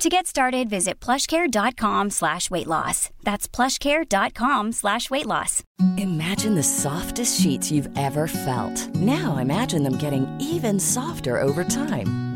To get started, visit plushcare.com slash weight loss. That's plushcare.com slash weight loss. Imagine the softest sheets you've ever felt. Now imagine them getting even softer over time.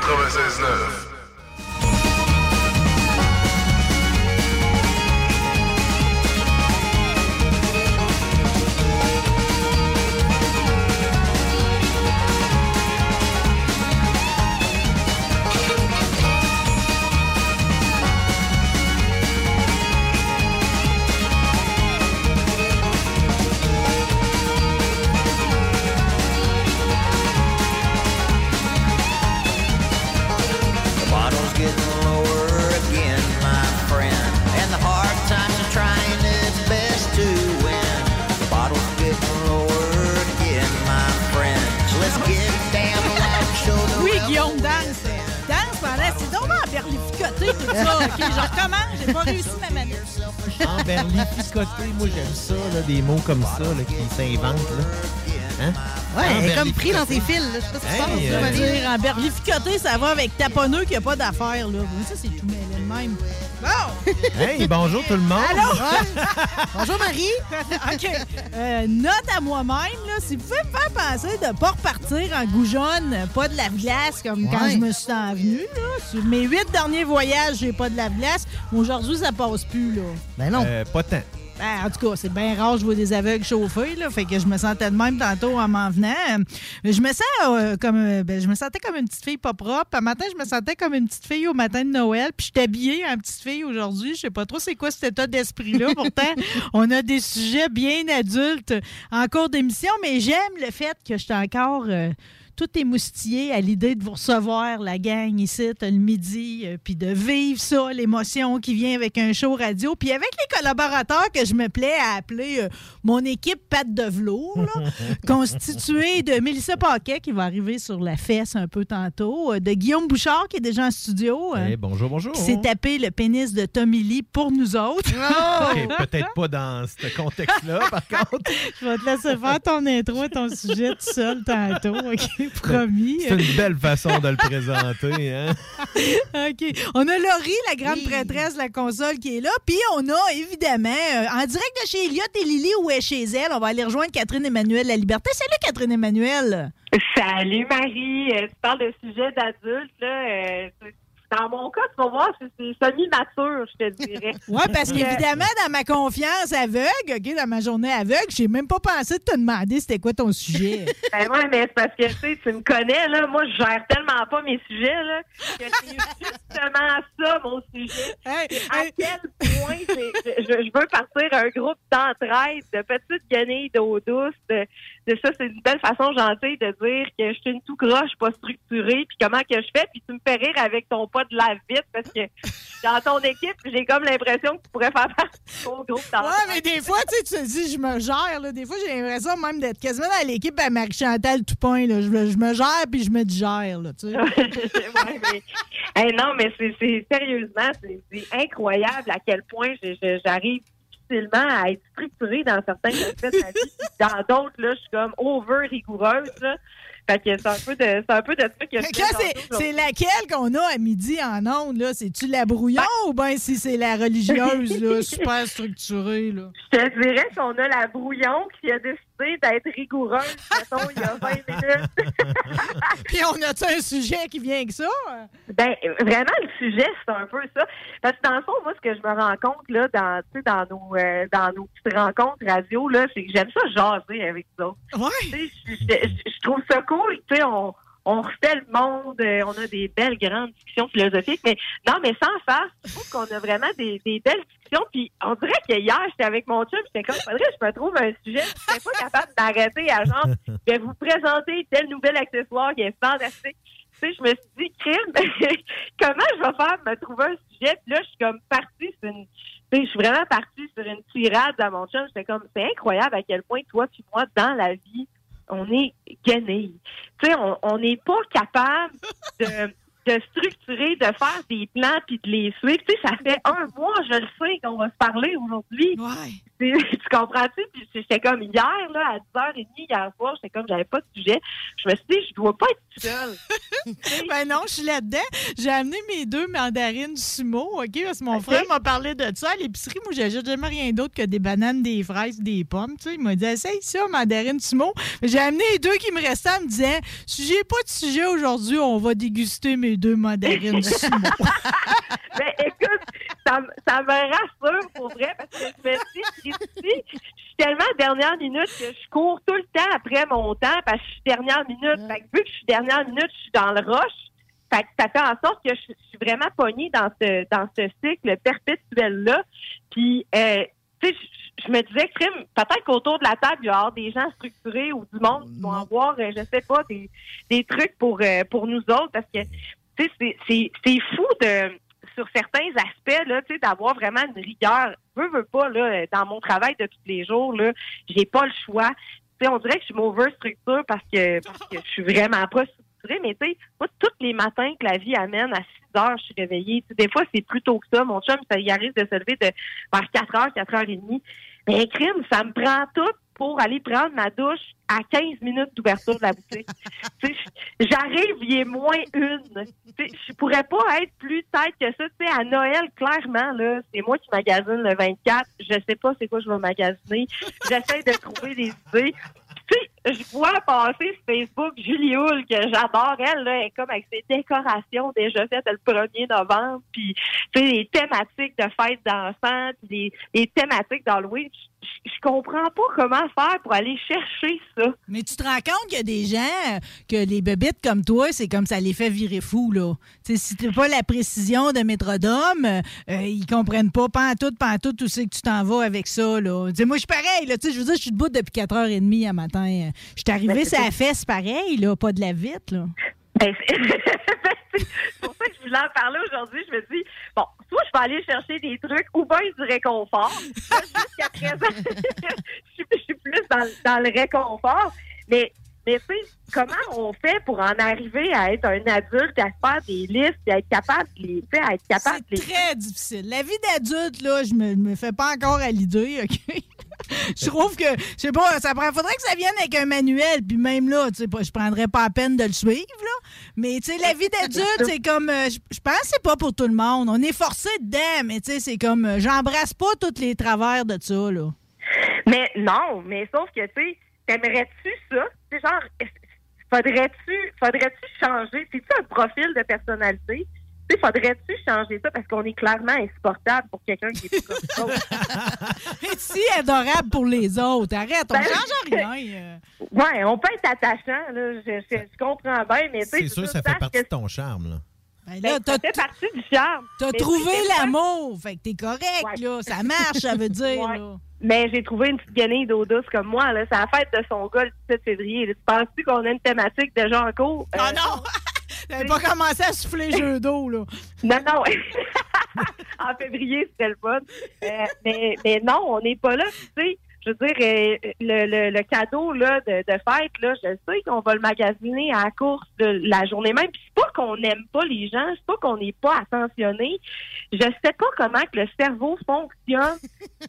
19.9 berlificoté, tout ça. OK, je recommence. J'ai pas réussi ma manette. En berlificoté, moi j'aime ça, là, des mots comme ça là, qui s'inventent. là. Hein? Ouais, En elle est comme pris dans ses fils. Là. Je sais pas ce qui se passe, dire, en berlificoté, ça va avec taponneux qui a pas d'affaires, là. Mais ça, c'est tout mêlé de même. Bon! Hey, bonjour tout le monde! Bonjour, Marie. OK. Euh, note à moi-même, là, si vous pouvez me faire penser de pas repartir en goujonne, pas de lave-glace comme quand je me suis envenue, là. Sur mes huit derniers voyages, j'ai pas de lave-glace. Aujourd'hui, ça passe plus, là. Ben non. Euh, pas tant. Ben, en tout cas, c'est bien rare, je vois des aveugles chauffer, là, fait que je me sentais de même tantôt en m'en venant. Je me sens euh, comme, euh, ben, je me sentais comme une petite fille pas propre. Un matin, je me sentais comme une petite fille au matin de Noël, puis je suis habillée en petite fille aujourd'hui. Je sais pas trop c'est quoi cet état d'esprit-là. Pourtant, on a des sujets bien adultes en cours d'émission, mais j'aime le fait que je suis encore euh, tout émoustillé à l'idée de vous recevoir, la gang ici, le midi, euh, puis de vivre ça, l'émotion qui vient avec un show radio, puis avec les collaborateurs que je me plais à appeler euh, mon équipe patte de velours, là, constituée de Mélissa Paquet, qui va arriver sur la fesse un peu tantôt, euh, de Guillaume Bouchard, qui est déjà en studio, euh, Eh, bonjour, bonjour. qui s'est tapé le pénis de Tommy Lee pour nous autres. Ok, Peut-être pas dans ce contexte-là, par contre. Je vais te laisser faire ton intro et ton sujet tout seul tantôt, OK? Promis. C'est une belle façon de le présenter. Hein? OK. On a Laurie, la grande prêtresse de la console, qui est là. Puis on a, évidemment, euh, en direct de chez Elliott et Lily, où est chez elle, on va aller rejoindre Catherine Emmanuel La Liberté. Salut, Catherine Emmanuel. Salut Marie, Euh, tu parles de sujet d'adulte, là. euh, c'est- dans mon cas, tu vas voir, c'est semi-mature, je te dirais. Oui, parce qu'évidemment, dans ma confiance aveugle, dans ma journée aveugle, j'ai même pas pensé de te demander c'était quoi ton sujet. Ben ouais, mais c'est parce que tu sais, tu me connais, là. Moi, je gère tellement pas mes sujets, là, que c'est justement ça, mon sujet. Hey, À hey, quel point je veux partir un groupe d'entraide, de petites guenilles d'eau douce, de, de ça, c'est une belle façon gentille de dire que je suis une tout croche, pas structurée, puis comment que je fais, puis tu me fais rire avec ton pas de la vite, parce que dans ton équipe, j'ai comme l'impression que tu pourrais faire partie de ton groupe Ouais, d'entraide. mais des fois, tu sais, tu te dis, je me gère. Là. Des fois, j'ai l'impression même d'être quasiment dans l'équipe à Marie-Chantal Toupin. Là. Je, me- je me gère puis je me digère. Là, tu sais. Ouais, mais- Hey, non, mais c'est sérieusement, c'est incroyable à quel point j'arrive à être structurée dans certains aspects de ma vie. Dans d'autres, là, je suis comme over rigoureuse. Là. Fait que c'est un peu de, c'est un peu de ça que c'est- laquelle qu'on a à midi en ondes, là? C'est-tu la brouillon ou bien si c'est la religieuse, là, super structurée, là? Je te dirais qu'on a la brouillon qui a décidé d'être rigoureuse, mettons, il y a 20 minutes. Puis on a-tu un sujet qui vient avec ça? Ben, vraiment, le sujet, c'est un peu ça. Parce que dans le fond, moi, ce que je me rends compte, là, dans, tu sais, dans nos, euh, dans nos petites rencontres radio, là, c'est que j'aime ça jaser avec ça. Ouais. Je trouve ça cool, tu sais, on, on refait le monde, euh, on a des belles grandes discussions philosophiques, mais non, mais sans face, je trouve qu'on a vraiment des, belles discussions, puis on dirait que hier, j'étais avec mon chum, j'étais comme, faudrait que je me trouve un sujet, je n'étais pas capable d'arrêter à genre, je vous présenter tel nouvel accessoire qui est fantastique. Tu sais, je me suis dit, crime, comment je vais faire me trouver un sujet? Puis là, je suis comme partie sur une, je suis vraiment partie sur une tirade à mon chum. J'étais comme, c'est incroyable à quel point toi puis moi, dans la vie, on est guenilles. Tu sais, on n'est pas capable de, de structurer, de faire des plans puis de les suivre. Tu sais, ça fait un mois, je le sais, qu'on va se parler aujourd'hui. Ouais. Tu tu comprends-tu? Puis j'étais comme hier, là, à 10h30, hier soir, j'étais comme, j'avais pas de sujet. Je me suis dit, je dois pas être seule. Ben non, je suis là-dedans. J'ai amené mes deux mandarines sumo, OK? Parce que mon frère m'a parlé de ça à l'épicerie. Moi, j'achète jamais rien d'autre que des bananes, des fraises, des pommes. Tu sais, il m'a dit, essaye ça, mandarine sumo. J'ai amené les deux qui me restaient en me disant, si j'ai pas de sujet aujourd'hui, on va déguster mes deux mandarines sumo. Ben, écoute, ça, me rassure pour vrai parce que je me dis, je suis tellement dernière minute que je cours tout le temps après mon temps parce que je suis dernière minute. Fait que vu que je suis dernière minute, je suis dans le rush. Fait que ça fait en sorte que je, suis vraiment pognée dans ce, dans ce cycle perpétuel-là. Puis, euh, tu sais, je, je me disais, crime, peut-être qu'autour de la table, il y aura des gens structurés ou du monde qui vont avoir, euh, je sais pas, des, des trucs pour, euh, pour nous autres parce que, c'est- fou de sur certains aspects, là, tu sais, d'avoir vraiment une rigueur. Veux, veux pas, là, dans mon travail de tous les jours, là, j'ai pas le choix. Tu sais, on dirait que je suis mauvaise structure parce que, parce que je suis vraiment pas structurée, mais tu sais, moi, tous les matins que la vie amène, à 6 heures, je suis réveillée. Des fois, c'est plus tôt que ça. Mon chum, ça y arrive de se lever de, vers 4 heures, 4 heures et demie. Mais crime, ça me prend tout pour aller prendre ma douche à 15 minutes d'ouverture de la boutique. J'arrive, il est moins une. Tu sais, Je pourrais pas être plus tête que ça. Tu sais, à Noël, clairement, c'est moi qui magasine le 24. Je sais pas c'est quoi je vais magasiner. J'essaie de trouver des idées. Je vois passer sur Facebook Julie Hull, que j'adore. Elle, là, elle est comme avec ses décorations déjà faites le 1er novembre. Puis, les thématiques de fêtes d'enfants, puis les, thématiques d'Halloween. Je- comprends pas comment faire pour aller chercher ça. Mais tu te rends compte qu'il y a des gens que les bébites comme toi, c'est comme ça les fait virer fou, là. Tu sais, si t'as pas la précision de métrodome, euh, ils comprennent pas pantoute, pantoute où c'est que tu t'en vas avec ça, là. Moi, je suis pareil, là. Je veux dire, je suis debout depuis 4h30 à matin. Je suis arrivée Ben, sur c'est la fesse pareil, là, pas de la vite, là. Ben, c'est c'est pour ça que je voulais en parler aujourd'hui. Je me dis, bon, soit je peux aller chercher des trucs ou bien du réconfort. Jusqu'à présent, je, suis, je suis plus dans, le- dans le réconfort. Mais, mais tu sais, comment on fait pour en arriver à être un adulte, à faire des listes, et à être capable de les, sais, à être capable de C'est les très difficile. La vie d'adulte, là, je me, me fais pas encore à l'idée, OK? Je trouve que, je sais pas, ça faudrait que ça vienne avec un manuel, puis même là, tu sais, je prendrais pas la peine de le suivre, là. Mais, tu sais, la vie d'adulte, c'est comme, euh, je pense que c'est pas pour tout le monde. On est forcé dedans, mais, tu sais, c'est comme, euh, j'embrasse pas tous les travers de ça, là. Mais non, mais sauf que, tu sais, t'aimerais-tu ça? C'est genre, faudrait-tu, faudrait-tu changer? C'est-tu un profil de personnalité? Tu sais, faudrait-tu changer ça? Parce qu'on est clairement insupportable pour quelqu'un qui est pas comme si adorable pour les autres, arrête, on Ben, change rien. euh. Ouais, on peut être attachant, là. Je, je, je comprends bien, mais tu sais, C'est sûr, ça fait partie que de ton charme, là. Ben ben, là, ça t'as fait partie du charme. t'as trouvé l'amour, fait que t'es correct, Ouais. là. Ça marche, ça veut dire, Ouais. là. Mais j'ai trouvé une petite guenille d'eau douce comme moi, là. C'est la fête de son gars le 17 février. Tu penses-tu qu'on a une thématique déjà en cours? Ah Euh, non! T'avais pas commencé à souffler jeu d'eau, là. Non, non. en février, c'était le fun. Euh, mais, mais non, on n'est pas là. Tu sais, je veux dire, euh, le, le, le cadeau là, de, de fête, là, je sais qu'on va le magasiner à la course de la journée même. Puis c'est pas qu'on n'aime pas les gens, c'est pas qu'on n'est pas attentionné. Je sais pas comment que le cerveau fonctionne.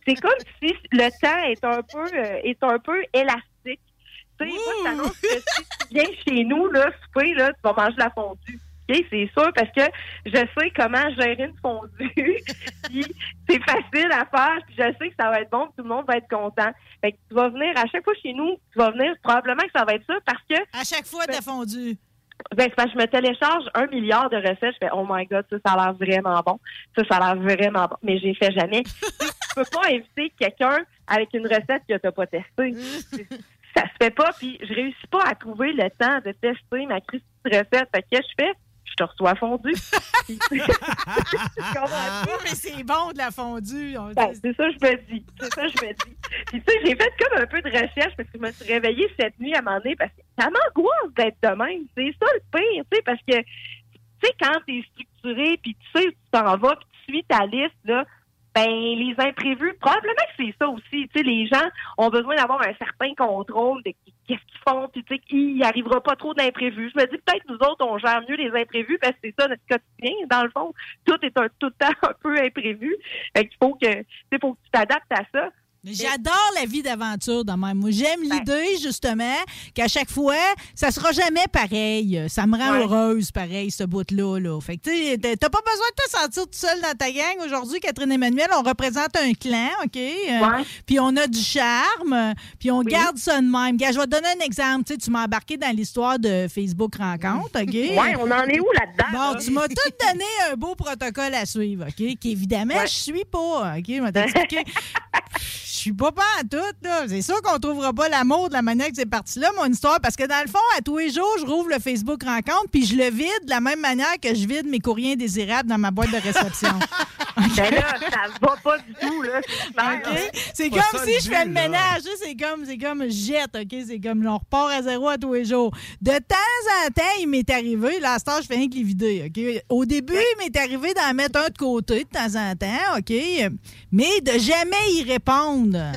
C'est comme si le temps est un peu euh, est un peu élastique. Sais, moi, je t'annonce que si tu viens chez nous, là, souper, là, tu vas manger la fondue. C'est sûr, parce que je sais comment gérer une fondue. puis c'est facile à faire, puis je sais que ça va être bon, puis tout le monde va être content. Fait que tu vas venir à chaque fois chez nous, tu vas venir, probablement que ça va être ça, parce que À chaque fois, fondu. ben, c'est parce que je me télécharge un milliard de recettes. Je fais, oh my God, ça, ça a l'air vraiment bon. Ça, ça a l'air vraiment bon. Mais j'ai fait jamais. tu peux pas inviter quelqu'un avec une recette que t'as pas testée. ça se fait pas. Puis je réussis pas à trouver le temps de tester ma crise de recette. Fait que qu'est-ce que je fais? Je te reçois fondu. Puis- Tu comprends? Oui, mais c'est bon de la fondue. On Ben, c'est ça que je me dis. C'est ça que je me dis. Puis, tu sais, j'ai fait comme un peu de recherche parce que je me suis réveillée cette nuit à un moment donné parce que ça m'angoisse d'être de même. C'est ça le pire, tu sais, parce que, tu sais, quand t'es structuré puis tu sais où tu t'en vas puis tu suis ta liste, là, ben, les imprévus, probablement que c'est ça aussi. Tu sais, les gens ont besoin d'avoir un certain contrôle de qu'est-ce qu'ils font, puis tu sais, qu'il n'y arrivera pas trop d'imprévus. Je me dis peut-être nous autres, on gère mieux les imprévus parce que c'est ça notre quotidien, dans le fond. Tout est un, tout le temps un peu imprévu. Fait qu'il faut que, tu sais, faut que tu t'adaptes à ça. Mais J'adore la vie d'aventure de même. Moi, j'aime Ben. l'idée, justement, qu'à chaque fois, ça sera jamais pareil. Ça me rend Ouais. heureuse, pareil, ce bout-là. Là. Fait que, tu sais, t'as pas besoin de te sentir tout seul dans ta gang. Aujourd'hui, Catherine Emmanuel, on représente un clan, OK? Euh, Ouais. Puis on a du charme, puis on garde ça de même. Gars, je vais te donner un exemple. Tu m'as embarqué dans l'histoire de Facebook Rencontre, OK? Ouais, on en est où là-dedans? Bon, là? tu m'as tout donné un beau protocole à suivre, OK? Qu'évidemment, Ouais. je suis pas, OK? Je suis pas pas en tout, là. C'est sûr qu'on trouvera pas l'amour de la manière que c'est parti là, mon histoire, parce que dans le fond, à tous les jours, je rouvre le Facebook Rencontre, puis je le vide de la même manière que je vide mes courriers indésirables dans ma boîte de réception. Ben là, ça va pas du tout, là. c'est comme ça si je fais le ménage. C'est comme, c'est comme je jette, OK? C'est comme on repart à zéro à tous les jours. De temps en temps, il m'est arrivé, là, à ce temps, je fais rien que les vider, OK? Au début, il m'est arrivé d'en mettre un de côté de temps en temps, OK? Mais de jamais y répondre. 哈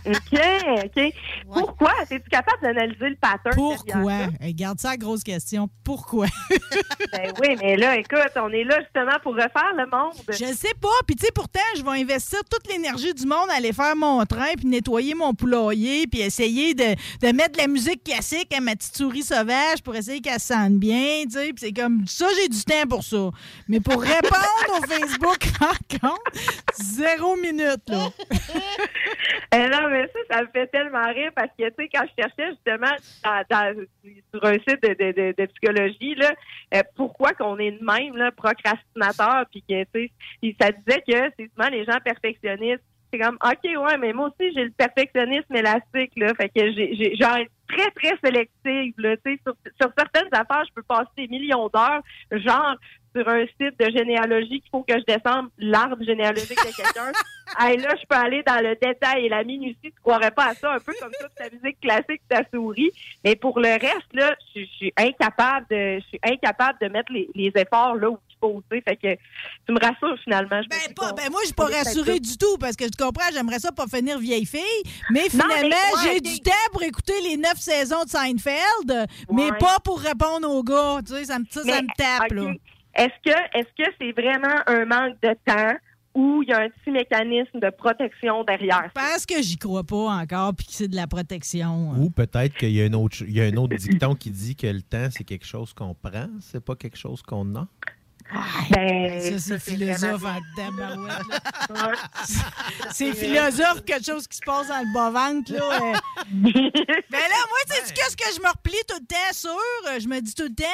OK, OK. Pourquoi? Es-tu capable d'analyser le pattern? Pourquoi? Hey, garde ça, grosse question. Pourquoi? ça? Ben oui, mais là, écoute, on est là justement pour refaire le monde. Je sais pas. Puis, tu sais, pourtant, je vais investir toute l'énergie du monde à aller faire mon train, puis nettoyer mon poulailler, puis essayer de, de mettre de la musique classique à ma petite souris sauvage pour essayer qu'elle se sente bien, tu sais. Puis c'est comme ça, j'ai du temps pour ça. Mais pour répondre au Facebook rencontre, zéro minute, là. Eh mais ça, ça me fait tellement rire parce que, tu sais, quand je cherchais justement sur un site de, de- psychologie, là, euh, pourquoi qu'on est de même, là, procrastinateur, puis que, tu sais, ça disait que c'est souvent les gens perfectionnistes. C'est comme, OK, ouais, mais moi aussi, j'ai le perfectionnisme élastique, là. Fait que j'ai, j'ai, très, très sélective, là. Tu sais, sur, sur certaines affaires, je peux passer des millions d'heures, genre, sur un site de généalogie qu'il faut que je descende l'arbre généalogique de quelqu'un. hey, là, je peux aller dans le détail et la minutie. Tu croirais pas à ça, un peu comme toute ta musique classique, ta souris. Mais pour le reste, là, je, je suis incapable de, je suis incapable de mettre les, les efforts là où Fait que tu me rassures finalement. Je Ben, pas, ben moi, je suis pas rassurée du tout parce que tu comprends, j'aimerais ça pas finir vieille fille. Mais finalement, ouais, j'ai du temps pour écouter les neuf saisons de Seinfeld, mais pas pour répondre aux gars. Tu sais, ça, me- ça, me tape. Est-ce que est-ce que c'est vraiment un manque de temps ou il y a un petit mécanisme de protection derrière? Je pense que j'y crois pas encore puis que c'est de la protection. Ou peut-être qu'il y a un autre, il y a un autre dicton qui dit que le temps, c'est quelque chose qu'on prend, c'est pas quelque chose qu'on a? Ben, Ça, c'est philosophe vraiment- en tabarouette. là. Ouais. C'est philosophe, quelque chose qui se passe dans le bas-ventre. Là. euh. Ben là, moi, tu sais qu'est-ce que je me replie tout le temps sur? Je me dis tout le temps,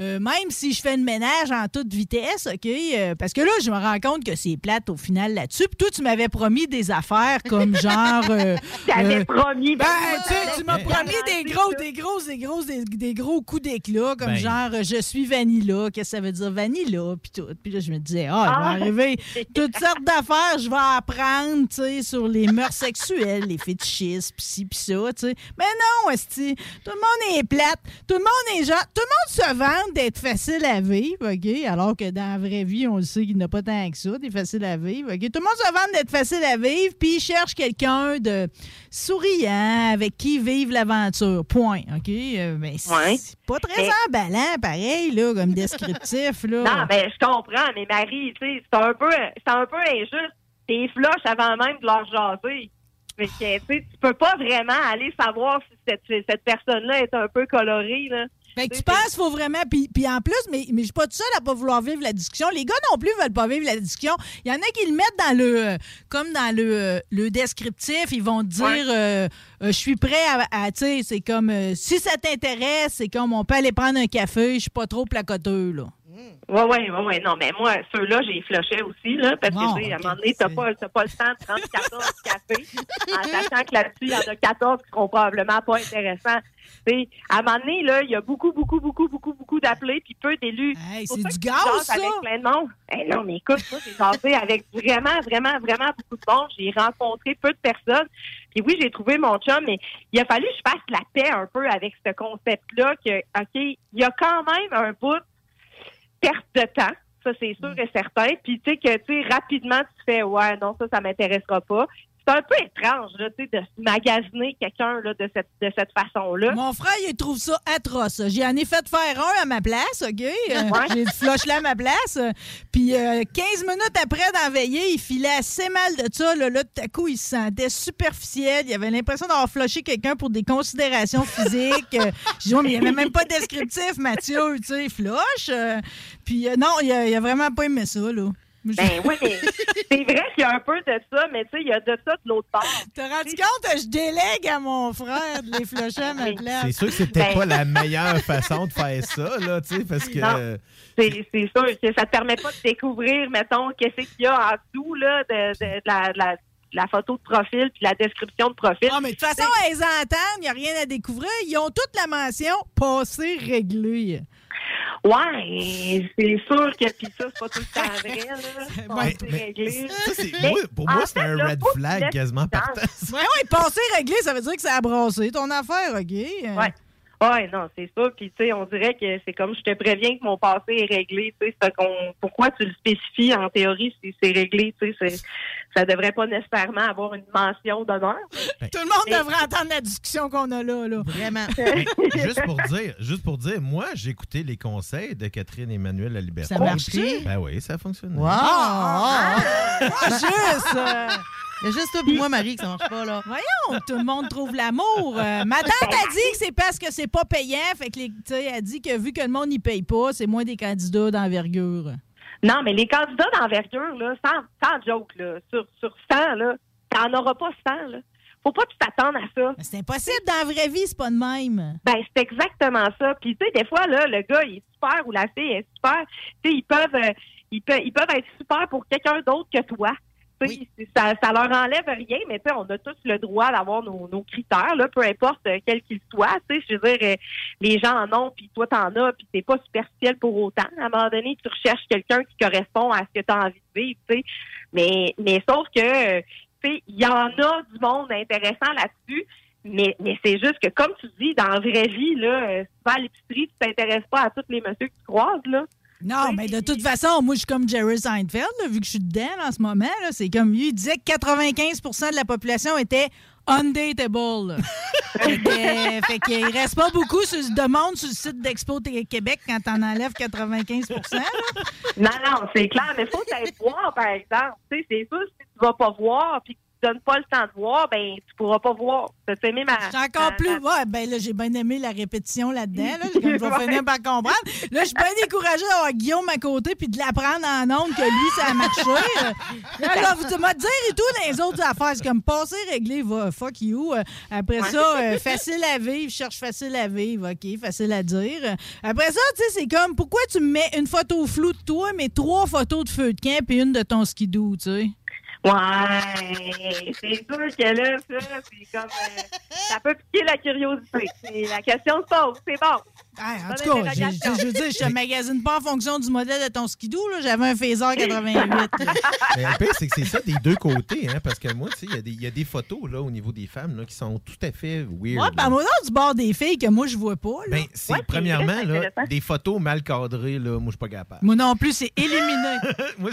euh, même si je fais le ménage en toute vitesse, OK? euh, parce que là, je me rends compte que c'est plate au final là-dessus. Puis toi, tu m'avais promis des affaires comme genre... euh, T'avais euh, promis. ben, tu sais, tu m'as promis des gros, des gros, des gros, des, des gros coups d'éclat, comme Ben. genre je suis Vanilla. Qu'est-ce que ça veut dire Vanilla? Puis tout. Puis là, je me disais, ah, il Ah. va arriver toutes sortes d'affaires. Je vais apprendre, tu sais, sur les mœurs sexuelles, les fétichismes, pis ci, pis ça, tu sais. Mais non, esti, tout le monde est plate. Tout le monde est genre, tout le monde se d'être facile à vivre, OK? Alors que dans la vraie vie, on le sait qu'il n'y a pas tant que ça, des faciles à vivre, OK? Tout le monde se vante d'être facile à vivre, puis il cherche quelqu'un de souriant, avec qui vivre l'aventure. Point, OK? Euh, mais c'est Ouais. pas très Mais- emballant, pareil, là, comme descriptif, là. Non, mais je comprends, mais Marie, tu sais, c'est un peu, c'est un peu injuste. T'es flush avant même de leur jaser. Fait que, tu peux pas vraiment aller savoir si cette, cette personne-là est un peu colorée, là. Fait que tu penses qu'il faut vraiment. Puis, puis en plus, mais, mais je suis pas tout seul à pas vouloir vivre la discussion. Les gars non plus veulent pas vivre la discussion. Il y en a qui le mettent dans le. euh, comme dans le, euh, le descriptif. Ils vont te dire euh, euh, Je suis prêt à. à- tu sais, c'est comme. euh, si ça t'intéresse, c'est comme on peut aller prendre un café. Je suis pas trop placoteux, là. Ouais, ouais, ouais. Non, mais moi, ceux-là, j'ai flushé aussi, là, parce Bon, que, tu sais, à un ok, moment donné, t'as c'est- pas, t'as pas le temps de prendre 14 cafés, en sachant que là-dessus, il y en a 14 qui seront probablement pas intéressants. Tu sais, à un moment donné, là, il y a beaucoup, beaucoup, beaucoup, beaucoup, beaucoup d'appelés, puis peu d'élus. Hey, c'est du gaz, ça! avec plein de monde. Eh non, mais écoute, moi, j'ai jasé avec vraiment, vraiment, vraiment beaucoup de monde. J'ai rencontré peu de personnes. Puis oui, j'ai trouvé mon chum, mais il a fallu que je fasse la paix un peu avec ce concept-là que, OK, il y a quand même un bout perte de temps. Ça, c'est sûr et certain. Puis, tu sais, que, tu sais, rapidement, tu fais, ouais, non, ça, ça m'intéressera pas. C'est un peu étrange, là, tu sais, de se magasiner quelqu'un, là, de cette, de cette façon-là. Mon frère, il trouve ça atroce. J'en ai fait faire un à ma place, OK? Euh, J'ai flush là à ma place. Euh, Puis euh, 15 minutes après d'en veiller, il filait assez mal de ça. Là, là, tout à coup, il se sentait superficiel. Il avait l'impression d'avoir flushé quelqu'un pour des considérations physiques. Euh, J'ai Ouais, mais il n'y avait même pas de descriptif, Mathieu, tu sais, flush. Euh, Puis euh, non, il a, il a vraiment pas aimé ça, là. Ben oui, mais c'est vrai qu'il y a un peu de ça, mais tu sais, il y a de ça de l'autre part. T'as rendu compte? Je délègue à mon frère de les flusher à ma place? C'est sûr que peut-être Ben- pas la meilleure façon de faire ça, là, tu sais, parce que. Non. C'est c'est sûr que ça te permet pas de découvrir, mettons, qu'est-ce qu'il y a en dessous là, de, de- de la, de la- de la photo de profil puis la description de profil. Ah, mais de toute façon, elles entendent, il n'y a rien à découvrir. Ils ont toute la mention passé réglé. Ouais, c'est sûr que puis ça, c'est pas tout le temps vrai. Là. Ouais, C'est mais- réglé. Ça, Mais, pour moi, c'est un là, red flag quasiment partant. Ouais, ouais, passé réglé, ça veut dire que ça a brassé ton affaire, OK? Ouais. Ouais, non, c'est ça. Puis, tu sais, on dirait que c'est comme je te préviens que mon passé est réglé. Tu sais, pourquoi tu le spécifies en théorie si c'est réglé? Tu sais, c'est- ça devrait pas nécessairement avoir une mention d'honneur. Tout le monde devrait entendre la discussion qu'on a là. là. Vraiment. Juste pour dire, juste pour dire, moi, j'ai écouté les conseils de Catherine Emmanuel La Liberté. Ça marche-tu? Ben oui, ça a fonctionné. Wow! Ah, juste! euh, Il y a juste toi et moi, Marie, que ça marche pas, là. voyons, tout le monde trouve l'amour. Euh, ma tante a dit que c'est parce que c'est pas payant. Fait que, les- tu sais, elle dit que vu que le monde n'y paye pas, c'est moins des candidats d'envergure. Non, mais les candidats d'envergure, là, sans, sans joke, là, sur, sur 100, là, t'en auras pas 100, là. Faut pas que tu t'attendes à ça. C'est impossible dans la vraie vie, c'est pas de même. Ben, c'est exactement ça. Puis, tu sais, des fois, là, le gars, il est super ou la fille est super. Tu sais, ils peuvent, euh, ils, peuvent, ils peuvent être super pour quelqu'un d'autre que toi. Ça, ça leur enlève rien, mais on a tous le droit d'avoir nos, nos critères, là, peu importe euh, quels qu'ils soient. Je veux dire, euh, les gens en ont, puis toi, t'en as, puis t'es pas superficiel pour autant. À un moment donné, tu recherches quelqu'un qui correspond à ce que tu as envie de vivre, tu sais. Mais, mais sauf que, euh, il y en a du monde intéressant là-dessus. Mais, mais c'est juste que, comme tu dis, dans la vraie vie, là, vas à l'épicerie, tu t'intéresses pas à tous les messieurs que tu croises, là. Non, mais de toute façon, moi, je suis comme Jerry Seinfeld, là, vu que je suis dedans là, en ce moment. C'est comme lui, il disait que 95% de la population était undateable. fait que, fait qu'il reste pas beaucoup sur- de monde sur le site d'Expo Québec quand t'en enlèves 95 là. Non, non, c'est clair, mais faut t'aller voir, par exemple. C'est sûr, si tu vas pas voir, puis que donnes pas le temps de voir, ben, tu pourras pas voir. T'as aimé ma... J'ai encore ma- plus. Ouais, ben là, j'ai bien aimé la répétition là-dedans. Là, je vais finir par comprendre. Là, je suis bien découragée d'avoir Guillaume à côté puis de l'apprendre en ondes que lui, ça a marché. Là, là, vous me dire et tout dans les autres affaires. C'est comme passer, régler, va, fuck you. Après ça, euh, facile à vivre, cherche facile à vivre. OK, facile à dire. Après ça, tu sais, c'est comme pourquoi tu me mets une photo floue de toi, mais trois photos de feu de camp et une de ton skidoo, tu sais? Ouais, c'est sûr que là, ça, c'est comme... euh, ça peut piquer la curiosité. C'est- La question se pose, c'est bon. Ah, en tout cas, je, interrogation. je- je veux dire, je te magasine pas en fonction du modèle de ton skidoo. là. J'avais un Phaser 88. là. Mais le pire, c'est que c'est ça des deux côtés, hein, parce que moi, tu sais, il y a des- il y, a des photos là, au niveau des femmes là, qui sont tout à fait weird. Ouais, par moi, du bord des filles que moi, je vois pas. là. Ben, c'est Ouais, premièrement là, des photos mal cadrées, là, moi, je suis pas capable. Moi non plus, c'est éliminé. moi,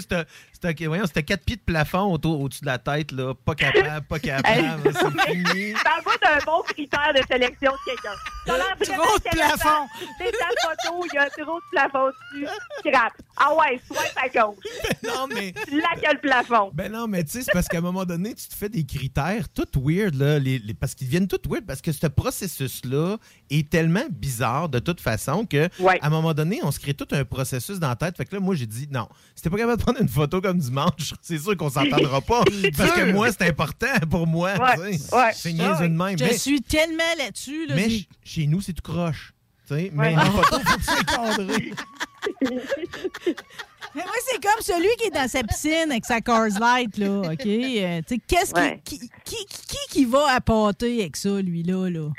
C'était voyons, c'était quatre pieds de plafond autour, au-dessus de la tête, là. Pas capable, pas capable. c'est fini. Ça va d'un bon critère de sélection de quelqu'un. T'as l'air Trop de plafond. C'est ta photo, il y a trop de plafond dessus. Scrap. Ah ouais, swipe à gauche. Non, mais. Là, qu'il y a le plafond. Ben non, mais tu sais, c'est parce qu'à un moment donné, tu te fais des critères tout weird, là, les, les- parce qu'ils viennent tout weird, parce que ce processus-là est tellement bizarre de toute façon que, Ouais. à un moment donné, on se crée tout un processus dans la tête. Fait que là, moi, j'ai dit, non, si t'es pas capable de prendre une photo comme dimanche, c'est sûr qu'on s'entendra pas. parce que moi, c'est important pour moi. Ouais, ouais. C'est niaiseux de même. Je Mais, suis tellement là-dessus. Là, mais ch- chez nous, c'est tout croche. tu sais. Mais Ouais. en photo, faut que. Mais moi, c'est comme celui qui est dans sa piscine avec sa Cars Light, là, OK? Euh, tu sais, qu'est-ce qui- Ouais. qui, qui, qui, qui va appâter avec ça, lui-là, là?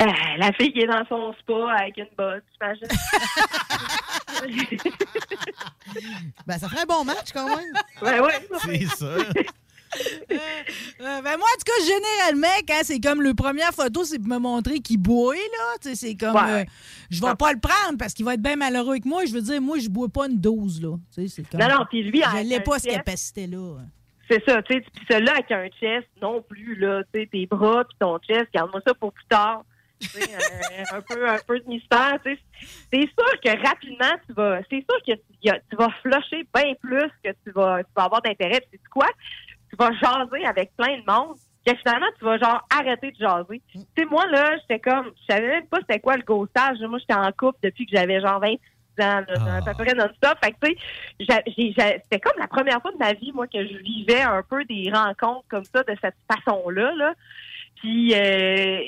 Euh, la fille qui est dans son spa avec une botte, j'imagine. Ben, ça ferait un bon match quand même. ouais, ouais. C'est ça. Euh, ben moi, en tout cas, généralement, quand c'est comme le première photo, c'est pour me montrer qu'il boit, là. C'est comme... Ouais. euh, je vais pas le prendre parce qu'il va être bien malheureux avec moi. Je veux dire, moi, je bois pas une dose, là. Comme... Non, non, puis lui, Je l'ai pas, cette capacité-là. C'est ça, tu sais. Puis celui-là avec un chest non plus, là. Tu sais, tes bras puis ton chest, garde-moi ça pour plus tard. Euh, un, peu, un peu de mystère, tu sais. C'est sûr que rapidement, tu vas... C'est sûr que tu, y a- tu vas flusher bien plus que tu vas, tu vas avoir d'intérêt. C'est quoi? Tu vas jaser avec plein de monde. Que finalement, tu vas genre arrêter de jaser. Tu sais, moi, là, j'étais comme... Je savais même pas c'était quoi le ghostage. Moi, j'étais en couple depuis que j'avais genre 26 ans, là, à peu près non-stop. Fait que, tu sais, c'était comme la première fois de ma vie, moi, que je vivais un peu des rencontres comme ça, de cette façon-là. Là. Puis, euh,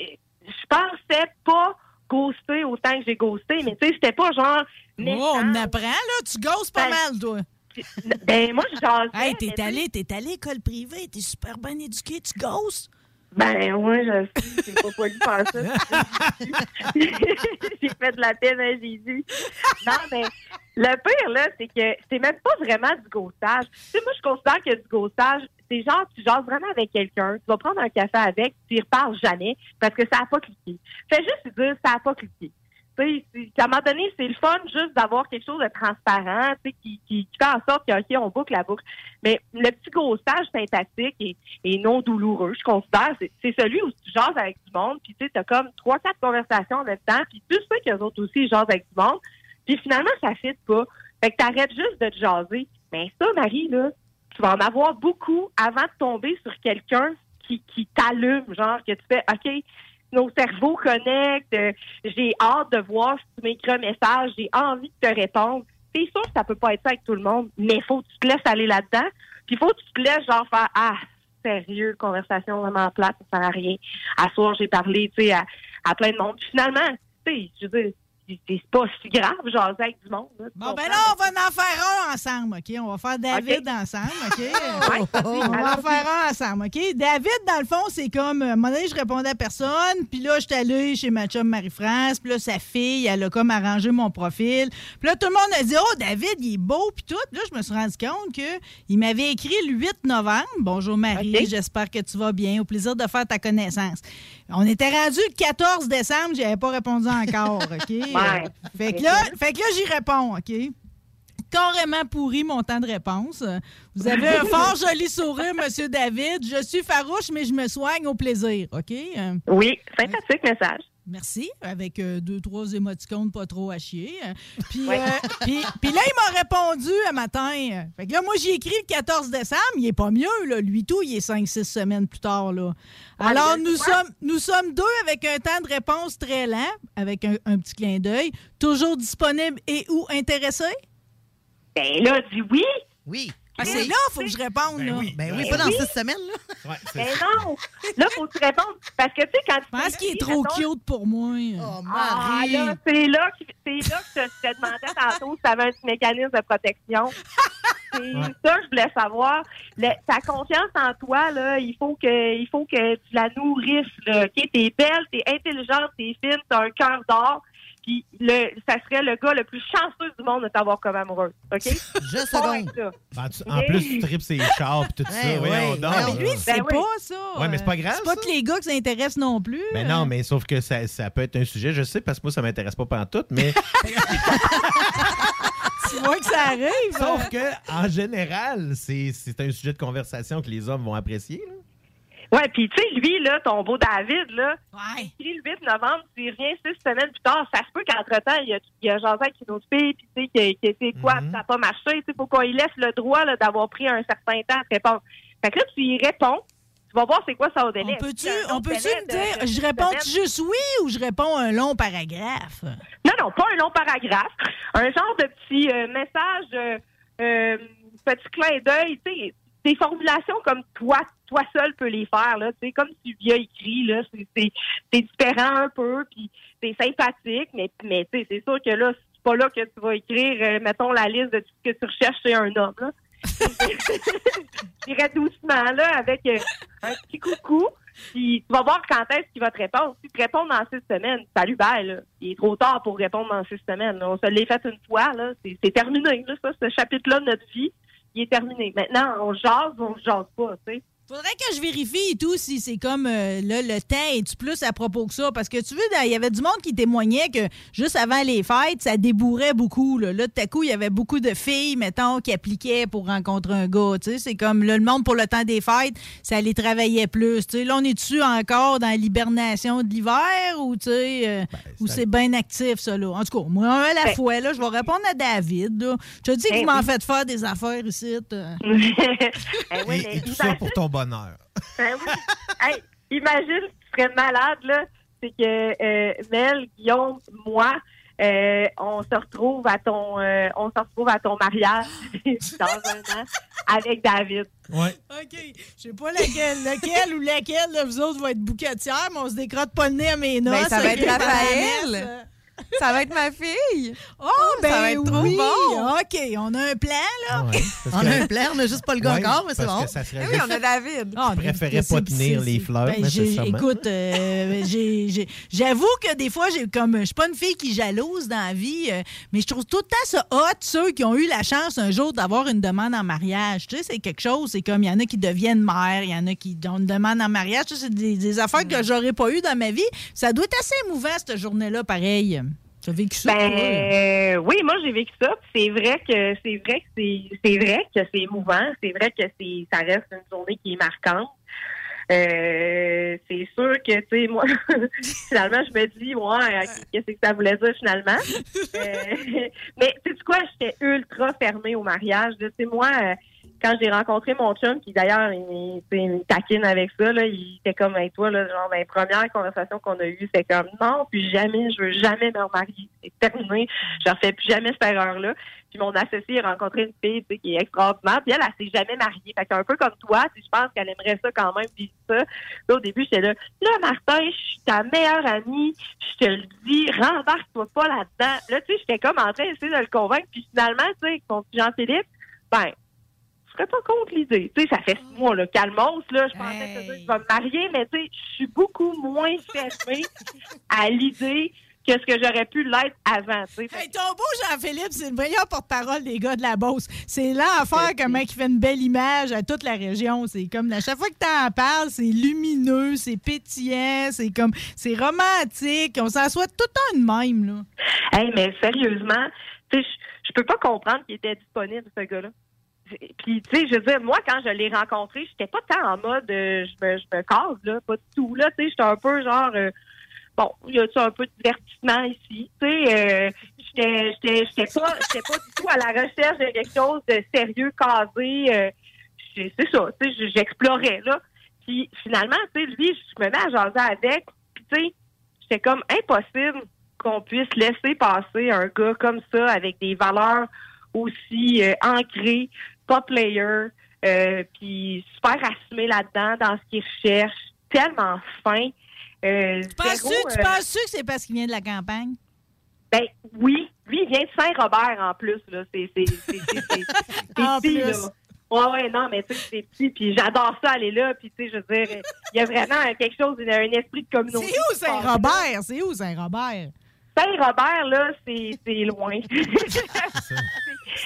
je pensais pas ghoster autant que j'ai ghosté, mais tu sais, c'était pas genre... Oh, on apprend, là. Tu gosses pas Ben, mal, toi. Ben, moi, je jasais, Hey, t'es allé, t'es allé à l'école privée, t'es super bien éduqué, tu gosses? Ben, ouais, je sais, c'est pas de faire ça. j'ai fait de la peine à Jésus. Non, mais le pire, là, c'est que c'est même pas vraiment du ghostage. Tu sais, moi, je considère que du ghostage, c'est genre, tu jases vraiment avec quelqu'un, tu vas prendre un café avec, tu y reparles jamais parce que ça a pas cliqué. Fais juste lui dire, ça a pas cliqué. À un moment donné, c'est le fun juste d'avoir quelque chose de transparent, tu sais, qui, fait en sorte que, OK, on boucle la boucle. Mais le petit ghostage sympathique et, et non douloureux, je considère, c'est, celui où tu jases avec du monde, puis tu sais, t'as comme trois, quatre conversations en même temps, puis tu sais qu'eux autres aussi jasent avec du monde, puis finalement, ça fit pas. Fait que t'arrêtes juste de te jaser. Mais ça, Marie, là, tu vas en avoir beaucoup avant de tomber sur quelqu'un qui t'allume, genre que tu fais, OK, nos cerveaux connectent, euh, j'ai hâte de voir si tu m'écris un message, j'ai envie de te répondre. C'est sûr que ça peut pas être ça avec tout le monde, mais faut que tu te laisses aller là-dedans. Puis faut que tu te laisses genre faire Ah, sérieux, conversation vraiment plate, ça sert à rien. À soir, j'ai parlé, tu sais, à, à plein de monde. Puis finalement, tu sais, je veux dire, c'est- pas si grave, genre avec du monde. là, Bon, ben là, on va en faire un ensemble, OK? On va faire David ensemble, OK? Ouais, On va en faire un ensemble, OK? David, dans le fond, c'est comme, euh, à un moment donné, je répondais à personne, puis là, j'étais allée chez ma chum Marie-France, puis là, sa fille, elle a comme arrangé mon profil. Puis là, tout le monde a dit, oh, David, il est beau, puis tout. Là, je me suis rendu compte qu'il m'avait écrit le 8 novembre. Bonjour, Marie, j'espère que tu vas bien. Au plaisir de faire ta connaissance. On était rendu le 14 décembre, j'avais pas répondu encore, OK? Euh, fait que là, fait que là j'y réponds, OK? Carrément pourri mon temps de réponse. Vous avez un fort joli sourire, Monsieur David. Je suis farouche, mais je me soigne au plaisir, OK? Euh, Oui, sympathique message. Merci, avec euh, deux, trois émoticônes pas trop à chier. Euh, Puis, Ouais. euh, puis, puis là, il m'a répondu un matin. Fait que là, moi, j'ai écrit le 14 décembre. Il est pas mieux, là. Lui, tout, il est 5-6 semaines plus tard, là. Alors, nous sommes, nous sommes deux avec un temps de réponse très lent, avec un, un petit clin d'œil. Toujours disponible et ou intéressé? Ben là, dis oui. Oui. Ah, c'est là, il faut que je réponde, Ben là. oui. Ben oui, Ben pas dans oui. six semaines, là. Ouais, Ben non. Là, faut que tu répondes. Parce que, tu sais, quand Je pense qu'il est trop cute pour moi. Oh, Ah, là, c'est là, que- c'est là que je te demandais tantôt si tu avais un petit mécanisme de protection. C'est Ouais. ça je voulais savoir. Le- ta confiance en toi, là, il faut que, il faut que tu la nourrisses. Là? T'es belle, t'es intelligente, t'es fine, t'as un cœur d'or. Puis le, ça serait le gars le plus chanceux du monde de t'avoir comme amoureuse. OK? Seconde. ça. En, tu- en plus, tu tripes ses chars et tout ça. Ouais, donc. voyons. Mais lui, Ben oui. pas ça. Ouais, mais c'est pas grave, C'est pas ça. tous les gars que ça intéresse non plus. Ben non, mais sauf que ça, ça peut être un sujet, je sais, parce que moi, ça m'intéresse pas pendant tout, mais tu vois que ça arrive. Sauf que, en général, c'est c'est un sujet de conversation que les hommes vont apprécier. là. Ouais, puis tu sais, lui, là, ton beau David, là, Ouais. écrit le 8 novembre, tu reviens six semaines plus tard, ça se peut qu'entre-temps, il y a, il a jasé avec une autre fille, puis tu sais, que, que c'est quoi, Mhm. ça n'a pas marché, tu sais, faut qu'on lui laisse le droit là, d'avoir pris un certain temps à te répondre. Fait que là, tu y réponds, tu vas voir c'est quoi ça au délai. On peut-tu, on délai me dire, de je réponds juste oui ou je réponds un long paragraphe? Non, non, pas un long paragraphe. Un genre de petit euh, message, euh, euh, petit clin d'œil, tu sais, des formulations comme toi, toi seul peux les faire, là, tu sais, comme tu viens écrit, là, c'est, c'est, c'est différent un peu, puis c'est sympathique, mais, mais tu sais, c'est sûr que là, c'est pas là que tu vas écrire, euh, mettons, la liste de tout ce que tu recherches chez un homme, là. Je dirais doucement, là, avec euh, un petit coucou. Puis tu vas voir quand est-ce qu'il va te répondre. Si tu réponds dans six semaines, salut, bye, là. Il est trop tard pour répondre dans six semaines. là. On se l'est fait une fois, là. C'est terminé, là, ça, ce chapitre-là de notre vie. Il est terminé. Maintenant, on jase ou on jase pas, tu sais. Faudrait que je vérifie et tout si c'est comme euh, là, le temps est-tu plus à propos que ça? Parce que tu veux, il y avait du monde qui témoignait que juste avant les fêtes, ça débourrait beaucoup. Là, là tout à coup, il y avait beaucoup de filles, mettons, qui appliquaient pour rencontrer un gars. Tu sais, c'est comme là, le monde pour le temps des fêtes, ça les travaillait plus. Tu sais, là, on est-tu encore dans l'hibernation de l'hiver ou tu sais, euh, ou ça- c'est bien actif, ça, là? En tout cas, moi, un à la Ben- fois, là, je vais répondre à David. Là. Je te dis que Ben vous m'en oui. faites faire des affaires ici. euh. Oui, et, et tout ça pour ton bonheur. Ben oui. Hey, imagine, tu serais malade, là. C'est que euh, Mel, Guillaume, moi, euh, on se retrouve à ton euh, on se retrouve à ton mariage dans un an avec David. Ouais. OK. Je sais pas lequel, lequel ou laquelle de vous autres va être bouquetière, mais on se décrotte pas le nez à mes noces. Ben, ça va être Raphaël. Ça va être ma fille. Oh, ben va être trop oui. bon. OK, on a un plan, là. Ouais, On a un plan, on n'a juste pas le gars Ouais, encore, mais c'est bon. ça serait Eh oui, on a David. Ah, préférais mais pas tenir les fleurs, ben, nécessairement. Écoute, euh, j'avoue que des fois, j'ai comme je suis pas une fille qui jalouse dans la vie, euh, mais je trouve tout le temps ça hot, ceux qui ont eu la chance un jour d'avoir une demande en mariage. Tu sais, c'est quelque chose, c'est comme il y en a qui deviennent mères, il y en a qui ont une demande en mariage. Tu sais, c'est des, des affaires que j'aurais pas eu dans ma vie. Ça doit être assez émouvant, cette journée-là, pareil. Tu as vécu ça, Ben euh, oui, moi j'ai vécu ça. C'est vrai que c'est vrai que c'est c'est vrai que c'est émouvant. C'est vrai que c'est ça reste une journée qui est marquante. Euh, c'est sûr que tu sais moi finalement je me dis ouais qu'est-ce que ça voulait dire finalement? Euh, mais tu sais quoi j'étais ultra fermée au mariage. Tu sais moi euh, quand j'ai rencontré mon chum, qui d'ailleurs, il, il taquine avec ça, là, il était comme avec toi, là, genre, ben, première conversation qu'on a eue, c'est comme, non, puis jamais, je veux jamais me remarier. C'est terminé. Je refais plus jamais cette erreur-là. Puis mon associé a rencontré une fille, tu sais, qui est extraordinaire, puis elle, elle, s'est jamais mariée. Fait qu'un peu comme toi, tu sais, je pense qu'elle aimerait ça quand même, vivre ça. Là, au début, j'étais là, là, Martin, je suis ta meilleure amie, je te le dis, rembarque-toi pas là-dedans. Là, tu sais, j'étais comme en train d'essayer de le convaincre, puis finalement, tu sais, avec mon Jean-Philippe, ben, serais pas contre l'idée. Tu sais, ça fait six mois, là, calmos, là, je pensais que je vais me marier, mais tu sais, je suis beaucoup moins fermée à l'idée que ce que j'aurais pu l'être avant, tu sais. Fait Hey, ton beau Jean-Philippe, c'est le meilleur porte-parole des gars de la Beauce. C'est faire comment il fait une belle image à toute la région. C'est comme à chaque fois que tu en parles, c'est lumineux, c'est pétillant, c'est comme c'est romantique. On s'en souhaite tout le temps de même, là. Hey, mais sérieusement, tu sais, je- je peux pas comprendre qu'il était disponible, ce gars-là. Puis, tu sais, je veux dire, moi, quand je l'ai rencontré, j'étais pas tant en mode euh, je, me, casse, là, pas du tout. Là, tu sais, j'étais un peu genre, euh, bon, y a-tu un peu de divertissement ici? Tu sais, euh, j'étais j'étais- j'étais pas, j'étais pas du tout à la recherche de quelque chose de sérieux, casé. c'est ça, tu sais, j'explorais, là. Puis, finalement, tu sais, lui, je me mets à jaser avec, tu sais, c'était comme impossible qu'on puisse laisser passer un gars comme ça avec des valeurs aussi euh, ancrées, pas player, euh, puis super assumé là-dedans dans ce qu'il recherche, tellement fin. Euh, Tu penses-tu euh, penses-tu que c'est parce qu'il vient de la campagne? ben oui, lui, il vient de Saint-Robert en plus. là. C'est c'est- c'est- c'est- c'est- c'est En petit, plus. là. Ouais, ouais, non, mais tu sais, c'est petit, puis j'adore ça aller là, puis tu sais, je veux dire, il y a vraiment quelque chose, il y a un esprit de communauté. C'est où. Saint-Robert? C'est où Saint-Robert? Saint-Robert, là, c'est c'est loin.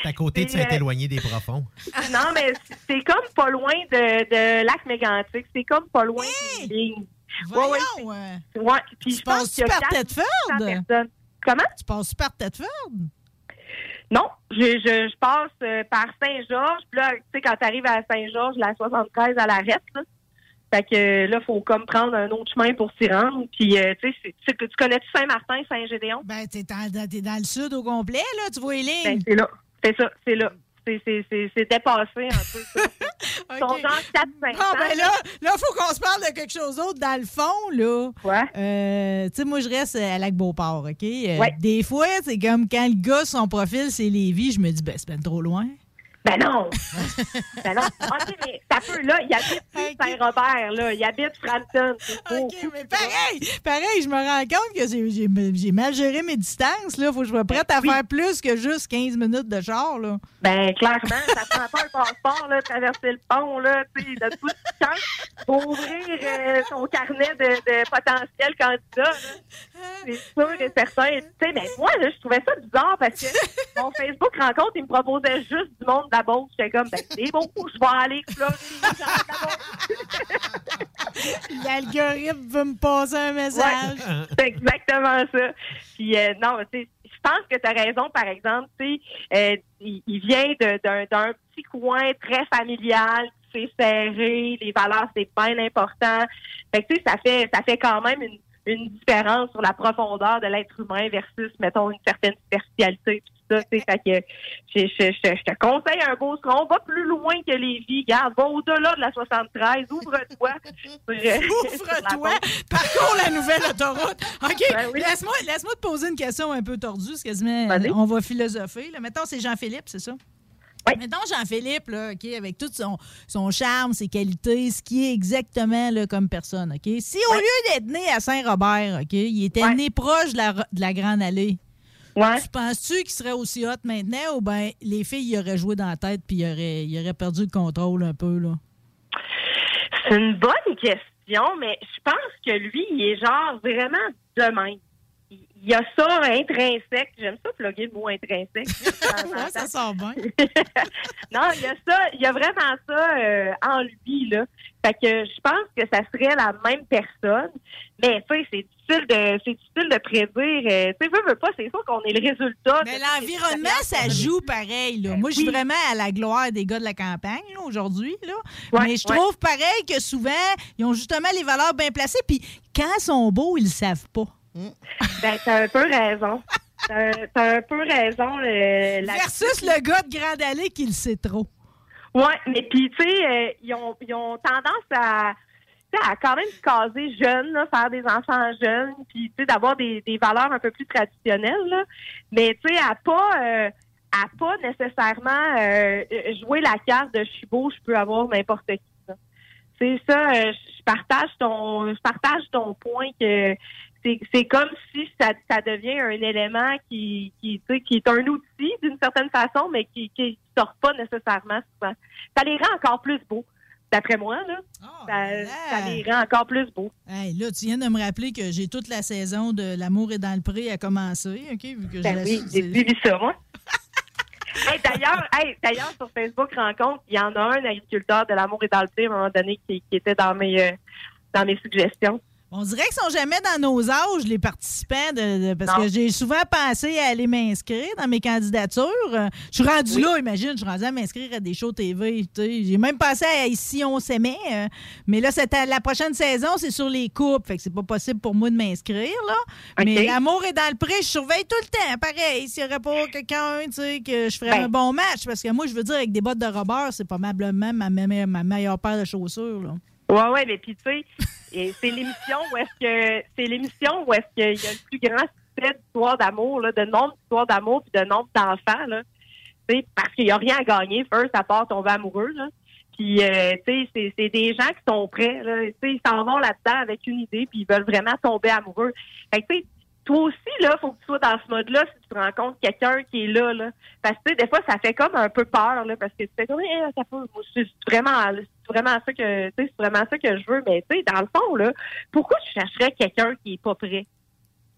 C'est à côté de C'est, euh, Saint-Éloigné des Profonds. non, mais c'est comme pas loin de, de Lac Mégantic. C'est comme pas loin Hey! des lignes. Voyons! ouais, euh, Ouais, puis tu a par 400 Tedford? Comment? Tu passes-tu par Tedford? Non, je, je, je passe euh, par Saint-Georges. Puis là, tu sais, quand tu arrives à Saint-Georges, la 73 à l'arrêt, là. Fait que là, faut comme prendre un autre chemin pour s'y rendre. Puis, euh, tu sais, tu connais-tu Saint-Martin, Saint-Gédéon? Ben, t'es dans, t'es dans le sud au complet, là, tu vois les Ben, lignes. c'est là. C'est ça, c'est là. C'est, c'est, c'est, c'est dépassé un peu, ça. Ils sont OK. genre 4-5 Bon, ben là, là, faut qu'on se parle de quelque chose d'autre. Dans le fond, là, Ouais. euh, tu sais, moi, je reste à Lac-Beauport, OK? Euh, Ouais. Des fois, c'est comme quand le gars, son profil, c'est Lévis, je me dis, ben, c'est ben trop loin. Ben non! ben non. OK, mais ça peut, là, il habite. Saint-Robert, là. Il habite Frampton. OK, mais pareil, pareil, je me rends compte que j'ai- mal géré mes distances, là. Faut que je sois prête à Oui. faire plus que juste 15 minutes de char, là. Ben, clairement, ça prend pas un passeport, là, traverser le pont, là, tu sais, de tout le temps pour ouvrir euh, son carnet de, de potentiels candidats, là. C'est sûr et certain. Tu sais, mais moi, là, je trouvais ça bizarre parce que mon Facebook rencontre, il me proposait juste du monde de la Beauce. J'étais comme, ben, c'est bon, je vais aller explorer les gens de la Beauce. L'algorithme veut me passer un message. C'est exactement ça. Puis euh, non, tu je pense que tu as raison, par exemple, tu sais, euh, il, il vient d'un petit coin très familial, c'est serré, les valeurs, c'est bien important. Fait que, tu sais, ça fait, ça fait quand même une, une différence sur la profondeur de l'être humain versus, mettons, une certaine superficialité. tout ça. Fait que je, je, je, je te conseille un beau tronc. Va plus loin que les vies. Garde, va au-delà de la 73. Ouvre-toi. Ouvre-toi, parcours la nouvelle autoroute. OK, Ben oui. laisse-moi laisse te poser une question un peu tordue. Quasiment, Vas-y. on va philosopher. Là. Mettons, c'est Jean-Philippe, c'est ça? Oui. Mettons Jean-Philippe, là, OK, avec tout son, son charme, ses qualités, ce qui est exactement là, comme personne, OK? Si au lieu d'être né à Saint-Robert, OK, il était né proche de la, de la Grande Allée, tu penses-tu qu'il serait aussi hot maintenant ou bien les filles y auraient joué dans la tête puis il aurait, il aurait perdu le contrôle un peu, là? C'est une bonne question, mais je pense que lui, il est genre vraiment de même. Il y a ça intrinsèque. J'aime ça plugger le mot intrinsèque. Ouais, ça sort bien. non, il y a ça, il y a vraiment ça euh, en lui, là. Fait que je pense que ça serait la même personne. Mais tu sais, c'est difficile de c'est difficile de prédire. euh, tu sais, veux, veux pas, c'est sûr qu'on est le résultat. Mais l'environnement, ça joue pareil. Là. Moi, je suis Oui. vraiment à la gloire des gars de la campagne là, aujourd'hui. Là. Ouais, Mais je ouais. trouve pareil que souvent, ils ont justement les valeurs bien placées. Puis quand ils sont beaux, ils le savent pas. Ben, t'as un peu raison. T'as t'as un peu raison. euh, la- Versus le gars de Grande Allée qui le sait trop. Ouais, mais puis tu sais, euh, ils, ont, ils ont tendance à, à quand même se caser jeunes, là, faire des enfants jeunes, puis tu sais, d'avoir des, des valeurs un peu plus traditionnelles. Là. Mais tu sais, à pas euh, à pas nécessairement euh, jouer la carte de je suis beau, je peux avoir n'importe qui. C'est ça, euh, je partage ton je partage ton point que c'est, comme si ça, ça devient un élément qui, qui, qui est un outil d'une certaine façon, mais qui qui sort pas nécessairement souvent. Ça les rend encore plus beaux, d'après moi. Là. Ça, ça les rend encore plus beaux. Hey, là, tu viens de me rappeler que j'ai toute la saison de L'amour est dans le pré à commencer. OK? Vu que Ben oui, j'ai suivi ça, moi. Hey, d'ailleurs, hey, d'ailleurs, sur Facebook Rencontre, il y en a un agriculteur de l'amour et dans le pré, à un moment donné, qui, qui était dans mes, euh, dans mes suggestions. On dirait qu'ils sont jamais dans nos âges, les participants, de, de- parce Non. que j'ai souvent pensé à aller m'inscrire dans mes candidatures. Euh, Je suis rendue là, imagine, je suis rendue à m'inscrire à des shows TV. J'ai même pensé à Ici on s'aimait, euh, mais là, c'était la prochaine saison, c'est sur les coupes, fait que c'est pas possible pour moi de m'inscrire. là. Mais l'amour est dans le pré, je surveille tout le temps. Pareil, s'il n'y aurait pas quelqu'un, que je ferais Ben. un bon match, parce que moi, je veux dire, avec des bottes de robeur, c'est probablement ma, me- ma meilleure paire de chaussures. Là. Ouais, ouais, mais puis tu sais, c'est l'émission où est-ce que c'est l'émission où est-ce qu'il y a le plus grand succès d'histoire d'amour, de nombre d'histoires d'amour puis de nombre d'enfants, là. Parce qu'il n'y a rien à gagner, first, à part tomber amoureux, là. Puis, euh, tu sais, c'est, des gens qui sont prêts, là. Ils s'en vont là-dedans avec une idée, puis ils veulent vraiment tomber amoureux. Fait que, tu sais, toi aussi, là, faut que tu sois dans ce mode-là si tu rencontres quelqu'un qui est là, là. Parce que, des fois, ça fait comme un peu peur, là, parce que tu fais comme, eh, ça peut, moi, c'est vraiment, c'est vraiment ça que, tu sais, c'est vraiment ça que je veux. Mais, tu sais, dans le fond, là, pourquoi tu chercherais quelqu'un qui est pas prêt?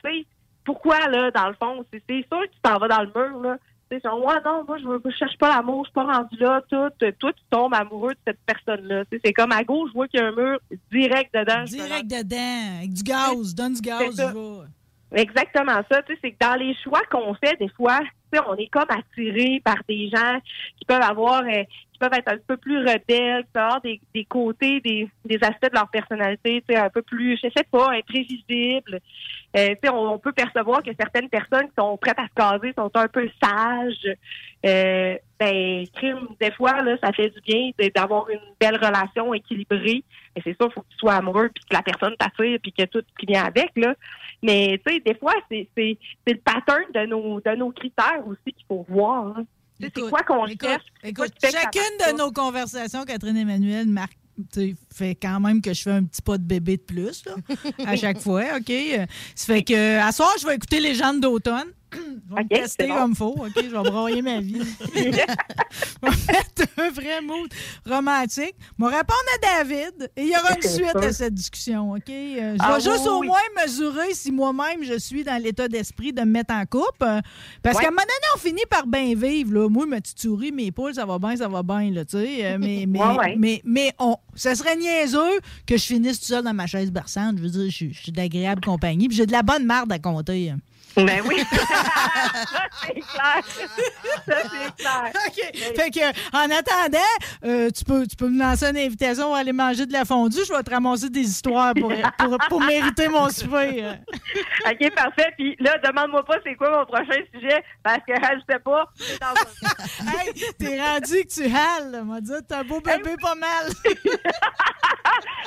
Tu sais, pourquoi, là, dans le fond? C'est, c'est sûr que tu t'en vas dans le mur, là. Tu sais, genre, ouais, non, moi, je, veux, je cherche pas l'amour, je suis pas rendu là, tout. Toi, tu tombes amoureux de cette personne-là. Tu sais, c'est comme à gauche, je vois qu'il y a un mur direct dedans. Direct dedans, avec du gaz, donne du gaz, je vais. Exactement ça. Tu sais, c'est que dans les choix qu'on fait, des fois, tu sais, on est comme attiré par des gens qui peuvent avoir, euh, qui peuvent être un peu plus rebelles, qui peuvent avoir des, des côtés, des, des aspects de leur personnalité, tu sais, un peu plus, je sais pas, imprévisibles. Euh, tu sais, on, peut percevoir que certaines personnes qui sont prêtes à se caser sont un peu sages. Euh, ben, crime, des fois, là, ça fait du bien d'avoir une belle relation équilibrée. Mais c'est il faut que tu sois amoureux, puis que la personne t'attire, puis que tout qui vient avec, là. Mais, tu sais, des fois, c'est le pattern de nos, de nos critères aussi qu'il faut voir. hein. C'est quoi qu'on cherche? quoi Écoute, chacune de nos conversations, Catherine Emmanuel, marque, fait quand même que je fais un petit pas de bébé de plus là, à chaque fois, OK? Euh, Ça fait que à soir, je vais écouter les gens d'automne. Je vais OK, me tester bon. comme faut, OK? Je vais broyer ma vie. je vais mettre un vrai mood romantique. Je vais répondre à David et il y aura une suite à cette discussion, OK? Euh, je Ah vais juste au oui. moins mesurer si moi-même je suis dans l'état d'esprit de me mettre en couple. Parce Ouais. qu'à un moment donné, on finit par bien vivre. Là. Moi, ma petite souris, mes poules, ça va bien, ça va bien. Là, tu sais. Euh, mais, mais, Ouais, ouais. mais, mais on, ça serait niaiseux que je finisse tout seul dans ma chaise berçante. Je veux dire, je, suis- je suis d'agréable compagnie. Puis j'ai de la bonne marde à compter. Ben oui. ça, c'est clair. Ça, c'est clair. OK. Fait que, en attendant, euh, tu, peux, tu peux me lancer une invitation à aller manger de la fondue. Je vais te ramasser des histoires pour, pour, pour mériter mon souper. euh. OK, parfait. Puis là, demande-moi pas c'est quoi mon prochain sujet, parce que je sais pas. Hey, t'es rendu que tu hales. m'a dit, t'es un beau bébé pas mal.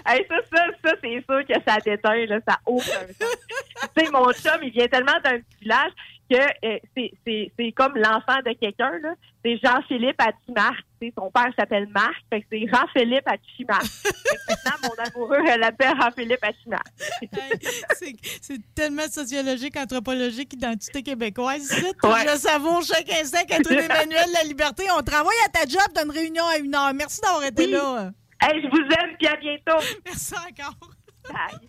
Hey, ça, ça, ça c'est sûr que ça déteint, là, ça sens. tu sais, mon chum, il vient tellement d'un petit village que euh, c'est- comme l'enfant de quelqu'un, là. C'est Jean-Philippe à Marc. Tu sais, son père s'appelle Marc, fait que c'est Jean-Philippe à Marc. Fait que maintenant, mon amoureux, elle l'appelle Jean-Philippe à Marc. Hey, c'est- tellement sociologique, anthropologique, identité québécoise. ici. Ouais. Je savoure chaque instant Catherine Emmanuel La Liberté. On travaille à ta job d'une réunion à une heure. Merci d'avoir été Oui. là. Hey, je vous aime, puis à bientôt. Merci encore. Bye.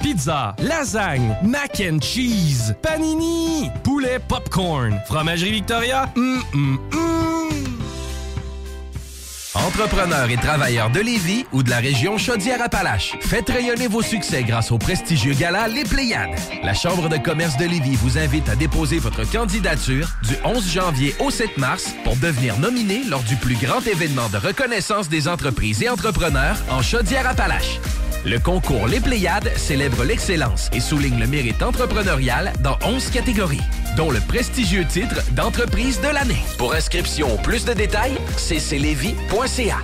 Pizza, lasagne, mac and cheese, panini, poulet popcorn. Fromagerie Victoria, hum, hum, hum. Entrepreneurs et travailleurs de Lévis ou de la région Chaudière-Appalaches, faites rayonner vos succès grâce au prestigieux gala Les Pléiades. La Chambre de commerce de Lévis vous invite à déposer votre candidature du 11 janvier au 7 mars pour devenir nominé lors du plus grand événement de reconnaissance des entreprises et entrepreneurs en Chaudière-Appalaches. Le concours Les Pléiades célèbre l'excellence et souligne le mérite entrepreneurial dans 11 catégories, dont le prestigieux titre d'entreprise de l'année. Pour inscription plus de détails, Garcia.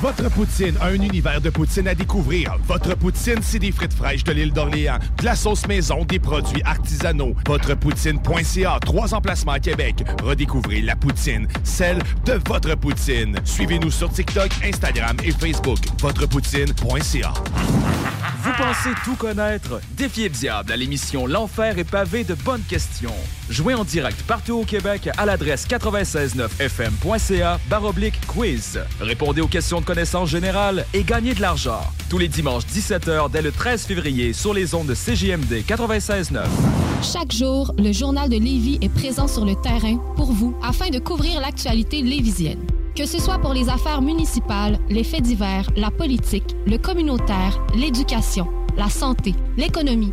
Votre poutine, un univers de poutine à découvrir. Votre poutine, c'est des frites fraîches de l'île d'Orléans, de la sauce maison, des produits artisanaux. Votrepoutine.ca, trois emplacements à Québec. Redécouvrez la poutine, celle de votre poutine. Suivez-nous sur TikTok, Instagram et Facebook. Votrepoutine.ca. Vous pensez tout connaître? Défiez le diable à l'émission L'Enfer est pavé de bonnes questions. Jouez en direct partout au Québec à l'adresse 969fm.ca baroblique quiz. Répondez aux questions de connaissances générales et gagnez de l'argent. Tous les dimanches 17h dès le 13 février sur les ondes de CJMD 96.9. Chaque jour, le journal de Lévis est présent sur le terrain pour vous afin de couvrir l'actualité lévisienne. Que ce soit pour les affaires municipales, les faits divers, la politique, le communautaire, l'éducation, la santé, l'économie,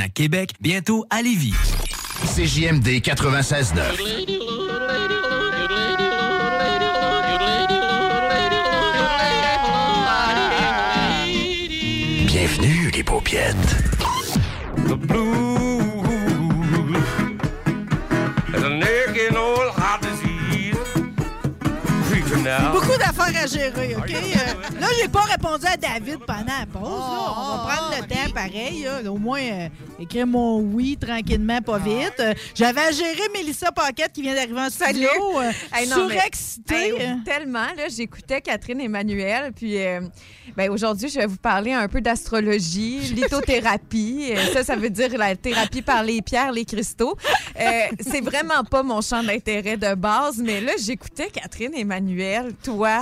à Québec, bientôt à Lévis. CJMD 96.9. Bienvenue, les paupiètes. The blues d'affaires à gérer, OK? Euh, là, j'ai pas répondu à David pendant la pause. là. On va prendre le temps pareil. là. Au moins, euh, écrire mon oui tranquillement, pas vite. Euh, J'avais à gérer Mélissa Paquette qui vient d'arriver en studio. euh, Hey, non, mais- surexcitée. Hey, tellement, là, j'écoutais Catherine Emmanuel, puis euh, ben, aujourd'hui, je vais vous parler un peu d'astrologie, lithothérapie. Euh, ça, ça veut dire la thérapie par les pierres, les cristaux. Euh, c'est vraiment pas mon champ d'intérêt de base, mais là, j'écoutais Catherine Emmanuel, toi,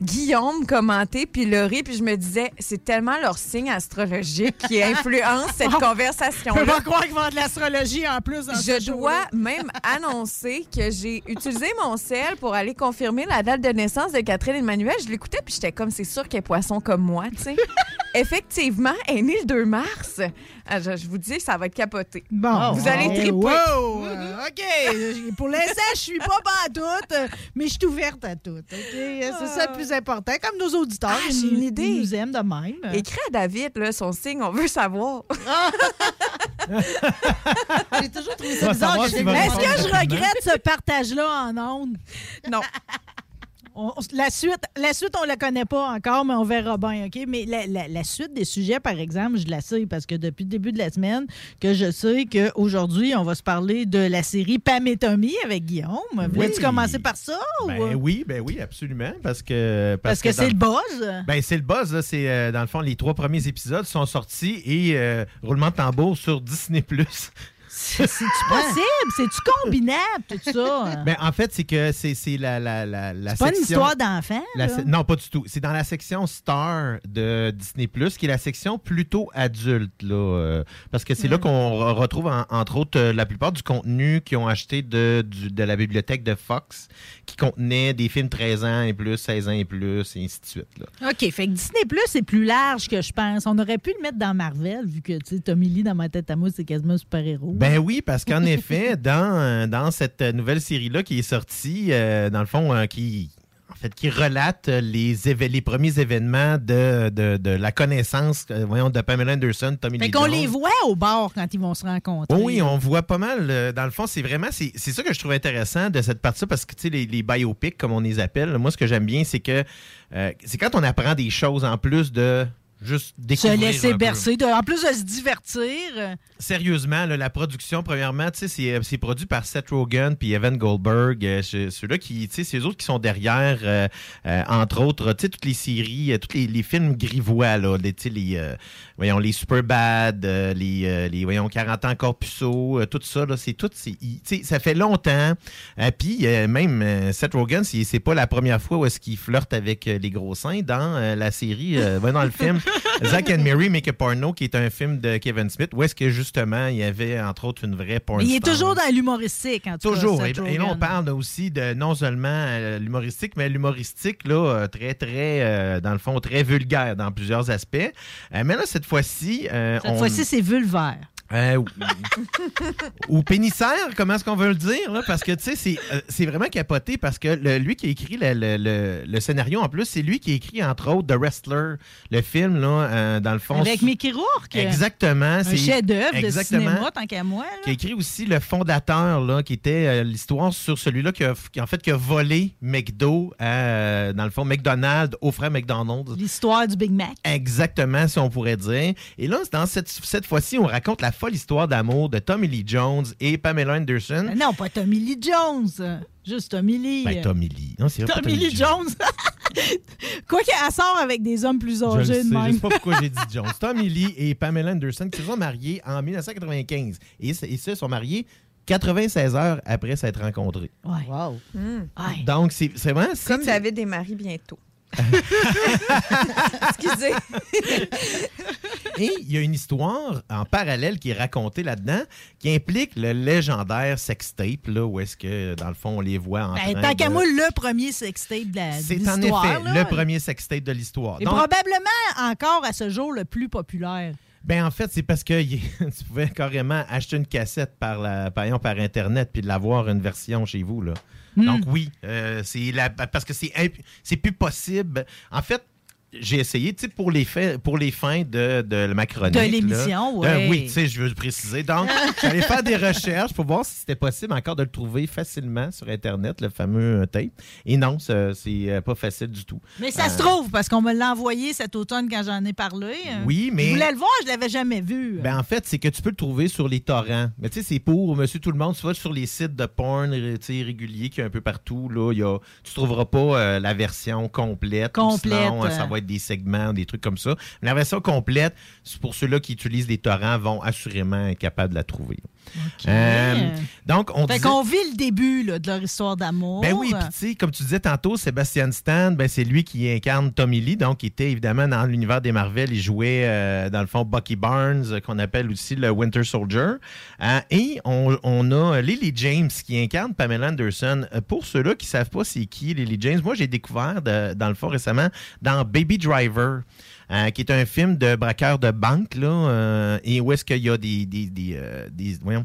Guillaume commenter, puis Laurie, puis je me disais, c'est tellement leur signe astrologique qui influence cette Je peux pas croire qu'ils vont de l'astrologie en plus dans Je ce dois même annoncer que j'ai utilisé mon sel pour aller confirmer la date de naissance de Catherine Emmanuel. Je l'écoutais puis j'étais comme c'est sûr qu'elle est poisson comme moi, tu sais. Effectivement, elle est née le 2 mars. Ah, je, je vous dis, ça va être capoté. Bon, vous allez hey, triper. wow, euh, OK. Pour l'instant, je suis pas bandoute, euh, mais je suis ouverte à tout. OK? C'est ça le plus important. Comme nos auditeurs, Ah, j'ai une idée. ils nous aiment de même. Écris à David, là, son signe, on veut savoir. J'ai toujours trouvé ça bizarre Est-ce que je regrette ce partage-là en ondes? Non. On- la, suite, la suite, on la connaît pas encore, mais on verra bien, OK? Mais la, la- la suite des sujets, par exemple, je la sais parce que depuis le début de la semaine, que je sais qu'aujourd'hui, on va se parler de la série Pam et Tommy avec Guillaume. Voulais-tu commencer par ça? Ben ou... oui, ben oui, absolument. Parce que. Parce que c'est le buzz. Ben, c'est le buzz. C'est, euh, dans le fond, les trois premiers épisodes sont sortis et euh, roulement de tambour sur Disney. C'est-tu possible? C'est-tu combinable, tout ça? Ben, en fait, c'est que c'est, c'est la, la, la, la C'est pas une section- histoire d'enfant, Non, pas du tout. C'est dans la section Star de Disney qui est la section plutôt adulte. Là, euh, parce que c'est là qu'on re- retrouve, en- entre autres, euh, la plupart du contenu qu'ils ont acheté de, du- de la bibliothèque de Fox, qui contenait des films 13 ans et plus, 16 ans et plus, et ainsi de suite. Là. OK, fait que Disney Plus c'est plus large que je pense. On aurait pu le mettre dans Marvel, vu que tu sais, Tommy Lee dans ma tête à moi, c'est quasiment un super-héros. Ben oui, parce qu'en effet, dans, dans cette nouvelle série-là qui est sortie, euh, dans le fond, euh, qui, en fait, qui relate les, les premiers événements de, de, de la connaissance, euh, voyons, de Pamela Anderson, Tommy fait qu'on les voit au bord quand ils vont se rencontrer. Oui, on voit pas mal. euh, Dans le fond, c'est vraiment, c'est c'est ça que je trouve intéressant de cette partie-là, parce que, tu sais, les, les biopics, comme on les appelle, moi, ce que j'aime bien, c'est que euh, c'est quand on apprend des choses en plus de juste Se laisser un bercer. en plus de se divertir. Sérieusement, là, la production, premièrement, c'est, euh, c'est produit par Seth Rogen puis Evan Goldberg. euh, ceux-là qui, c'est eux autres qui sont derrière, euh, euh, entre autres, toutes les séries, tous les, les films grivois, là, les, les, voyons, les Superbad, euh, les, euh, les, voyons, 40 ans Corpusso, euh, tout ça, là, c'est tout, c'est, il- tu sais, ça fait longtemps. Euh, puis même Seth Rogen, c'est, c'est pas la première fois où est-ce qu'il flirte avec les gros seins dans la série, dans le film Zack and Mary Make a Porno, qui est un film de Kevin Smith, où est-ce que justement il y avait entre autres une vraie porn Mais il est toujours dans l'humoristique, en tout Toujours. cas. Et, et là, on parle aussi de non seulement l'humoristique, mais l'humoristique, là, très, très, euh, dans le fond, très vulgaire dans plusieurs aspects. Mais là, cette fois-ci. euh, Cette on- fois-ci, c'est vulvaire. Euh, ou, ou comment est-ce qu'on veut le dire? là? Parce que, tu sais, c'est euh, c'est vraiment capoté parce que le- lui qui a écrit le, le- scénario, en plus, c'est lui qui a écrit, entre autres, The Wrestler, le film, là, euh, dans le fond. Avec Mickey Rourke. Exactement. Un c'est- chef-d'œuvre de cinéma, tant qu'à moi. là. Qui a écrit aussi le fondateur, là, qui était l'histoire sur celui-là qui, a, qui, en fait, qui a volé McDo, à, dans le fond, McDonald's au frère McDonald's. L'histoire du Big Mac. Exactement, si on pourrait dire. Et là, dans cette, cette fois-ci, on raconte la folle histoire d'amour de Tommy Lee Jones et Pamela Anderson. Non, pas Tommy Lee Jones. Juste Tommy Lee. Ben, Tommy Lee. Non, c'est Tommy Lee Jones. Quoi qu'elle sort avec des hommes plus Je le âgés sais, de je même. sais pas pourquoi j'ai dit Jones. Tommy Lee et Pamela Anderson qui se sont mariés en 1995. Et, et ceux sont mariés 96 heures après s'être rencontrés. Ouais. Wow. Donc, c'est c'est vraiment... Comme tu avais des maris bientôt. Excusez. Et il y a une histoire en parallèle qui est racontée là-dedans qui implique le légendaire sextape, là, où est-ce que, dans le fond, on les voit en Ben, train tant qu'à moi, le premier sextape de de C'est en l'histoire. effet là. le premier sextape de l'histoire. Et Donc, probablement encore à ce jour le plus populaire. Ben en fait, c'est parce que tu pouvais carrément acheter une cassette par la par, exemple, par internet puis de l'avoir une version chez vous là. Hmm. Donc oui, euh, c'est la parce que c'est imp- c'est plus possible. En fait, j'ai essayé, tu sais, pour les faits, pour les fins de, de ma chronique. De l'émission, ouais. oui, tu sais, je veux le préciser. Donc, j'allais faire des recherches pour voir si c'était possible encore de le trouver facilement sur Internet, le fameux euh, tape. Et non, c'est euh, pas facile du tout. Mais ça se Euh, trouve, parce qu'on me l'a envoyé cet automne quand j'en ai parlé. Oui, mais- Je voulais le voir, je l'avais jamais vu. Ben, en fait, c'est que tu peux le trouver sur les torrents. Mais tu sais, c'est pour monsieur tout le monde. Tu vas sur les sites de porn tu sais, réguliers qu'il y a un peu partout. Là, y a, tu trouveras pas euh, la version complète. Complète, Sinon, euh, ça. Des segments, des trucs comme ça. La version complète, pour ceux-là qui utilisent les torrents, vont assurément être capables de la trouver. Euh, donc, on fait disait- qu'on vit le début là, de leur histoire d'amour. ben oui, puis comme tu disais tantôt, Sébastien Stan, ben c'est lui qui incarne Tommy Lee, donc il était évidemment dans l'univers des Marvel. Il jouait, euh, dans le fond, Bucky Barnes, euh, qu'on appelle aussi le Winter Soldier. Euh, et on, on a Lily James qui incarne Pamela Anderson. Pour ceux-là qui savent pas c'est qui Lily James, moi j'ai découvert de- dans le fond récemment dans Baby Driver. Euh, qui est un film de braqueur de banque, là, euh, et où est-ce qu'il y a des, des, des, euh, des, voyons,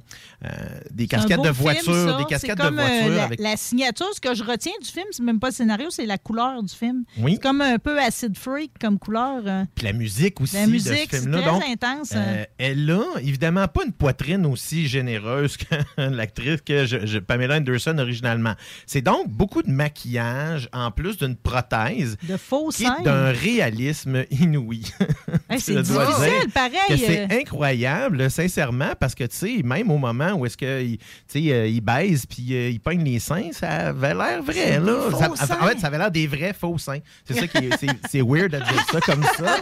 des cascades de film, voitures, des cascades de voitures la, avec la signature, ce que je retiens du film, c'est même pas le scénario, c'est la couleur du film. Oui. C'est comme un peu acid freak comme couleur. Puis la musique aussi La musique, c'est très Donc, intense. euh, elle a évidemment pas une poitrine aussi généreuse que l'actrice que je- je- Pamela Anderson originalement. C'est donc beaucoup de maquillage en plus d'une prothèse de faux d'un réalisme inouï. Hey, Je c'est difficile, pareil. C'est euh. incroyable, sincèrement, parce que, tu sais, même au moment où est-ce qu'il il baise puis euh, il peigne les seins, ça avait l'air vrai, là. Ça- en fait, ça avait l'air des vrais faux seins. C'est ça qui est, c'est- weird à dire ça comme ça,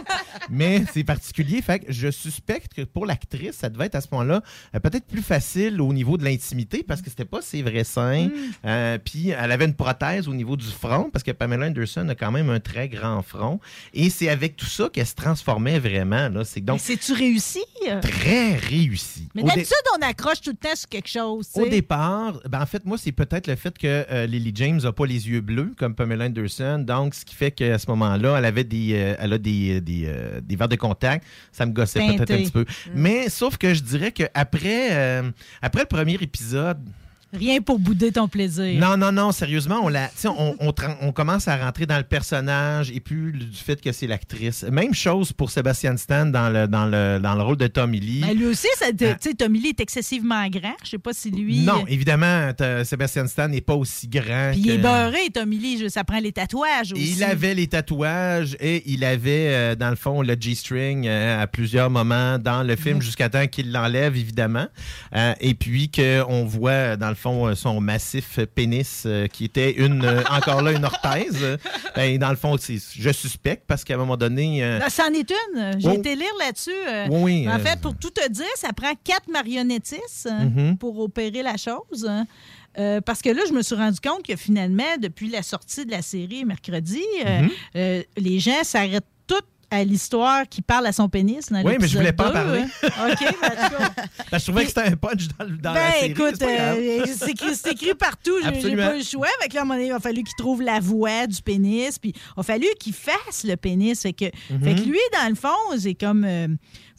mais c'est particulier. Fait que je suspecte que pour l'actrice, ça devait être à ce moment-là euh, peut-être plus facile au niveau de l'intimité parce que c'était pas ses vrais seins. Euh, puis elle avait une prothèse au niveau du front parce que Pamela Anderson a quand même un très grand front. Et c'est avec tout ça qu'elle se transformait vraiment. Là. C'est donc Mais C'est-tu réussi? très réussi. Mais d'habitude, on accroche tout le temps sur quelque chose. au départ, ben en fait, moi, c'est peut-être le fait que euh, Lily James n'a pas les yeux bleus comme Pamela Anderson. Donc, ce qui fait qu'à ce moment-là, elle avait des, euh, elle a des, des, euh, des verres de contact. Ça me gossait peut-être un petit peu. Mais sauf que je dirais qu'après après le premier épisode, Rien pour bouder ton plaisir. non, non, non, sérieusement, on, la, on, on, on commence à rentrer dans le personnage et puis du fait que c'est l'actrice. Même chose pour Sébastien Stan dans le, dans le, dans le rôle de Tommy Lee. Ben, lui aussi, ça, tu sais, Tommy Lee est excessivement grand. Je sais pas si lui. non, évidemment, Sébastien Stan n'est pas aussi grand. Puis il est beurré, Tommy Lee. Ça prend les tatouages aussi. Il avait les tatouages et il avait, euh, dans le fond, le G-string euh, à plusieurs moments dans le film jusqu'à temps qu'il l'enlève, évidemment. Euh, et puis qu'on voit, dans le fond, euh, son massif pénis euh, qui était une, euh, encore là, une orthèse. Ben, dans le fond, je suspecte parce qu'à un moment donné... c'en est une. J'ai Oh. été lire là-dessus. Oui, en fait, pour tout te dire, ça prend quatre marionnettistes Mhm. pour opérer la chose. hein. Euh, parce que là, je me suis rendu compte que finalement, depuis la sortie de la série mercredi, euh, euh, les gens s'arrêtent à l'histoire qui parle à son pénis. Dans Oui, mais je voulais pas en parler. hein. OK, ben, en tout cas. Ben, je trouvais que c'était un punch dans, le- dans la Ben, série. écoute, euh, c'est écrit, partout. J'ai- pas eu le choix. Fait que là, à un moment donné, il a fallu qu'il trouve la voix du pénis. Puis, il a fallu qu'il fasse le pénis. Fait que, Mhm. fait que lui, dans le fond, c'est comme. euh,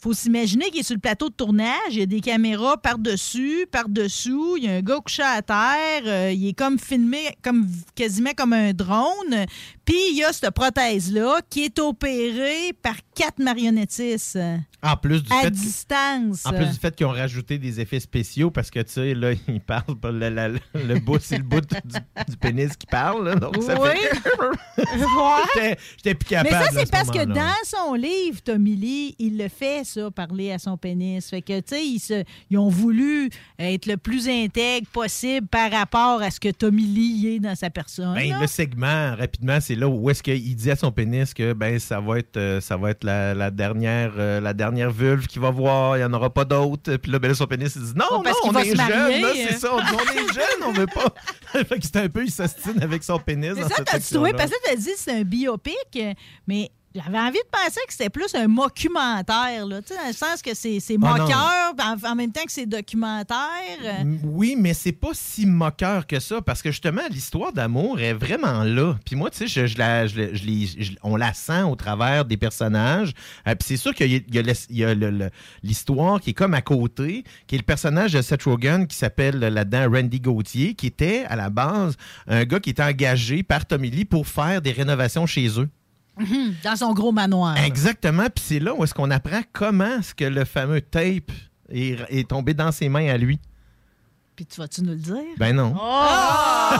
faut s'imaginer qu'il est sur le plateau de tournage. Il y a des caméras par-dessus, par-dessous. Il y a un gars couché à terre. euh, il est comme filmé, comme quasiment comme un drone. Puis, il y a cette prothèse-là qui est opérée par quatre marionnettistes euh, En plus du à fait. distance. En plus du fait qu'ils ont rajouté des effets spéciaux parce que, tu sais, là, ils parlent, le, bout, c'est le bout du, du pénis qui parle. là, donc, ça Oui. fait. J'étais- plus capable. Mais ça, c'est ce parce que dans son livre, Tommy Lee, il le fait, ça, parler à son pénis. Fait que, tu sais, ils, se- ils ont voulu être le plus intègre possible par rapport à ce que Tommy Lee est dans sa personne. Ben, le segment, rapidement, c'est là où est-ce qu'il dit à son pénis que ben ça va être euh, ça va être la, la dernière euh, la dernière vulve qu'il va voir, il n'y en aura pas d'autres. Puis là, ben là, son pénis, il dit non, non, qu'il on est jeune, hein. c'est ça, on, est jeune, on veut pas. fait que c'est un peu, il s'ostine avec son pénis. Dans ça, t'as-tu trouvé? Parce que t'as dit que c'est un biopic, mais j'avais envie de penser que c'était plus un mockumentaire, là. Tu sais, dans le sens que c'est Ah, moqueur, en, en même temps que c'est documentaire. Oui, mais c'est pas si moqueur que ça parce que justement, l'histoire d'amour est vraiment là. Puis moi, tu sais, je, je la- je je on la sent au travers des personnages. Euh, Puis c'est sûr qu'il y a, l'histoire qui est comme à côté, qui est le personnage de Seth Rogen qui s'appelle là-dedans Randy Gauthier, qui était à la base un gars qui était engagé par Tommy Lee pour faire des rénovations chez eux. Mhm, Dans son gros manoir. Exactement. Puis c'est là où est-ce qu'on apprend comment est-ce que le fameux tape est, est tombé dans ses mains à lui. Puis tu vas-tu nous le dire? Ben non. Oh!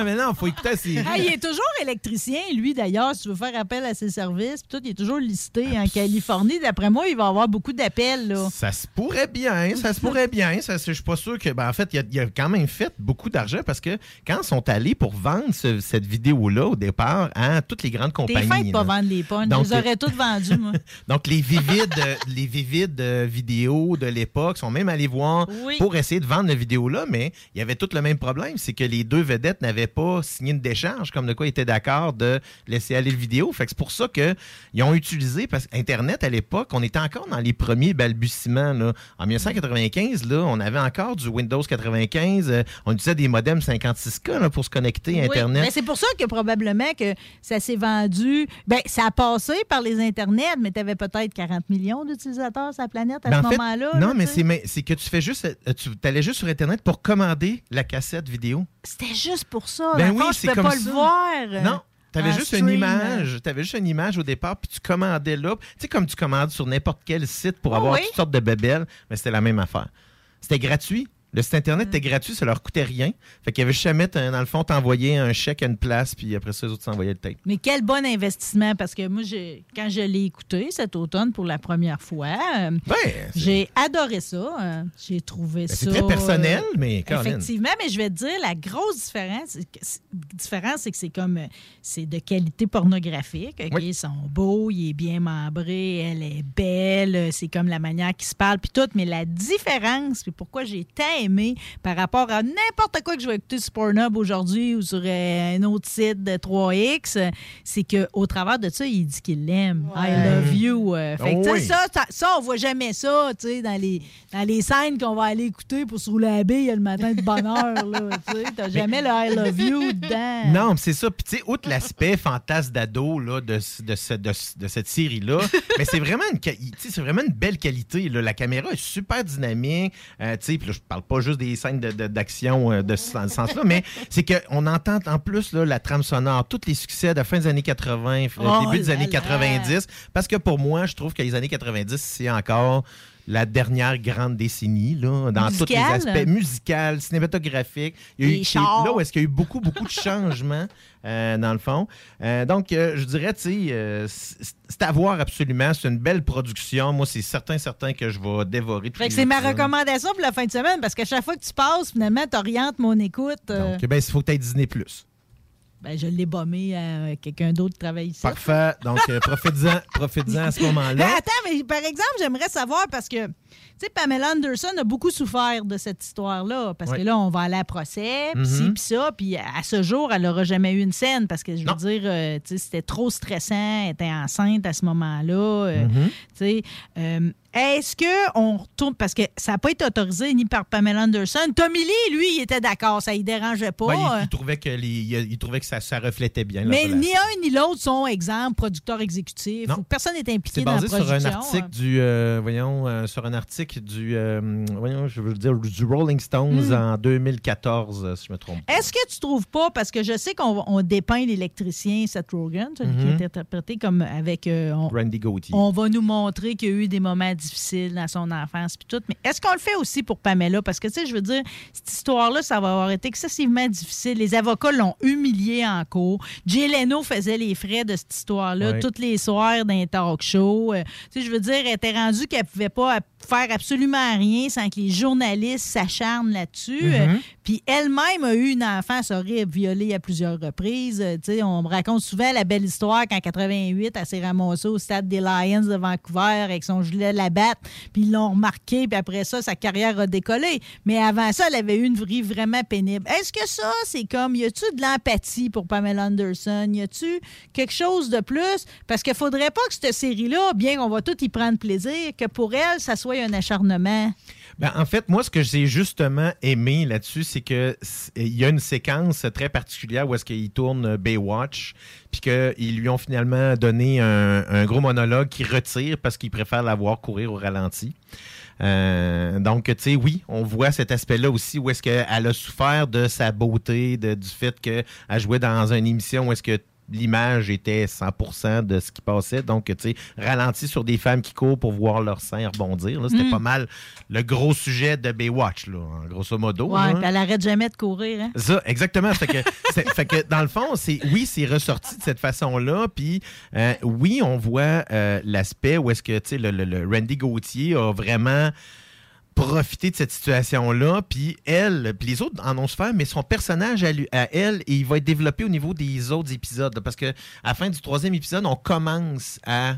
mais non, faut écouter série. Ah, il est toujours électricien, lui, d'ailleurs. Si tu veux faire appel à ses services, puis tout, il est toujours listé en Californie. D'après moi, il va avoir beaucoup d'appels. là. Ça se pourrait bien, ça se pourrait bien. Ça, je suis pas sûr que. Ben, en fait, il a, il a quand même fait beaucoup d'argent parce que quand ils sont allés pour vendre ce- cette vidéo-là au départ à toutes les grandes T'es compagnies. fin de pas vendre les punchs. Donc, Je les aurais toutes vendues, moi. Donc, les vivides, euh, les vivides euh, vidéos de l'époque sont même allés voir Oui. pour essayer de vendre la vidéo-là, mais il y avait tout le même problème, c'est que les deux vedettes n'avaient pas signé une décharge, comme de quoi ils étaient d'accord de laisser aller le vidéo. Fait que c'est pour ça qu'ils ont utilisé, parce qu'Internet, à l'époque, on était encore dans les premiers balbutiements. là. En 1995, là, on avait encore du Windows 95, euh, on utilisait des modems 56K là, pour se connecter à Internet. c'est pour ça que probablement que ça s'est vendu. Ben, ça a passé par les Internets, mais tu avais peut-être 40 millions d'utilisateurs sur la planète à Ben, ce moment-là. Non, là, c'est mais c'est que tu fais juste, euh, tu allais juste sur Internet pour commander la cassette vidéo. C'était juste pour ça. Ben oui, c'est comme pas le voir. Non. Tu avais en juste une image. Tu avais juste une image au départ, puis tu commandais là. Tu sais, comme tu commandes sur n'importe quel site pour Oh avoir oui. toutes sortes de bébelles, mais c'était la même affaire. C'était gratuit. Le site Internet était gratuit, ça leur coûtait rien. Fait qu'il y avait jamais, dans le fond, t'envoyais un chèque à une place, puis après ça, les autres s'envoyaient le tape. Mais quel bon investissement, parce que moi, quand je l'ai écouté cet automne pour la première fois, euh, j'ai adoré ça. euh, J'ai trouvé Ben, ça. c'est très personnel, euh, mais Caroline. Effectivement, mais je vais te dire, la grosse différence, c'est que- c'est- différence, c'est que c'est comme. C'est de qualité pornographique. Ils sont beaux, il est bien membré, elle est belle, c'est comme la manière qu'ils se parlent, puis tout. Mais la différence, puis pourquoi j'ai tant aimé par rapport à n'importe quoi que je vais écouter sur Pornhub aujourd'hui ou sur euh, un autre site de 3X, euh, c'est qu'au travers de ça, il dit qu'il l'aime. I love you. euh, fait que, tu sais, oui. ça, ça, ça, on voit jamais ça, tu sais, dans les, dans les scènes qu'on va aller écouter pour se rouler la bille le matin de bonne heure. T'as jamais le I love you dedans. Non, mais c'est ça. Puis, tu sais, outre l'aspect fantasme d'ado de, de, ce- de ce- de cette série-là, mais c'est vraiment, une, c'est vraiment une belle qualité. là. La caméra est super dynamique. Euh, tu sais, puis là, je parle pas juste des scènes de- de- d'action euh, de, ce dans ce sens-là, mais c'est qu'on entend en plus là, la trame sonore, tous les succès de la fin des années 80, f- Oh début des années là. 90. Parce que pour moi, je trouve que les années 90, c'est encore la dernière grande décennie, là, dans tous les aspects musical, cinématographique. Il y a eu, là où est-ce qu'il y a eu beaucoup, beaucoup de changements, euh, dans le fond. Euh, donc, euh, je dirais, tu sais, c'est à voir absolument. C'est une belle production. Moi, c'est certain, certain que je vais dévorer tout c'est ma recommandation pour la fin de semaine parce qu'à chaque fois que tu passes, finalement, t'orientes mon écoute. Donc, ben, il faut que tu Disney+. Ben, je l'ai bombé à quelqu'un d'autre qui travaille ici. Parfait. Donc, euh, profitez-en profitez-en à ce Mais moment-là. attends, mais par exemple, j'aimerais savoir parce que, tu sais, Pamela Anderson a beaucoup souffert de cette histoire-là. Parce que là, on va aller à procès, puis Mhm. puis ça. Puis à ce jour, elle n'aura jamais eu une scène parce que, je veux dire, euh, tu sais, c'était trop stressant. Elle était enceinte à ce moment-là. euh, Mhm. tu sais. Euh, est-ce qu'on retourne. Parce que ça n'a pas été autorisé ni par Pamela Anderson. Tommy Lee, lui, il était d'accord. Ça ne dérangeait pas. Ouais, il, il trouvait que, les- il, il trouvait que ça, ça reflétait bien. mais relation. ni un ni l'autre sont, exemple, producteurs exécutifs. Non. ou Personne n'est impliqué C'est dans la basé sur un production. article hein. du, voyons, sur un article du, euh, je veux dire, du Rolling Stones Mm. en 2014, euh, si je me trompe. Est-ce que tu trouves pas, parce que je sais qu'on on dépeint l'électricien Seth Rogen, celui qui Mhm. est interprété comme avec... euh, on, Randy Gauthier. on va nous montrer qu'il y a eu des moments difficiles dans son enfance puis tout. Mais est-ce qu'on le fait aussi pour Pamela? Parce que, tu sais, je veux dire, cette histoire-là, ça va avoir été excessivement difficile. Les avocats l'ont humilié en cours. Jay Leno faisait les frais de cette histoire-là Ouais. toutes les soirs dans les talk shows. Euh, tu sais, je veux dire, elle était rendue qu'elle pouvait pas faire absolument rien sans que les journalistes s'acharnent là-dessus. Mhm. Euh, Puis elle-même a eu une enfance horrible, violée à plusieurs reprises. Euh, on me raconte souvent la belle histoire qu'en 88, elle s'est ramassée au stade des Lions de Vancouver avec son gilet la batte. Puis ils l'ont remarqué, puis après ça, sa carrière a décollé. Mais avant ça, elle avait eu une vie vraiment pénible. Est-ce que ça, c'est comme, y a-tu de l'empathie pour Pamela Anderson? Y a-tu quelque chose de plus? Parce qu'il faudrait pas que cette série-là, bien qu'on va tout y prendre plaisir, que pour elle, ça soit un acharnement? Ben, en fait, moi, ce que j'ai justement aimé là-dessus, c'est que il y a une séquence très particulière où est-ce qu'il tourne Baywatch, puis qu'ils lui ont finalement donné un, gros monologue qui retire parce qu'il préfère la voir courir au ralenti. Euh, donc, tu sais, oui, on voit cet aspect-là aussi où est-ce qu'elle a souffert de sa beauté, du fait qu'elle jouait dans une émission où est-ce que l'image était 100% de ce qui passait. Donc, tu sais, ralenti sur des femmes qui courent pour voir leur sein rebondir. C'était Mm. pas mal le gros sujet de Baywatch, là, en grosso modo. Ouais, puis elle arrête jamais de courir. Hein? Ça, exactement. Fait que, fait que dans le fond, c'est oui, c'est ressorti de cette façon-là. Puis euh, oui, on voit euh, l'aspect où est-ce que tu sais, le, le- le Randy Gauthier a vraiment profité de cette situation-là, puis elle, puis les autres en ont souffert, mais son personnage à, lui- à elle, il va être développé au niveau des autres épisodes, parce que à la fin du troisième épisode, on commence à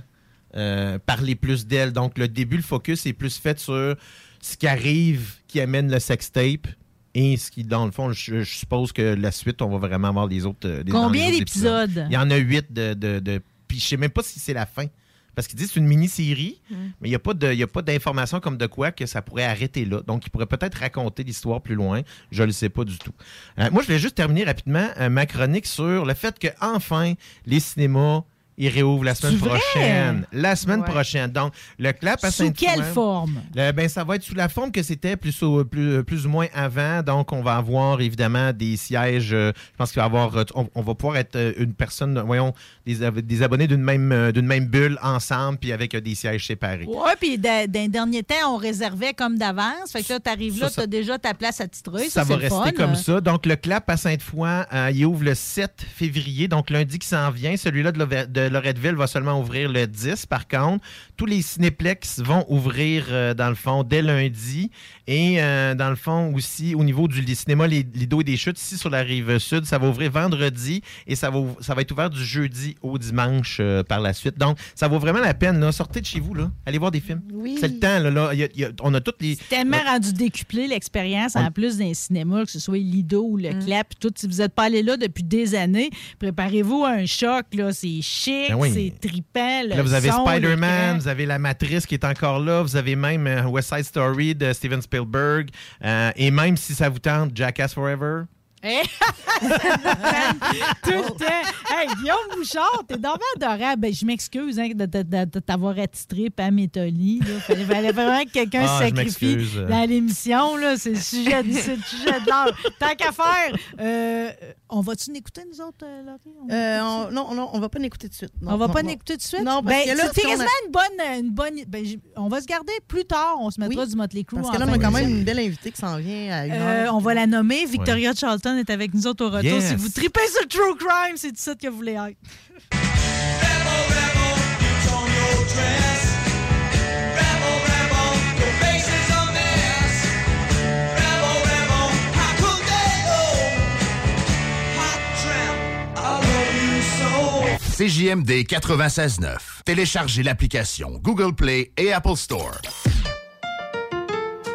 euh, parler plus d'elle. Donc le début, le focus est plus fait sur ce qui arrive, qui amène le sextape, et ce qui, dans le fond, je, je suppose que la suite, on va vraiment avoir les autres. euh, Combien les autres d'épisodes? Il y en a huit de. de, de- puis je sais même pas si c'est la fin. Parce qu'ils disent que c'est une mini-série, Mm. mais il n'y a pas d'informations comme de quoi que ça pourrait arrêter là. Donc, il pourrait peut-être raconter l'histoire plus loin. Je ne le sais pas du tout. Euh, moi, je voulais juste terminer rapidement euh, ma chronique sur le fait que enfin les cinémas. Ils réouvrent la semaine prochaine. La semaine Ouais. prochaine. Donc, le clap à Sous quelle forme? le- ben, ça va être sous la forme que c'était plus, au- plus, plus ou moins avant. Donc, on va avoir évidemment des sièges. euh, je pense qu'il va y avoir. euh, On, on va pouvoir être euh, une personne, voyons, des, ab- des abonnés d'une même, euh, d'une même bulle ensemble, puis avec euh, des sièges séparés. Oui, puis d'un dernier temps, on réservait comme d'avance. Fait que là, t'arrives là, Ça, ça- t'as déjà ta place à titrer. Ça, Ça, va rester fun. comme ça. Donc, le clap à Sainte-Foy, euh, il ouvre le 7 février, donc lundi qui s'en vient. Celui-là de, de Loretteville va seulement ouvrir le 10, par contre. Tous les cinéplex vont ouvrir, euh, dans le fond, dès lundi. Et, euh, dans le fond, aussi, au niveau du cinéma Les- Lido et des Chutes, ici sur la rive sud, ça va ouvrir vendredi et ça va, ça va être ouvert du jeudi au dimanche euh, par la suite. Donc, ça vaut vraiment la peine. Là. Sortez de chez vous. Là. Allez voir des films. Oui. C'est le temps. Là, là. Y a- il y a- on a toutes les... Tellement rendu décuplé l'expérience, On- en plus d'un cinéma, que ce soit Lido ou le Clap, puis tout. Si vous n'êtes pas allé là depuis des années, préparez-vous à un choc. là. C'est chic, Ben oui. c'est trippant. le Là, vous avez Spider-Man, vous avez La Matrice qui est encore là, vous avez même euh, West Side Story de Steven Spielberg, euh, et même si ça vous tente, Jackass Forever. Hein? Tout le temps. Hey, Guillaume Bouchard, t'es vraiment adorable. Ben, je m'excuse hein, de, de- de- de t'avoir attitré Pam et Tolly. Il fallait, vraiment que quelqu'un Ah, se sacrifie dans l'émission. là. C'est le sujet, le sujet de l'heure. Tant qu'à faire, euh, on va-tu l'écouter, nous autres, euh, Laurie? On- Euh, on- non, non, on va pas l'écouter tout de suite. Non, on va non, pas l'écouter tout de suite? Non, parce ben, que là, c'est si on a- quasiment une bonne. Une bonne ben, on va se garder plus tard. On se mettra du Motley Crue. Parce en que là, on a quand même une belle invitée qui s'en vient à une Euh, on va la nommer. Victoria Charlton est avec nous autres au retour. Yes. Si vous tripez sur le True Crime, c'est tout ça que vous voulez être. CJMD 96.9. Téléchargez l'application Google Play et Apple Store.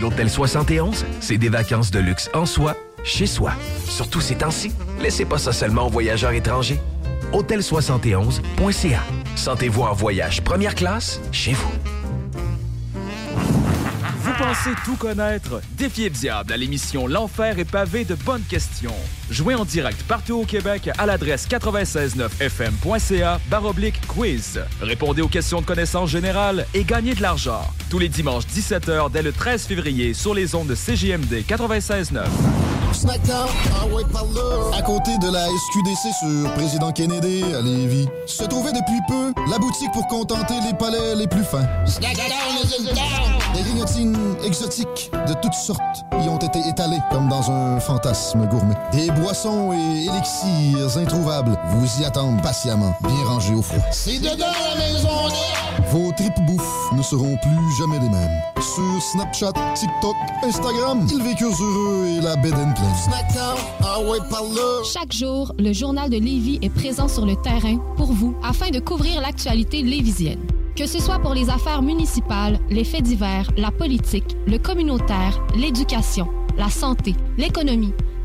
L'Hôtel 71, c'est des vacances de luxe en soi, chez soi. Surtout ces temps-ci, laissez pas ça seulement aux voyageurs étrangers. Hôtel71.ca. Sentez-vous en voyage première classe chez vous. Vous pensez tout connaître? Défiez le diable à l'émission L'Enfer est pavé de bonnes questions. Jouez en direct partout au Québec à l'adresse 969fm.ca baroblique quiz. Répondez aux questions de connaissance générale et gagnez de l'argent. Tous les dimanches 17h dès le 13 février sur les ondes de CJMD 96.9. Snackdown, ah ouais, par là. À côté de la SQDC sur Président Kennedy à Lévis, se trouvait depuis peu la boutique pour contenter les palais les plus fins. Des grignotines exotiques de toutes sortes y ont été étalées comme dans un fantasme gourmet. Des boissons et élixirs introuvables vous y attendent patiemment, bien rangés au froid. C'est dedans la maison Vos tripes bouffe ne seront plus jamais les mêmes. Sur Snapchat, TikTok, Instagram, ils vécurent heureux et la bed and ah ouais. Chaque jour, le journal de Lévis est présent sur le terrain pour vous afin de couvrir l'actualité lévisienne. Que ce soit pour les affaires municipales, les faits divers, la politique, le communautaire, l'éducation, la santé, l'économie,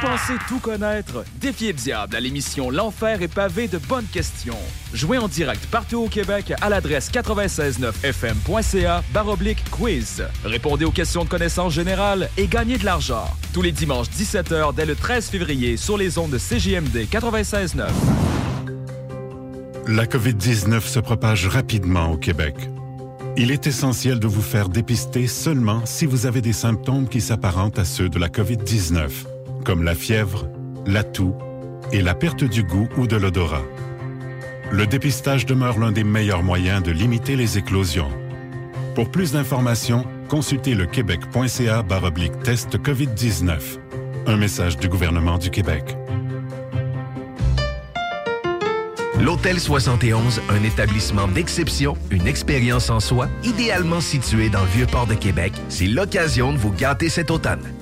Pensez tout connaître? Défiez le diable à l'émission L'Enfer est pavé de bonnes questions. Jouez en direct partout au Québec à l'adresse 969fm.ca baroblique quiz. Répondez aux questions de connaissance générale et gagnez de l'argent. Tous les dimanches 17h dès le 13 février sur les ondes de CJMD 96.9. La COVID-19 se propage rapidement au Québec. Il est essentiel de vous faire dépister seulement si vous avez des symptômes qui s'apparentent à ceux de la COVID-19, comme la fièvre, la toux et la perte du goût ou de l'odorat. Le dépistage demeure l'un des meilleurs moyens de limiter les éclosions. Pour plus d'informations, consultez le québec.ca baroblique test COVID-19. Un message du gouvernement du Québec. L'Hôtel 71, un établissement d'exception, une expérience en soi, idéalement situé dans le Vieux-Port de Québec, c'est l'occasion de vous gâter cet automne.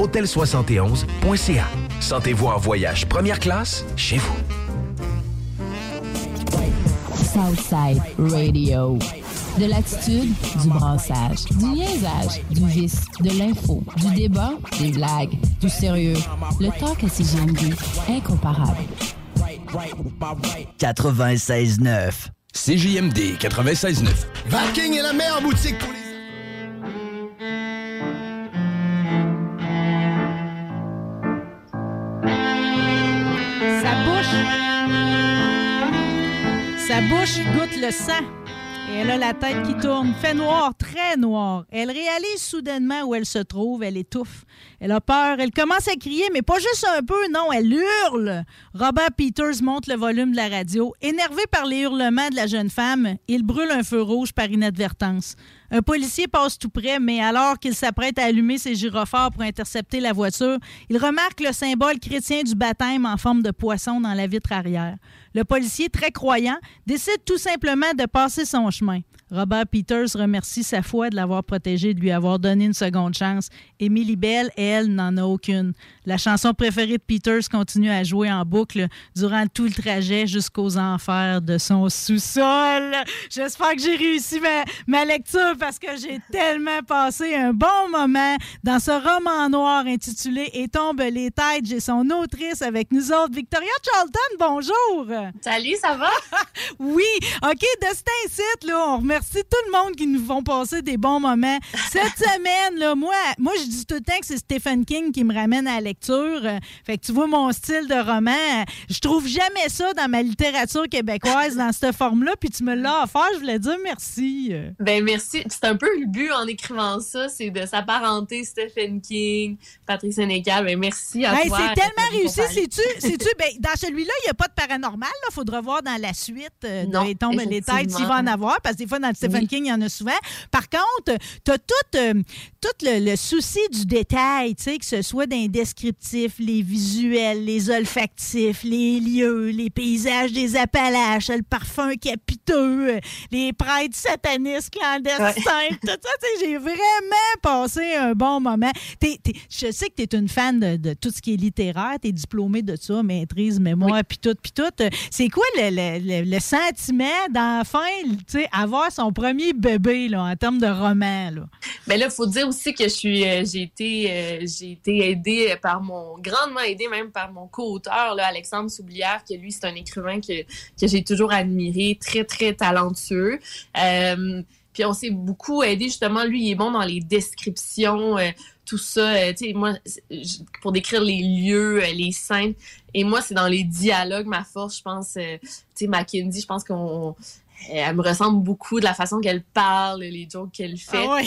Hôtel71.ca. Sentez-vous en voyage première classe chez vous. Southside Radio. De l'attitude, du brassage, du niaisage, du vice, de l'info, du débat, des blagues, du sérieux. Le talk à CGMD, incomparable. 96.9. CJMD 96.9. Vapking est la meilleure boutique pour les... Sa bouche goûte le sang. Et elle a la tête qui tourne, fait noir, très noir. Elle réalise soudainement où elle se trouve, elle étouffe. Elle a peur, elle commence à crier, mais pas juste un peu, non, elle hurle. Robert Peters monte le volume de la radio. Énervé par les hurlements de la jeune femme, il brûle un feu rouge par inadvertance. Un policier passe tout près, mais alors qu'il s'apprête à allumer ses gyrophares pour intercepter la voiture, il remarque le symbole chrétien du baptême en forme de poisson dans la vitre arrière. Le policier, très croyant, décide tout simplement de passer son chemin. Robert Peters remercie sa foi de l'avoir protégé, de lui avoir donné une seconde chance. Émilie Bell, elle, n'en a aucune. La chanson préférée de Peters continue à jouer en boucle durant tout le trajet jusqu'aux enfers de son sous-sol. J'espère que j'ai réussi ma, ma lecture parce que j'ai tellement passé un bon moment dans ce roman noir intitulé Et tombent les têtes. J'ai son autrice avec nous autres. Victoria Charlton, bonjour! Salut, ça va? oui! OK, de cet incite, là, on remercie tout le monde qui nous font passer des bons moments. Cette semaine, là, moi, moi je dis tout le temps que c'est Stephen King qui me ramène à la lecture. Euh, Fait que tu vois mon style de roman. euh, Je trouve jamais ça dans ma littérature québécoise, dans cette forme-là. Puis tu me l'as offert, je voulais dire merci. Ben merci. C'est un peu le but en écrivant ça, c'est de s'apparenter Stephen King, Patrick Sénécal. Ben merci à Hey, toi. c'est tellement réussi. C'est-tu, c'est-tu, ben, dans celui-là, il n'y a pas de paranormal. Il faudra voir dans la suite euh, Non, Les tombes les têtes s'il va en avoir, parce que des fois, dans le Stephen Oui. King, il y en a souvent. Par contre, tu as tout, euh, tout le, le souci du détail, tu sais, que ce soit dans les descriptifs, les visuels, les olfactifs, les lieux, les paysages des Appalaches, le parfum capiteux, les prêtres satanistes clandestins, tout ça. J'ai vraiment passé un bon moment. Je sais que tu es une fan de, de tout ce qui est littéraire, tu es diplômé de ça, maîtrise, mémoire, puis tout, puis tout. C'est quoi le, le- le- le sentiment d'enfin, avoir son premier bébé là, en termes de roman? Là? Ben là, faut dire aussi que je suis, euh, j'ai été, euh, j'ai été aidée par mon, grandement aidée même par mon co-auteur, là, Alexandre Soublière, que lui, c'est un écrivain que, que j'ai toujours admiré, très, très talentueux. Euh, puis on s'est beaucoup aidé, justement, lui, il est bon dans les descriptions, euh, tout ça. euh, tu sais, moi, pour décrire les lieux, les scènes. Et moi, c'est dans les dialogues, ma force, je pense. tu sais, Mackenzie, je pense qu'on elle me ressemble beaucoup de la façon qu'elle parle, les jokes qu'elle fait. Ah ouais.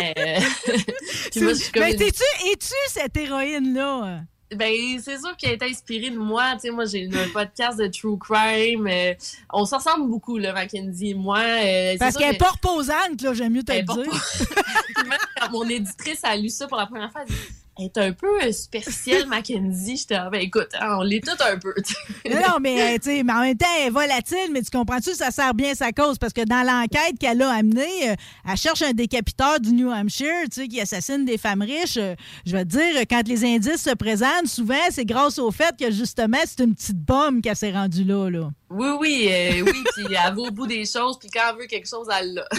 Euh, moi, Ben, une- es-tu cette héroïne-là? Ben, c'est sûr qu'elle est inspirée de moi. Tu sais, moi, j'ai un podcast de true crime. euh, on se ressemble beaucoup, là, Mackenzie et moi. euh, Parce qu'elle n'est que- pas reposante, là, j'aime mieux te le pas dire. Quand mon éditrice a lu ça pour la première fois, elle dit Elle est un peu euh, superficielle, Mackenzie. J'étais, ah, ben écoute, hein, on l'est tout un peu. Non, non, mais, euh, tu sais, mais en même temps, elle est volatile, mais tu comprends-tu, ça sert bien sa cause, parce que dans l'enquête qu'elle a amenée, euh, elle cherche un décapiteur du New Hampshire, tu sais, qui assassine des femmes riches. Je vais te dire, quand les indices se présentent, souvent, c'est grâce au fait que, justement, c'est une petite bombe qu'elle s'est rendue là, là. Oui, oui, euh, oui, puis elle va au bout des choses, puis quand elle veut quelque chose, elle l'a.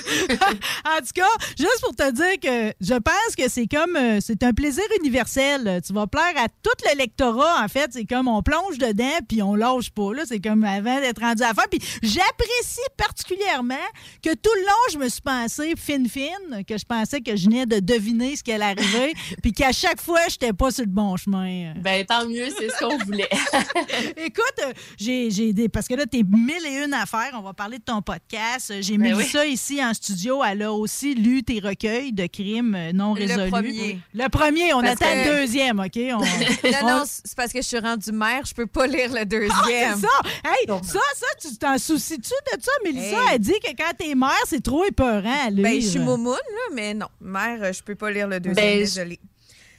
En tout cas, juste pour te dire que je pense que c'est comme c'est un plaisir universel. Tu vas plaire à tout le lectorat. En fait, c'est comme on plonge dedans puis on lâche pas. Là, c'est comme avant d'être rendu à la fin. Puis j'apprécie particulièrement que tout le long, je me suis pensé fine fine, que je pensais que je venais de deviner ce qui allait arriver, puis qu'à chaque fois, j'étais pas sur le bon chemin. Ben tant mieux, c'est ce qu'on voulait. Écoute, euh, j'ai des. Parce que là, t'es mille et une affaires. On va parler de ton podcast. Euh, J'ai mis Ben oui. ça ici en studio. Elle a aussi lu tes recueils de crimes euh, non Le résolus. premier. Le premier, on Parce attend que- le deuxième, OK? On- Non, on- non, c'est parce que je suis rendue mère, je peux pas lire le Ah, deuxième. c'est ça! Hey, ça, ça, tu t'en soucies-tu de ça? Mélissa, Hey. elle dit que quand t'es mère, c'est trop épeurant à lire. Ben, je suis moumoune, là, mais non. Mère, euh, je peux pas lire le deuxième, Ben, désolée.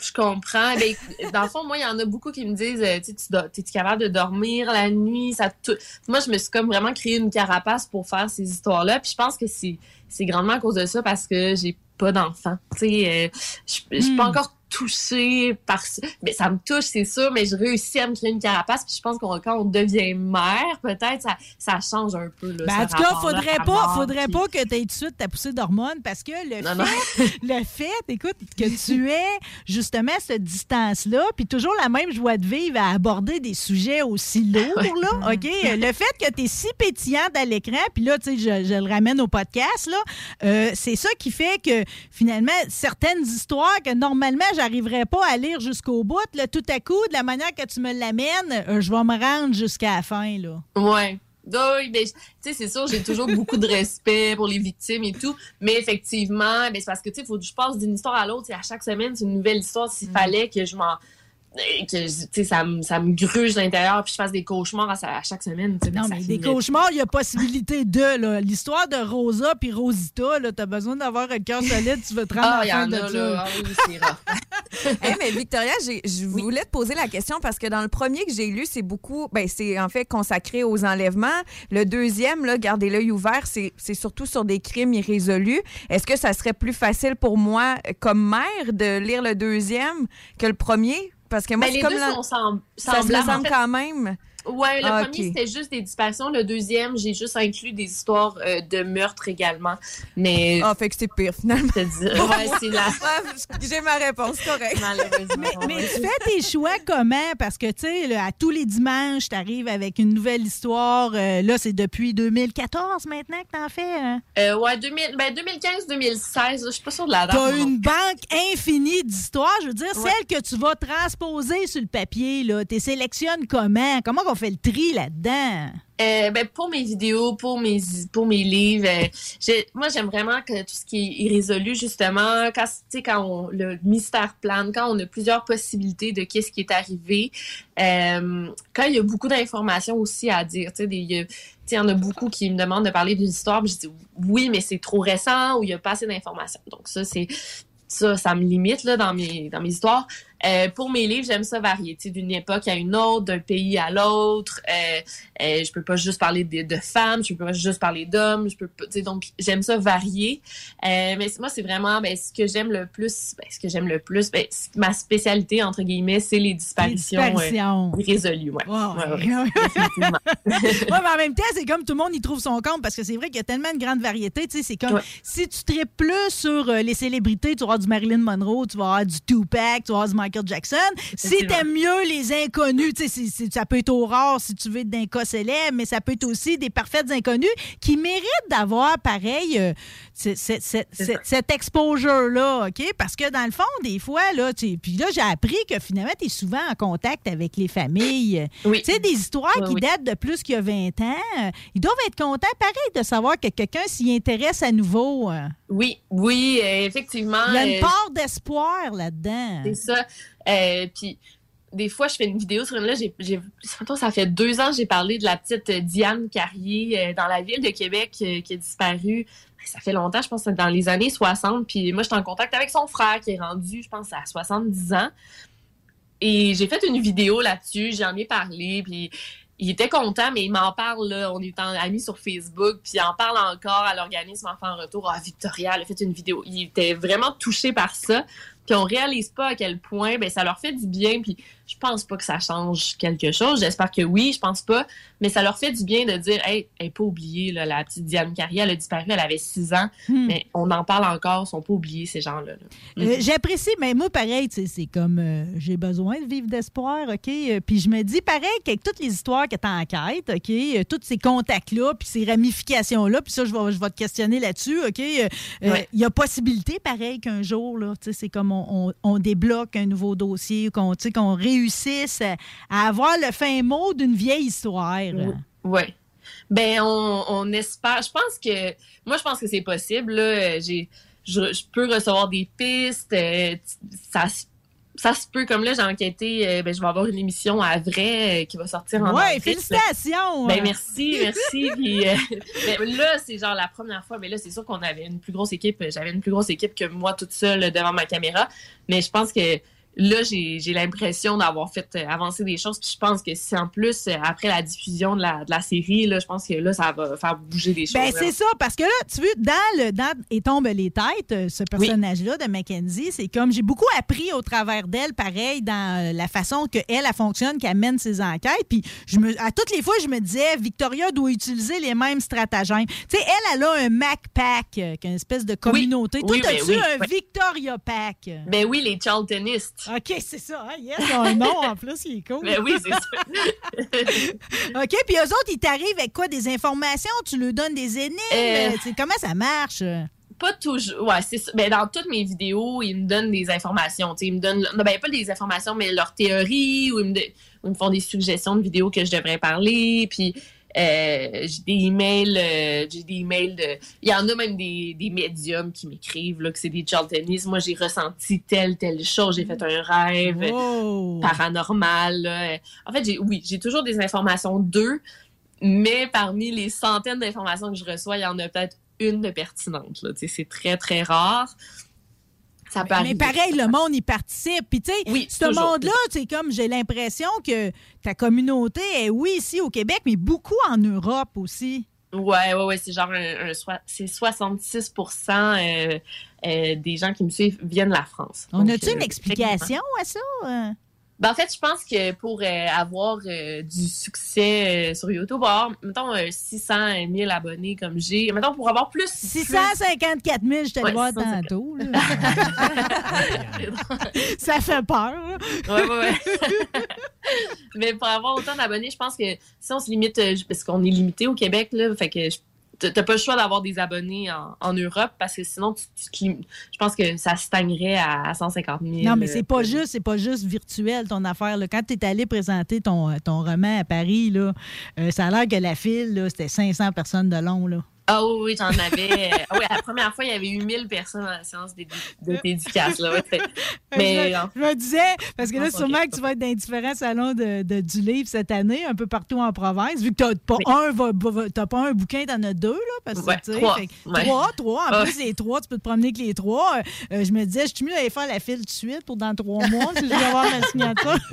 Je comprends. Ben, dans le fond, moi, il y en a beaucoup qui me disent, euh, tu sais, tu capable de dormir la nuit? Ça Moi, je me suis comme vraiment créé une carapace pour faire ces histoires-là. Puis je pense que c'est, c'est grandement à cause de ça parce que j'ai pas d'enfant. Tu sais, euh, je je suis pas Hmm. encore touchée par ça. Mais ça me touche, c'est sûr, mais je réussis à me créer une carapace. Puis je pense qu'on quand on devient mère, peut-être, ça, ça change un peu. Là, Ben, en tout cas, faudrait pas, mort, faudrait puis- pas que tu aies tout de suite ta poussée d'hormones parce que le Non, fait, le fait, écoute, que tu aies justement cette distance-là, puis toujours la même joie de vivre à aborder des sujets aussi lourds, là, OK? Le fait que tu es si pétillante à l'écran, puis là, tu sais, je, je le ramène au podcast, là, euh, c'est ça qui fait que finalement, certaines histoires que normalement, j'arriverais pas à lire jusqu'au bout, là, tout à coup, de la manière que tu me l'amènes, euh, je vais me rendre jusqu'à la fin, là. Ouais. Oui, ben, tu sais, c'est sûr, j'ai toujours beaucoup de respect pour les victimes et tout, mais effectivement, ben, c'est parce que, tu sais, faut que je passe d'une histoire à l'autre, et à chaque semaine, c'est une nouvelle histoire, s'il fallait que je m'en que tu sais ça me ça me gruge de l'intérieur puis je fasse des cauchemars à, à chaque semaine tu sais, Non, mais des cauchemars, il y a possibilité de. là. L'histoire de Rosa puis Rosita, là, t'as besoin d'avoir un cœur solide, tu veux te rendre Ah, à il y la fin en de là. Ah oui, c'est rare. Hey, mais Victoria, je voulais te poser la question parce que dans le premier que j'ai lu, c'est beaucoup, ben, c'est en fait consacré aux enlèvements. Le deuxième, là, gardez l'œil ouvert, c'est surtout sur des crimes irrésolus. Est-ce que ça serait plus facile pour moi, euh, comme mère, de lire le deuxième que le premier? Parce que moi, Ben, les comme deux la- sont ça se semblables. ressemble En fait, quand même. Ouais, le Ah, premier, c'était juste des disparitions. Le deuxième, j'ai juste inclus des histoires euh, de meurtre également. Mais. Ah, fait que c'est pire, finalement. ouais, c'est la. Ouais, J'ai ma réponse, correct. Malheureusement. Mais tu fais tes choix comment? Parce que, tu sais, là, à tous les dimanches, tu arrives avec une nouvelle histoire. Euh, là, c'est depuis 2014 maintenant que t'en fais. hein? Euh, ouais, 2000, ben 2015-2016, je suis pas sûre de la date. T'as moi non une banque infinie d'histoires. Je veux dire, Ouais. celle que tu vas transposer sur le papier, là, tu sélectionnes comment? Comment on fait le tri là-dedans? Euh, ben, pour mes vidéos, pour mes, pour mes livres, euh, moi, j'aime vraiment que tout ce qui est irrésolu, justement, quand, quand on, le mystère plane, quand on a plusieurs possibilités de qu'est-ce qui est arrivé, euh, quand il y a beaucoup d'informations aussi à dire, tu sais, il y en a beaucoup qui me demandent de parler d'une histoire, puis je dis oui, mais c'est trop récent ou il y a pas assez d'informations. Donc ça, c'est ça, ça me limite là, dans mes dans mes histoires. Euh, pour mes livres, j'aime ça varier, tu sais, d'une époque à une autre, d'un pays à l'autre. Euh, euh, je peux pas juste parler de, de femmes, je peux pas juste parler d'hommes, je peux pas, donc j'aime ça varier. Euh, mais moi, c'est vraiment ben, ce que j'aime le plus, ben, ce que j'aime le plus, ben, ma spécialité entre guillemets, c'est les disparitions, Les disparitions. euh, irrésolues, ouais. Ouais, Ouais, ouais. mais en même temps, c'est comme tout le monde y trouve son compte parce que c'est vrai qu'il y a tellement de grande variété. Tu sais, c'est comme si tu traites plus sur euh, les célébrités, tu vas avoir du Marilyn Monroe, tu vas avoir du Tupac, tu vas avoir du Michael Jackson. Si t'aimes mieux les inconnus, tu sais, ça peut être au rare si tu veux être d'un cas célèbre, mais ça peut être aussi des parfaites inconnus qui méritent d'avoir pareil euh, cet exposure-là, OK? Parce que dans le fond, des fois, là, puis là, j'ai appris que finalement, tu es souvent en contact avec les familles. Oui. Tu sais, des histoires Oui, qui oui. datent de plus qu'il y a 20 ans, euh, ils doivent être contents, pareil, de savoir que quelqu'un s'y intéresse à nouveau. euh. Oui, oui, effectivement. Il y a une euh, part d'espoir là-dedans. C'est ça. Euh, puis des fois, je fais une vidéo sur une là, j'ai, ça fait deux ans que j'ai parlé de la petite euh, Diane Carrier euh, dans la ville de Québec euh, qui a disparu. Ça fait longtemps, je pense dans les années 60. Puis moi, j'étais en contact avec son frère qui est rendu, je pense, à 70 ans. Et j'ai fait une vidéo là-dessus, j'en ai parlé, puis il était content, mais il m'en parle, là, on est amis sur Facebook, puis il en parle encore à l'organisme Enfant Retour. Ah, Victoria, elle a fait une vidéo. Il était vraiment touché par ça, puis on réalise pas à quel point ben, ça leur fait du bien, puis je pense pas que ça change quelque chose. J'espère que oui, je pense pas, mais ça leur fait du bien de dire, hey, elle pas oubliée, là, la petite Diane Carrier, elle a disparu, elle avait 6 ans, Hmm. mais on en parle encore, ils sont pas oubliés, ces gens-là. là. Euh, J'apprécie, mais moi, pareil, c'est comme euh, j'ai besoin de vivre d'espoir, OK? Euh, Puis je me dis, pareil, qu'avec toutes les histoires que tu enquêtes, OK? tous ces contacts-là, puis ces ramifications-là, puis ça, je vais, je vais te questionner là-dessus, OK? euh, Ouais. Il y a possibilité, pareil, qu'un jour, là, tu sais, c'est comme on, on- on débloque un nouveau dossier, qu'on qu'on réussisse à, à avoir le fin mot d'une vieille histoire. Oui. Ben, on, on espère. Je pense que. Moi, je pense que c'est possible. Là. J'ai, je, je peux recevoir des pistes. euh, ça, se- ça se peut. Comme là, j'ai enquêté. euh, ben, je vais avoir une émission à vrai euh, qui va sortir en Ouais, félicitations! Ben, merci, merci. Puis, euh, ben, là, c'est genre la première fois. Mais là, c'est sûr qu'on avait une plus grosse équipe. J'avais une plus grosse équipe que moi toute seule devant ma caméra. Mais je pense que là, j'ai l'impression d'avoir fait euh, avancer des choses. Puis je pense que si en plus, euh, après la diffusion de la, de la série, là, je pense que là, ça va faire bouger des choses. Ben, là. c'est ça, parce que là, tu veux, dans le dans Et tombe les têtes, euh, ce personnage-là de Mackenzie, c'est comme j'ai beaucoup appris au travers d'elle, pareil, dans la façon qu'elle, elle, fonctionne, qu'elle mène ses enquêtes. Puis je me, à toutes les fois, je me disais, Victoria doit utiliser les mêmes stratagèmes. Tu sais, elle, elle a un Mac Pack, une espèce de communauté. Oui, Toi, ben as-tu oui, un. Victoria Pack? Ben oui, les Charltonistes. OK, c'est ça. Hein? Yes, ils ont un nom en plus, il est cool. Ben oui, c'est ça. OK, puis eux autres, ils t'arrivent avec quoi? Des informations? Tu leur donnes des énigmes? Euh, Comment ça marche? pas toujours. Ouais, c'est ça. Ben, dans toutes mes vidéos, ils me donnent des informations. Ils me donnent. Non, ben, pas des informations, mais leurs théories, ou ils me, de- ou ils me font des suggestions de vidéos que je devrais parler. Puis, j'ai des emails, euh, j'ai des emails de. Il y en a même des, des médiums qui m'écrivent là, que c'est des charlatanistes. Moi, j'ai ressenti telle, telle chose. J'ai fait un rêve Wow. paranormal. là. En fait, j'ai oui, j'ai toujours des informations d'eux, mais parmi les centaines d'informations que je reçois, il y en a peut-être une de pertinente. là. C'est très, très rare. Ça peut Mais pareil, le monde y participe. Puis tu sais, ce monde-là, c'est comme j'ai l'impression que ta communauté est, oui, ici au Québec, mais beaucoup en Europe aussi. Ouais, ouais, ouais, c'est genre un, c'est 66 euh, euh, des gens qui me suivent viennent de la France. On a-tu euh, une explication à ça? Ben, en fait, je pense que pour euh, avoir euh, du succès euh, sur YouTube, avoir, mettons, euh, 600 000 abonnés comme j'ai, mettons, pour avoir plus... 654 000, je te le vois 654. tantôt. ça fait peur. là. Ouais, ouais, ouais. Mais pour avoir autant d'abonnés, je pense que si on se limite, parce qu'on est limité au Québec, là, fait que je- t'as pas le choix d'avoir des abonnés en, en Europe parce que sinon, tu, je pense que ça stagnerait à, à 150 000. Non, mais c'est euh, pas juste, c'est pas juste virtuel ton affaire. là. Quand tu es allé présenter ton, ton roman à Paris, là, euh, ça a l'air que la file, c'était 500 personnes de long. Là. Ah oui, oui, j'en avais. Ah oui, la première fois, il y avait eu 1000 personnes à la séance d'édu- de dédicace. Là, ouais, mais je, en- je me disais, parce que là, Ah, sûrement que tu vas être dans les différents salons de, de- du livre cette année, un peu partout en province, vu que t'as pas, un, va- va- t'as pas un bouquin, t'en as deux, là. Parce que, Ouais, tu sais, trois. fait Ouais. Trois, trois. En Ah. plus, les trois, tu peux te promener avec les trois. Euh, je me disais, je suis mieux d'aller faire la file tout de suite pour dans trois mois si je veux avoir ma signature.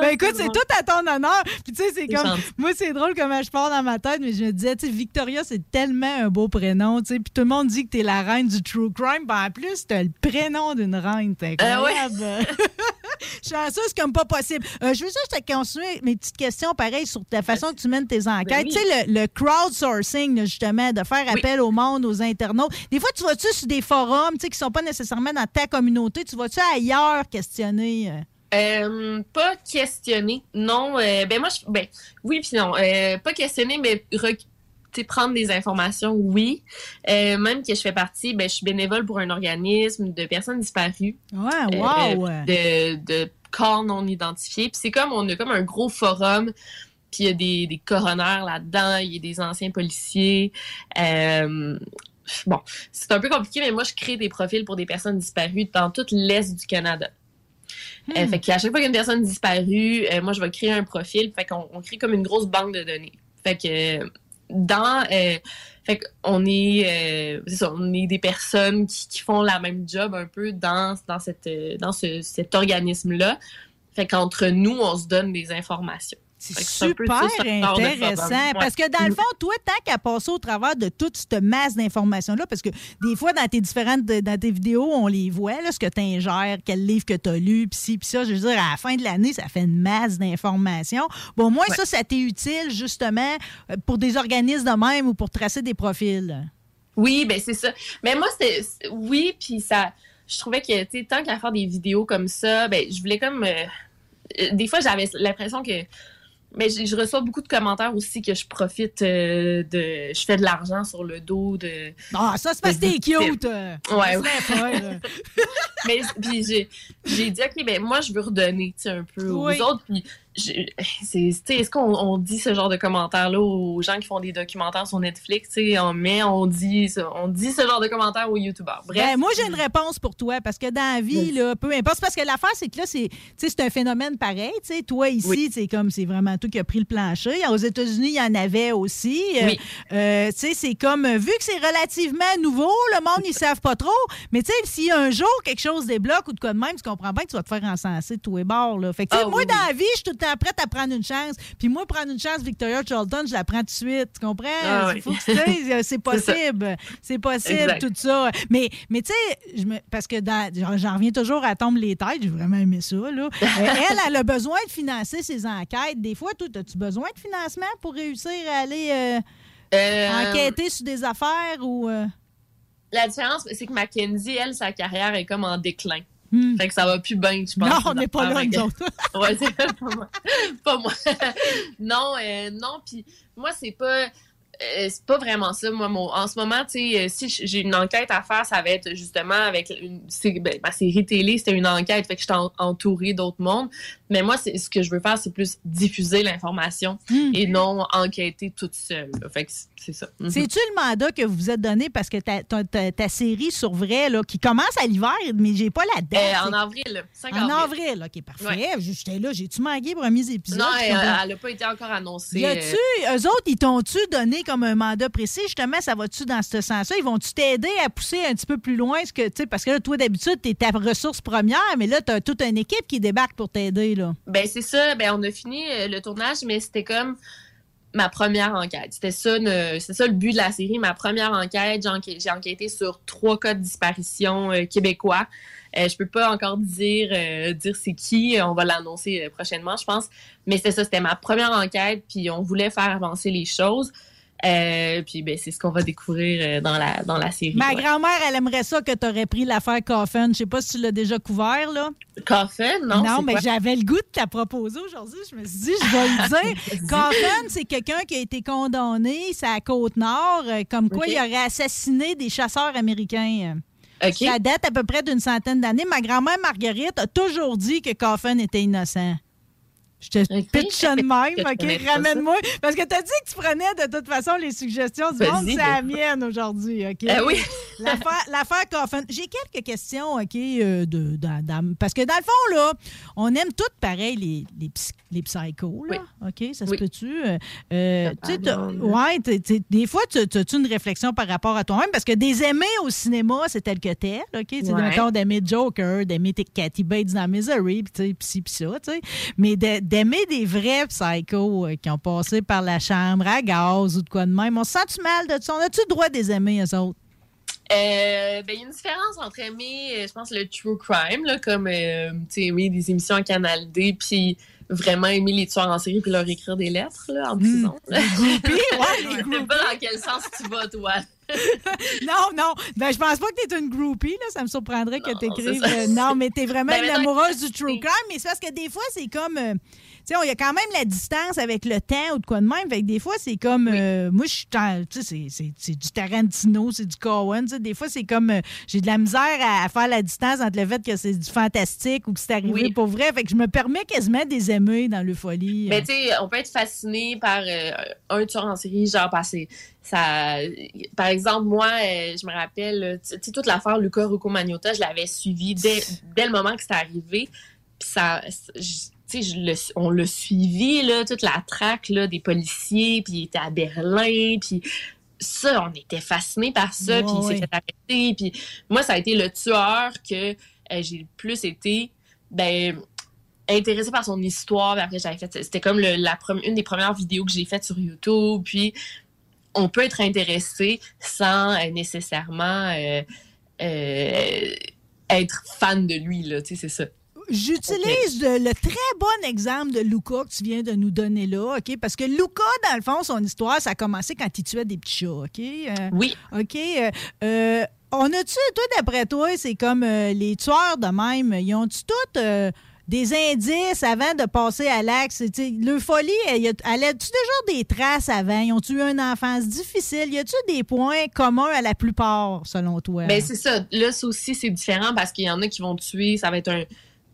ben écoute, c'est tout à ton honneur. Puis tu sais, c'est comme. Moi, c'est drôle comment je pars dans ma tête, mais je me disais, tu sais, Victoria, c'est tellement un beau prénom, tu sais. Puis tout le monde dit que t'es la reine du true crime. Ben en plus, t'as le prénom d'une reine. C'est incroyable. je suis chanceuse, c'est comme pas possible. Euh, je veux juste te continuer mes petites questions, pareil, sur ta façon que tu mènes tes enquêtes. Ben oui. Tu sais, le, le crowdsourcing, justement, de faire appel au monde, aux internautes. Des fois, tu vas-tu sur des forums, tu sais, qui sont pas nécessairement dans ta communauté, tu vas-tu ailleurs questionner? euh? Euh, pas questionner. Non, euh, ben moi, je, ben, oui puis non. Euh, pas questionner, mais prendre des informations, oui. Euh, même que je fais partie, ben, je suis bénévole pour un organisme de personnes disparues. Ouais, Euh, wow! de, de corps non identifiés. Puis c'est comme, on a comme un gros forum, puis il y a des, des coronaires là-dedans, il y a des anciens policiers. Euh, bon, c'est un peu compliqué, mais moi, je crée des profils pour des personnes disparues dans tout l'Est du Canada. Euh, fait qu'à chaque fois qu'il y a une personne disparue, euh, moi, je vais créer un profil. Fait qu'on on crée comme une grosse banque de données. Fait que euh, dans... euh, fait qu'on est, euh, on est des personnes qui, font la même job un peu dans, euh, cet organisme-là. Fait qu'entre nous, on se donne des informations. C'est super intéressant. Parce que dans le fond, toi, tant qu'à passer au travers de toute cette masse d'informations-là, parce que des fois, dans tes différentes dans tes vidéos, on les voit, là, ce que tu ingères, quel livre que tu as lu, puis ci, puis ça. Je veux dire, à la fin de l'année, ça fait une masse d'informations. Bon, au moins, Ouais. ça, ça t'est utile, justement, euh, pour des organismes de même ou pour tracer des profils. Oui, ben c'est ça. Mais moi, c'est c'est- oui, puis ça, je trouvais que, tu sais, tant qu'à faire des vidéos comme ça, ben je voulais comme, euh, euh, des fois, j'avais l'impression que, mais je, je reçois beaucoup de commentaires aussi que je profite euh, de, je fais de l'argent sur le dos de. Ah, ça, c'est parce que t'es cute. euh. Ouais, ouais. mais puis j'ai j'ai dit ok ben moi je veux redonner tu sais un peu Oui. aux autres puis je- c'est tu sais est-ce qu'on on dit ce genre de commentaires là aux gens qui font des documentaires sur Netflix tu sais on met on dit ça- on dit ce genre de commentaires aux youtubeurs bref Ben, moi, j'ai une réponse pour toi parce que dans la vie, là, peu importe. C'est Parce que l'affaire, c'est que là, c'est tu sais, c'est un phénomène pareil. tu sais. Toi, ici, c'est comme c'est vraiment toi qui as pris le plancher. Aux États-Unis, il y en avait aussi. Euh, Oui. euh, tu sais, c'est comme, euh, vu que c'est relativement nouveau, le monde, ils savent pas trop. Mais tu sais, si un jour quelque chose débloque ou de quoi de même, tu comprends bien que tu vas te faire encenser de tous les bords. Là. Fait que, tu sais, Ah, moi, oui, dans la vie, je suis temps prête à prendre une chance. Puis moi, prendre une chance, Victoria Charlton, je la prends tout de suite. Tu comprends? Ah, Il oui. faut que tu sais, c'est possible. C'est possible, Exact. tout ça. Mais, mais tu sais, parce que j'en reviens toujours à tomber les têtes, j'ai vraiment aimé ça. Là. Euh, elle, elle a besoin de financer ses enquêtes. Des fois, toi, as-tu besoin de financement pour réussir à aller euh, Euh, enquêter sur des affaires ou. euh, la différence c'est que Mackenzie elle sa carrière est comme en déclin Hmm. fait que ça va plus bien je pense Non, on n'est pas là, nous autres. ouais, c'est pas moi. Pas moi. non, euh, non, puis moi, c'est pas. Euh, c'est pas vraiment ça. Moi, mon- en ce moment, tu sais, euh, si j'ai une enquête à faire, ça va être justement avec une, ben, ma série télé, c'était une enquête, fait que je suis en- entourée d'autres mondes. Mais moi, c'est, ce que je veux faire, c'est plus diffuser l'information Hmm. et non enquêter toute seule. Fait que c'est- ça. Mhm. C'est-tu le mandat que vous vous êtes donné? Parce que ta, ta- ta- ta série sur vrai, là, qui commence à l'hiver, mais j'ai pas la date. Euh, en avril, 5 En avril. OK, parfait. Ouais. J'étais là, j'ai-tu manqué les premiers épisodes? Non, elle, comprends. elle a pas été encore annoncée. Y a-tu, euh, eux autres, ils t'ont-tu donné comme un mandat précis? Justement, ça va-tu dans ce sens-là? Ils vont-tu t'aider à pousser un petit peu plus loin? Ce que, tu parce que là, toi, d'habitude, t'es ta ressource première, mais là, t'as toute une équipe qui débarque pour t'aider, Ben c'est ça, ben on a fini euh, le tournage, mais c'était comme ma première enquête. C'était ça, c'est ça le but de la série, ma première enquête. J'ai enquê- j'ai enquêté sur trois cas de disparition euh, québécois. Euh, je peux pas encore dire euh, dire c'est qui. On va l'annoncer prochainement, je pense. Mais c'était ça, c'était ma première enquête. Puis on voulait faire avancer les choses. Euh, puis ben c'est ce qu'on va découvrir euh, dans la dans la série. Ma ouais. grand-mère, elle aimerait ça que t'aurais pris l'affaire Coffin. Je sais pas si tu l'as déjà couvert, là. Coffin, non? Non, mais j'avais le goût de te la proposer aujourd'hui. Je me suis dit, je vais le dire. Coffin, c'est quelqu'un qui a été condamné, c'est à Côte-Nord, euh, comme quoi il aurait assassiné des chasseurs américains. OK. Ça date à peu près d'une centaine d'années. Ma grand-mère Marguerite a toujours dit que Coffin était innocent. Je te pitch ça de même, OK? Ramène-moi. Parce que tu as dit que tu prenais de toute façon les suggestions du monde, c'est la mienne aujourd'hui, OK? Eh oui. L'affaire l'affaire Coffin. J'ai quelques questions, OK? euh, de, dans- parce que dans le fond, là, on aime toutes pareil les, les, les psychos, là. OK? Ça se Oui. peut-tu? Euh, euh, tu sais, ouais, des fois, tu as une réflexion par rapport à toi-même? Parce que des aimés au cinéma, c'est tel que tel, OK? Tu sais, Ouais. d'aimer Joker, d'aimer Kathy Bates dans Misery, puis tu sais, pis ci, pis ça, tu sais. Mais de- d'aimer des vrais psychos euh, qui ont passé par la chambre à gaz ou de quoi de même, on se sent-tu mal de ça? On a-tu le droit de les aimer, eux autres? Euh, ben, il y a une différence entre aimer, euh, je pense, le true crime, là, comme aimer des émissions à Canal D, puis vraiment aimer les tueurs en série, puis leur écrire des lettres là, en prison. là. groupies, ouais, Je sais pas dans quel sens tu vas, toi. Non, non. Ben, je pense pas que tu es une groupie, là. Ça me surprendrait que tu écrives. ça. non, mais tu es vraiment Ben, une amoureuse du true crime. Mais c'est parce que des fois, c'est comme. euh, il y a quand même la distance avec le temps ou de quoi de même. Fait que des fois, c'est comme. euh, moi, je suis. en- Tu sais, c'est- du Tarantino, c'est du Cohen. Des fois, c'est comme. euh, J'ai de la misère à, à faire la distance entre le fait que c'est du fantastique ou que c'est arrivé Oui. pour vrai. Fait que je me permets quasiment des aimer dans l'eupholie. Mais tu sais, on peut être fasciné par euh, un tueur en série, genre passé. Ça, par exemple, moi, je me rappelle, tu sais, toute l'affaire Luca Rocco Magnotta, je l'avais suivi dès, dès le moment que c'était arrivé. Puis ça, je le- on l'a suivi, là, toute la traque là, des policiers, puis il était à Berlin, puis ça, on était fascinés par ça, puis il s'est fait arrêter. Puis moi, ça a été le tueur que euh, j'ai le plus été, ben, intéressée par son histoire. Puis après, j'avais fait, c'était comme le- la une des premières vidéos que j'ai faites sur YouTube. Puis, on peut être intéressé sans euh, nécessairement euh, euh, être fan de lui, là. Tu sais, c'est ça. J'utilise le, le très bon exemple de Luca que tu viens de nous donner là, OK? Parce que Luca, dans le fond, son histoire, ça a commencé quand il tuait des petits chats, OK? Euh, oui. OK? euh, euh, on a-tu, toi, d'après toi, c'est comme euh, les tueurs de même, ils ont-tu tous euh, des indices avant de passer à Leur folie, elle, a- elle a-tu déjà des traces avant? Ils ont-tu eu une enfance difficile? Y a-tu des points communs à la plupart, selon toi? Ben, c'est ça. Là, ça aussi, c'est différent parce qu'il y en a qui vont tuer. Ça va être un.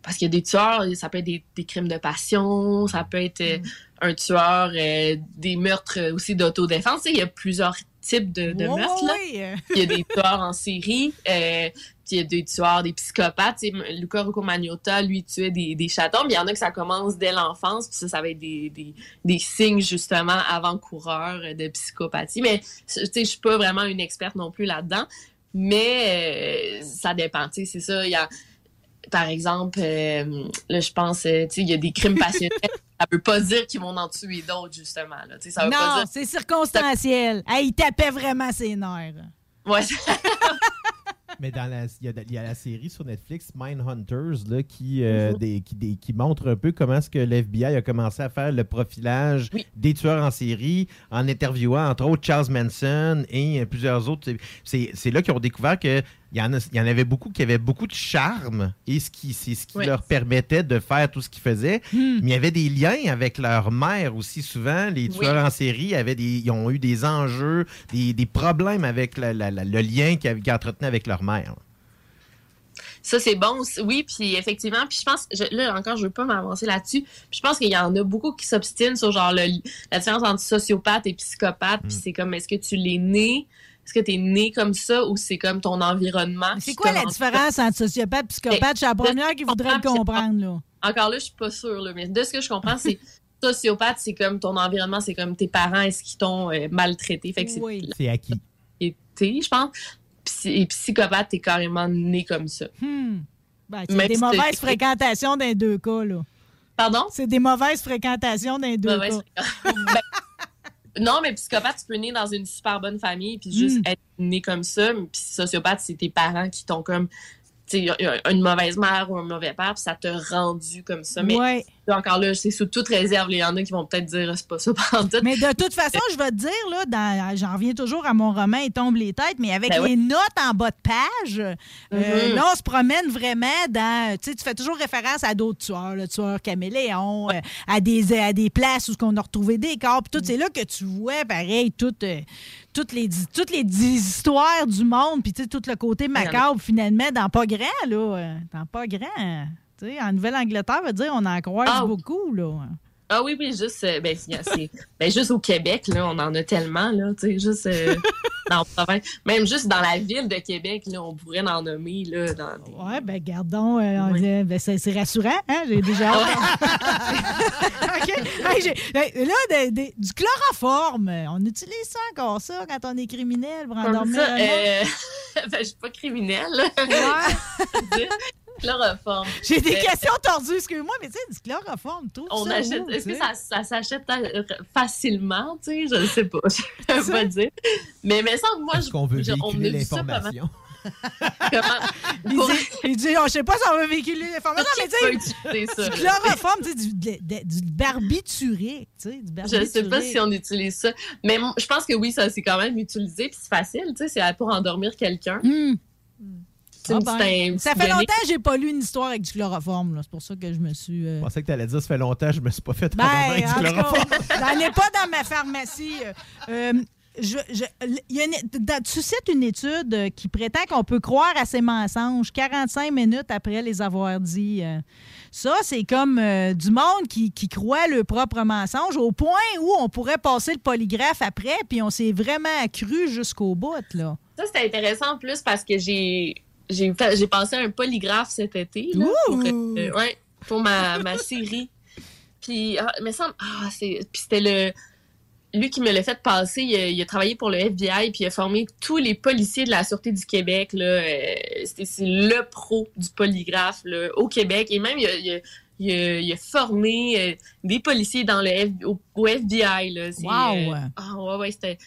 Parce qu'il y a des tueurs, ça peut être des, des crimes de passion, ça peut être euh, un tueur, euh, des meurtres aussi d'autodéfense. Il y a plusieurs types de, meurtres. là. ouais. Il y a des tueurs en série, euh, puis il y a des tueurs, des psychopathes. Tu sais, Luca Rocco lui, tuait des, des chatons. Mais il y en a que ça commence dès l'enfance, puis ça, ça va être des, des, des signes, justement, avant-coureurs de psychopathie. Mais, tu sais, je suis pas vraiment une experte non plus là-dedans. Mais euh, ça dépend, tu sais, c'est ça. Il y a, par exemple, euh, là, je pense, euh, tu sais, il y a des crimes passionnels. ça veut pas dire qu'ils vont en tuer d'autres, justement. Là. Ça veut pas Non, dire... c'est circonstanciel. Hey, il tapait vraiment ses nerfs. Ouais. Mais dans la, il y, a, il y a la série sur Netflix, Mindhunters, là, qui, euh, des- qui, des- qui montre un peu comment est-ce que l'FBI a commencé à faire le profilage des tueurs en série en interviewant, entre autres, Charles Manson et plusieurs autres. C'est c'est là qu'ils ont découvert que il y, en a- il y en avait beaucoup qui avaient beaucoup de charme et ce qui, c'est ce qui leur permettait de faire tout ce qu'ils faisaient. Mais il y avait des liens avec leur mère aussi souvent. Les Oui. tueurs en série avaient des, ils ont eu des enjeux, des, des problèmes avec la- la- la- le lien qu'ils entretenaient avec leur mère. Ça, c'est bon. Oui, puis effectivement, puis je pense, je- là encore, je veux pas m'avancer là-dessus. Je pense qu'il y en a beaucoup qui s'obstinent sur genre le- la différence entre sociopathe et psychopathe. Mm. Puis c'est comme, est-ce que tu l'es né? Est-ce que tu es né comme ça ou c'est comme ton environnement? C'est quoi la différence entre sociopathe et psychopathe? Je suis la première qui voudrait le comprendre, là. Encore là, je suis pas sûre, là, mais de ce que je comprends, c'est sociopathe, c'est comme ton environnement, c'est comme tes parents, est-ce qu'ils t'ont euh, maltraité? Fait que c'est C'est acquis. été, je pense. Psy- Et psychopathe, t'es carrément né comme ça. Hmm. Ben, c'est des mauvaises fréquentations dans les deux cas, là. Pardon? C'est des mauvaises fréquentations dans les deux Mauvaise cas. Non, mais psychopathe, tu peux naître dans une super bonne famille puis juste Mm. être né comme ça. Puis sociopathe, c'est tes parents qui t'ont comme une mauvaise mère ou un mauvais père, puis ça t'a rendu comme ça. Mais Ouais. encore là, c'est sous toute réserve. Il y en a qui vont peut-être dire c'est pas ça pendant tout. Mais de toute façon, je vais te dire, là, dans- j'en reviens toujours à mon roman Il tombe les têtes, mais avec Ben les notes en bas de page, euh, Mhm. là, on se promène vraiment dans. Tu sais, tu fais toujours référence à d'autres tueurs, le tueur caméléon, euh, à, des, à des places où on a retrouvé des corps, puis tout. C'est là que tu vois, pareil, toutes, euh, toutes, les, toutes les histoires du monde, puis tu sais, tout le côté macabre, finalement, dans pas grand, là. euh, Dans pas grand. Tu sais, en Nouvelle-Angleterre, veut dire, on en croise Ah. beaucoup, là. Ah oui, oui, juste, euh, ben, ben, juste au Québec, là, on en a tellement, là, tu sais, juste euh, dans la province. Même juste dans la ville de Québec, là, on pourrait en nommer, là, dans des- Ouais, ben gardons. euh, dit- ben, c'est, c'est rassurant, hein? J'ai déjà. OK. Hey, hey, là, des- des- du chloroforme. On utilise ça encore, ça, quand on est criminel pour Comme endormir ça, le monde? euh, ben, je suis pas criminelle. Chloroforme. J'ai des questions tordues, excuse-moi, mais tu sais, du chloroforme, tout On ça. achète. Est-ce que ça, ça s'achète euh, facilement, tu sais? Je ne sais pas. Je peux pas dire. Mais, mais ça, moi, Est-ce qu'on veut je- on l'information? Dit, il dit, je sais pas si on veut véhiculer l'information, mais tu sais, du chloroforme, tu sais, du, de- de- du barbiturique, tu sais, du Je sais pas barbiturique. si on utilise ça. Mais je pense que oui, ça c'est quand même utilisé. Puis c'est facile, tu sais, c'est pour endormir quelqu'un. C'est Ah ben, ça fait longtemps que j'ai pas lu une histoire avec du chloroforme. C'est pour ça que je me suis. euh, Je pensais que tu allais dire ça fait longtemps, je me suis pas fait Ben, avec du chloroforme. j'en ai pas dans ma pharmacie. Euh, je- je- il y a une- dans- tu cites une étude euh, qui prétend qu'on peut croire à ces mensonges 45 minutes après les avoir dit. euh. Ça, c'est comme euh, du monde qui, qui croit le propre mensonge au point où on pourrait passer le polygraphe après, puis on s'est vraiment accru jusqu'au bout. Là. Ça, c'était intéressant en plus parce que j'ai j'ai passé un polygraphe cet été là, pour, euh, ouais, pour ma, ma série. Puis, ah, mais ça, ah, c'est, puis c'était le lui qui me l'a fait passer. Il a, il a travaillé pour le FBI puis il a formé tous les policiers de la sûreté du Québec là. euh, c'était c'est le pro du polygraphe là, au Québec et même il a, il a- il a- il a formé euh, des policiers dans le F- au, au FBI là. Wow! euh, ah ouais ouais c'était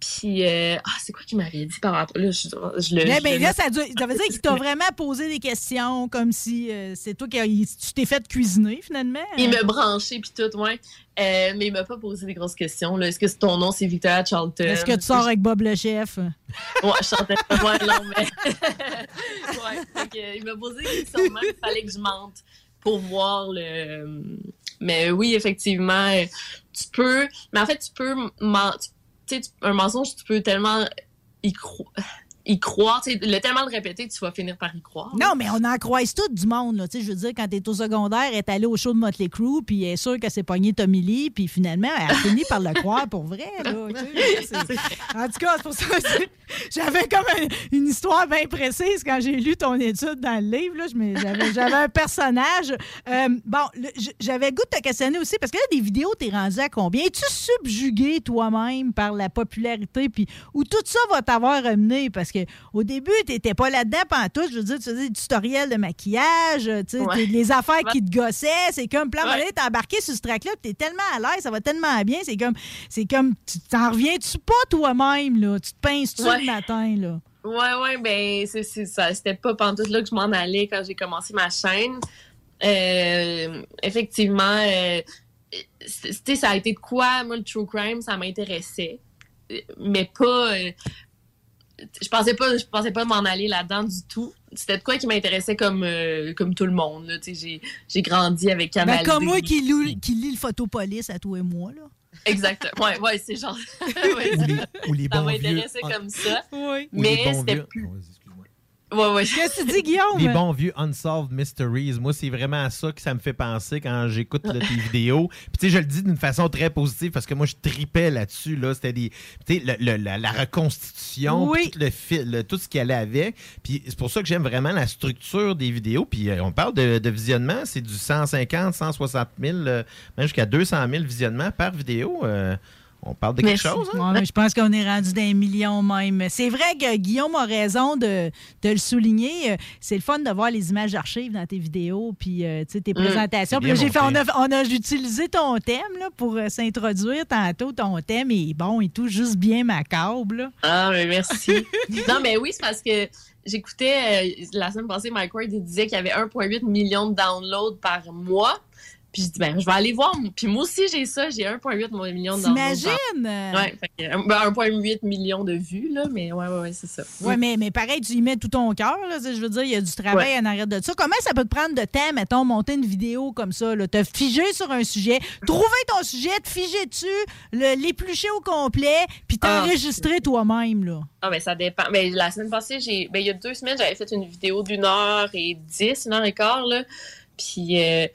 puis, euh, ah, c'est quoi qu'il m'avait dit par rapport. Là, je, je le. Mais, je ben, le- là, ça, veut ça veut dire qu'il t'a vraiment posé des questions comme si euh, c'est toi qui tu t'es fait cuisiner finalement. Il m'a branché puis tout, ouais. Euh, mais il m'a pas posé des grosses questions. Est-ce que ton nom c'est Victoria Charlton? Est-ce que tu sors avec Bob le chef? Ouais, je chantais pas. Ouais, non, mais. ouais, il m'a posé des questions, il fallait que je mente pour voir le. Mais oui, effectivement, euh, tu peux. Mais en fait, tu peux. men- Un mensonge, tu peux tellement y, cro- y croire. Le tellement le répéter, tu vas finir par y croire. Non, mais on en croise tout du monde. Là. Tu sais, Je veux dire, quand t'es au secondaire, elle est allée au show de Motley Crue, puis elle est sûre qu'elle s'est pognée Tommy Lee, puis finalement, elle a fini par le croire pour vrai. Là, en tout cas, c'est pour ça que j'avais comme un- une histoire bien précise quand j'ai lu ton étude dans le livre. J'avais un personnage. Euh, bon, j'avais goût de te questionner aussi, parce que là, des vidéos, t'es rendu à combien? Es-tu subjugué toi-même par la popularité, puis où tout ça va t'avoir amené? Parce que au début, t'étais pas là-dedans pantoute. Je veux dire, tu faisais des tutoriels de maquillage, tu sais, Ouais. t'es- les affaires Ouais. qui te gossaient. C'est comme, plein Ouais. t'es embarqué sur ce track-là, puis t'es tellement à l'aise, ça va tellement bien. C'est comme, c'est comme, tu t'en reviens-tu pas toi-même, là? Tu te pinces-tu Ouais. le matin, là? Ouais, ouais, ben, c'est ça. C'était pas pantoute là que je m'en allais quand j'ai commencé ma chaîne. Euh, effectivement, euh, tu ça a été de quoi? Moi, le true crime, ça m'intéressait. Euh, Mais pas. euh, je pensais pas, je pensais pas m'en aller là-dedans du tout. C'était de quoi qui m'intéressait comme, euh, comme tout le monde. là. Tu sais, J'ai, j'ai grandi avec Ben, Canal comme moi qui, loue- qui lit le photopolice à toi et moi. Là. Exactement. Ouais, ouais, c'est genre. Ouais, Ou les, ou les ça bons vieux. m'intéressait comme ça. Oui. Mais c'était vieux- plus. Ouais, ouais. Qu'est-ce que tu dis, Guillaume? Les bons vieux Unsolved Mysteries. Moi, c'est vraiment à ça que ça me fait penser quand j'écoute là, tes vidéos. Puis, tu sais, je le dis d'une façon très positive parce que moi, je tripais là-dessus. Là. C'était des. Tu sais, le- le- la, la reconstitution, Oui. tout, le fil, le- tout ce qui allait avec. Puis, c'est pour ça que j'aime vraiment la structure des vidéos. Puis, euh, on parle de, de visionnement. C'est du 150, 160 000, euh, même jusqu'à 200 000 visionnements par vidéo. Euh, on parle de quelque Merci. chose. hein? Ouais, je pense qu'on est rendu d'un million même. C'est vrai que Guillaume a raison de, de le souligner. Euh, C'est le fun de voir les images d'archives dans tes vidéos, puis euh, tu sais, tes Mm. présentations. Puis j'ai fait, on a, on a utilisé ton thème là, pour euh, s'introduire tantôt. Ton thème est bon et tout, juste bien macabre. là. Ah, mais merci. non, mais oui, c'est parce que j'écoutais euh, la semaine passée, Mike Ward il disait qu'il y avait 1,8 million de downloads par mois. Puis je dis, ben, je vais aller voir. Puis moi aussi, j'ai ça. J'ai 1,8 million de T'imagines? Ouais, fait que, euh, ben, 1,8 million de vues, là. Mais ouais, ouais, ouais, c'est ça. Oui, mais, mais pareil, tu y mets tout ton cœur. là. Je veux dire, il y a du travail Ouais. en arrière de ça. Comment ça peut te prendre de temps, mettons, monter une vidéo comme ça? là? Te figer sur un sujet, trouver ton sujet, te figer dessus, l'éplucher au complet, puis Ah. t'enregistrer toi-même. là. Ah, ben, ça dépend. Ben, la semaine passée, j'ai, ben, il y a deux semaines, j'avais fait une vidéo d'une heure et dix, une heure et quart, là. Puis, euh,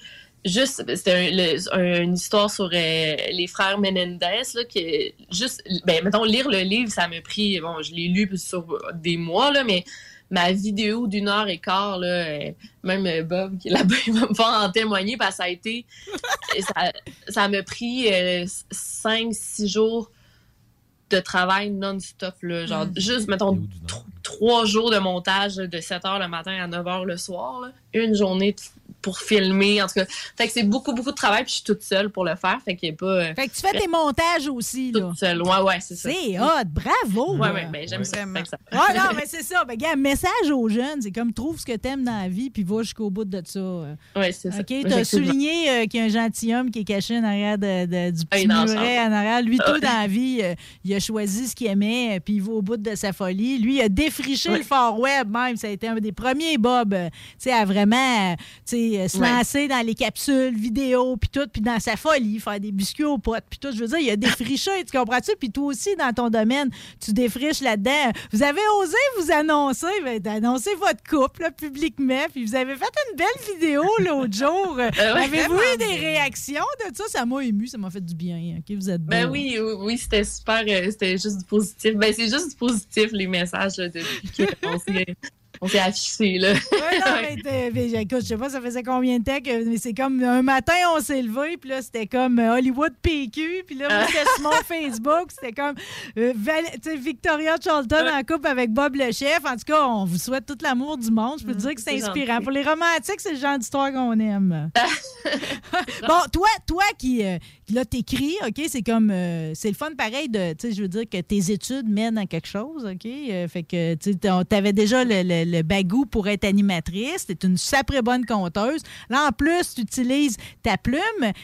juste, c'était un- le- un- une histoire sur euh, les frères Menendez, là, que juste, ben, mettons, lire le livre, ça m'a pris, bon, je l'ai lu sur des mois, là, mais ma vidéo d'une heure et quart, là, euh, même Bob qui est là-bas, il va me faire en témoigner, parce que ça a été, ça, ça m'a pris euh, cinq, six jours de travail non-stop, là, genre, Mm. juste, mettons, tr- trois jours de montage de 7 h le matin à 9 h le soir, là. une journée t- pour filmer, en tout cas. Fait que c'est beaucoup, beaucoup de travail, puis je suis toute seule pour le faire, fait qu'il a pas... euh, Fait que tu fais tes montages aussi. Là. toute seule, ouais, ouais, c'est ça. C'est hot, bravo! Ouais, ouais, ben, j'aime ça. Ça- Ouais, non, mais c'est ça. Ben, gars, message aux jeunes, c'est comme trouve ce que t'aimes dans la vie, puis va jusqu'au bout de ça. Ouais, c'est ça. OK, t'as souligné euh, qu'il y a un gentilhomme qui est caché en arrière de, de- du Ah, petit muret en arrière. Lui, tout Ouais. dans la vie, euh, il a choisi ce qu'il aimait, puis il va au bout de sa folie. Lui, il a défriché Ouais. le fort web même. Ça a été un des premiers Bob, tu sais, à vraiment, tu sais, euh, se Ouais. lancer dans les capsules vidéo, puis tout, puis dans sa folie, faire des biscuits aux potes, puis tout. Je veux dire, il a défriché, tu comprends-tu? Puis toi aussi, dans ton domaine, tu défriches là-dedans. Vous avez osé vous annoncer, ben, d'annoncer votre couple là, publiquement, puis vous avez fait une belle vidéo l'autre jour. Euh, ouais, Avez-vous eu des réactions de ça? Ça m'a ému, ça m'a fait du bien. OK, vous êtes Ben beau. oui, oui, oui, c'était super, euh, c'était juste du positif. Ben c'est juste du positif, les messages, là, depuis qu'on s'est, on s'est affichés, là. Ouais, non, mais, écoute, je sais pas, ça faisait combien de temps que. Mais c'est comme un matin, on s'est levé, puis là, c'était comme euh, Hollywood PQ, puis là, moi, Ah. sur mon Facebook, c'était comme euh, Val- Victoria Charlton en couple avec Bob le chef. En tout cas, on vous souhaite tout l'amour du monde. Je peux te dire que c'est c'est inspirant. gentil. Pour les romantiques, c'est le genre d'histoire qu'on aime. bon, toi, toi qui, euh, là, t'écris, OK, c'est comme, euh, c'est le fun pareil de, tu sais, je veux dire que tes études mènent à quelque chose, OK? Euh, fait que, tu avais déjà le, le, le bagou pour être animatrice, t'es une sacrée bonne conteuse. Là, en plus, tu utilises ta plume.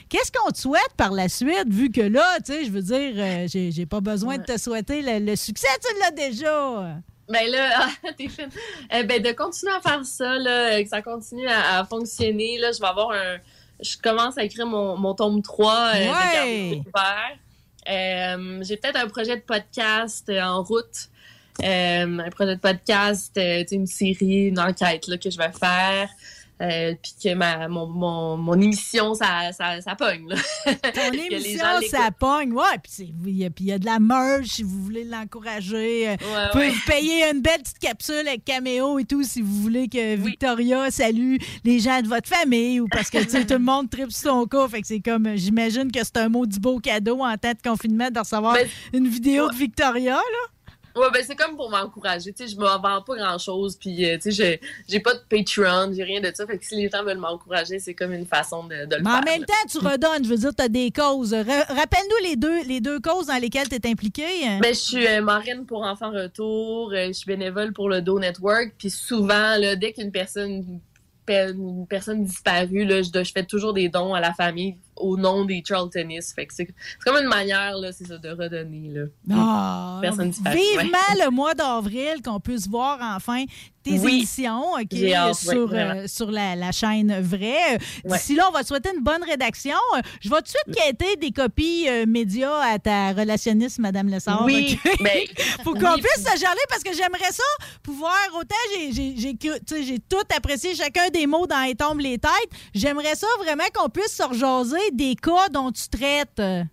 Qu'est-ce qu'on te souhaite par la suite, vu que là, tu sais, je veux dire, euh, j'ai pas besoin de te souhaiter le, le succès, tu l'as déjà. Ben là, t'es fine. Euh, ben de continuer à faire ça, là, que ça continue à, à fonctionner. Là, je vais avoir un. Je commence à écrire mon, mon tome 3 euh, Ouais. de ouvert. Euh, J'ai peut-être un projet de podcast euh, en route. Un projet de podcast, une série, une enquête là, que je vais faire. Euh, puis que ma, mon, mon, mon émission, ça, ça, ça pogne. Là. Ton émission, ça pogne. Ouais, puis c'est- il y, a- de la merch si vous voulez l'encourager. Euh, vous pouvez ouais. vous payer une belle petite capsule avec caméo et tout si vous voulez que Victoria salue les gens de votre famille ou parce que tout le monde tripe sur son cas. Fait que c'est comme, j'imagine que c'est un maudit beau cadeau en temps de confinement de recevoir une vidéo de Victoria. Là. Ouais, ben c'est comme pour m'encourager. Tu sais, je me vends pas grand-chose. Puis, euh, tu sais, j'ai- pas de Patreon, j'ai rien de ça. Fait que si les gens veulent m'encourager, c'est comme une façon de, de le Mais faire. en même là. temps, tu redonnes. Je veux dire, tu as des causes. Ra- Rappelle-nous les deux, les deux causes dans lesquelles tu es impliqué. Ben, je suis euh, marraine pour Enfants Retour, euh, je suis bénévole pour le Do Network, puis souvent, là, dès qu'une personne pe- une personne disparue, là, je, je fais toujours des dons à la famille au nom des Charltonistes. Fait que c'est comme une manière, là, c'est ça, de redonner, là. Ah, Personne vivement ouais. le mois d'avril qu'on puisse voir enfin tes Oui. émissions OK, J'ai hâte, sur, ouais, euh, sur la, la chaîne vraie. D'ici là, on va te souhaiter une bonne rédaction. Je vais tout de suite quêter des copies euh, médias à ta relationniste, Madame Lessard. Oui, OK? ben, Faut qu'on oui, puisse se parce que j'aimerais ça pouvoir. Autant j'ai tout apprécié chacun des mots dans les tombes, les têtes. J'aimerais ça vraiment qu'on puisse se rejaser des cas dont tu traites. euh,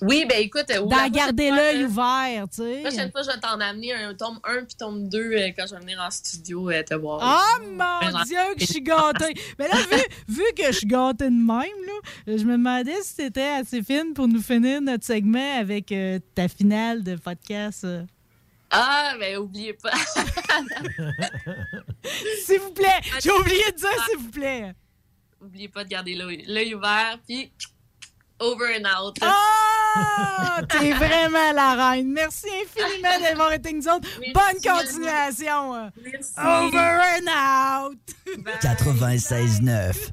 Oui, ben écoute, euh, D'en garder l'œil ouvert, tu sais. La prochaine fois, je vais t'en amener un tome 1 puis tome 2 euh, quand je vais venir en studio euh, te voir. Ben, mon Dieu, que je suis gâtée. Mais là, vu, vu que je suis gâtée de même, là, je me demandais si t'étais assez fine pour nous finir notre segment avec euh, ta finale de podcast. Ah, ben oubliez pas. S'il vous plaît, j'ai oublié de dire s'il vous plaît. Oubliez pas de garder l'œil ouvert puis over and out. Ah, t'es vraiment la reine. Merci infiniment d'avoir été avec nous autres. Bonne continuation. Over and out. 96.9.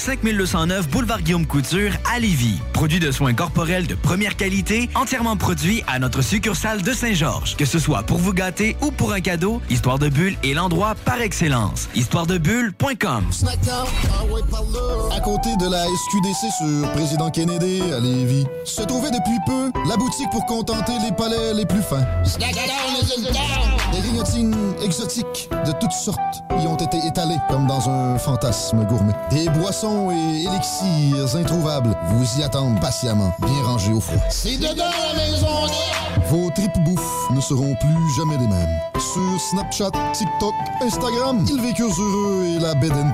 5209 Boulevard Guillaume Couture à Lévis. Produit de soins corporels de première qualité, entièrement produit à notre succursale de Saint-Georges. Que ce soit pour vous gâter ou pour un cadeau, Histoire de Bulle est l'endroit par excellence. Histoiredebulle.com À côté de la SQDC sur Président Kennedy à Lévis, se trouvait depuis peu la boutique pour contenter les palais les plus fins. Des grignotines exotiques de toutes sortes y ont été étalées comme dans un fantasme gourmet. Des boissons et élixirs introuvables vous y attendent patiemment, bien rangés au froid. C'est dedans la maison! Vos tripes bouffe ne seront plus jamais les mêmes. Sur Snapchat, TikTok, Instagram, ils vécurent heureux et la bed and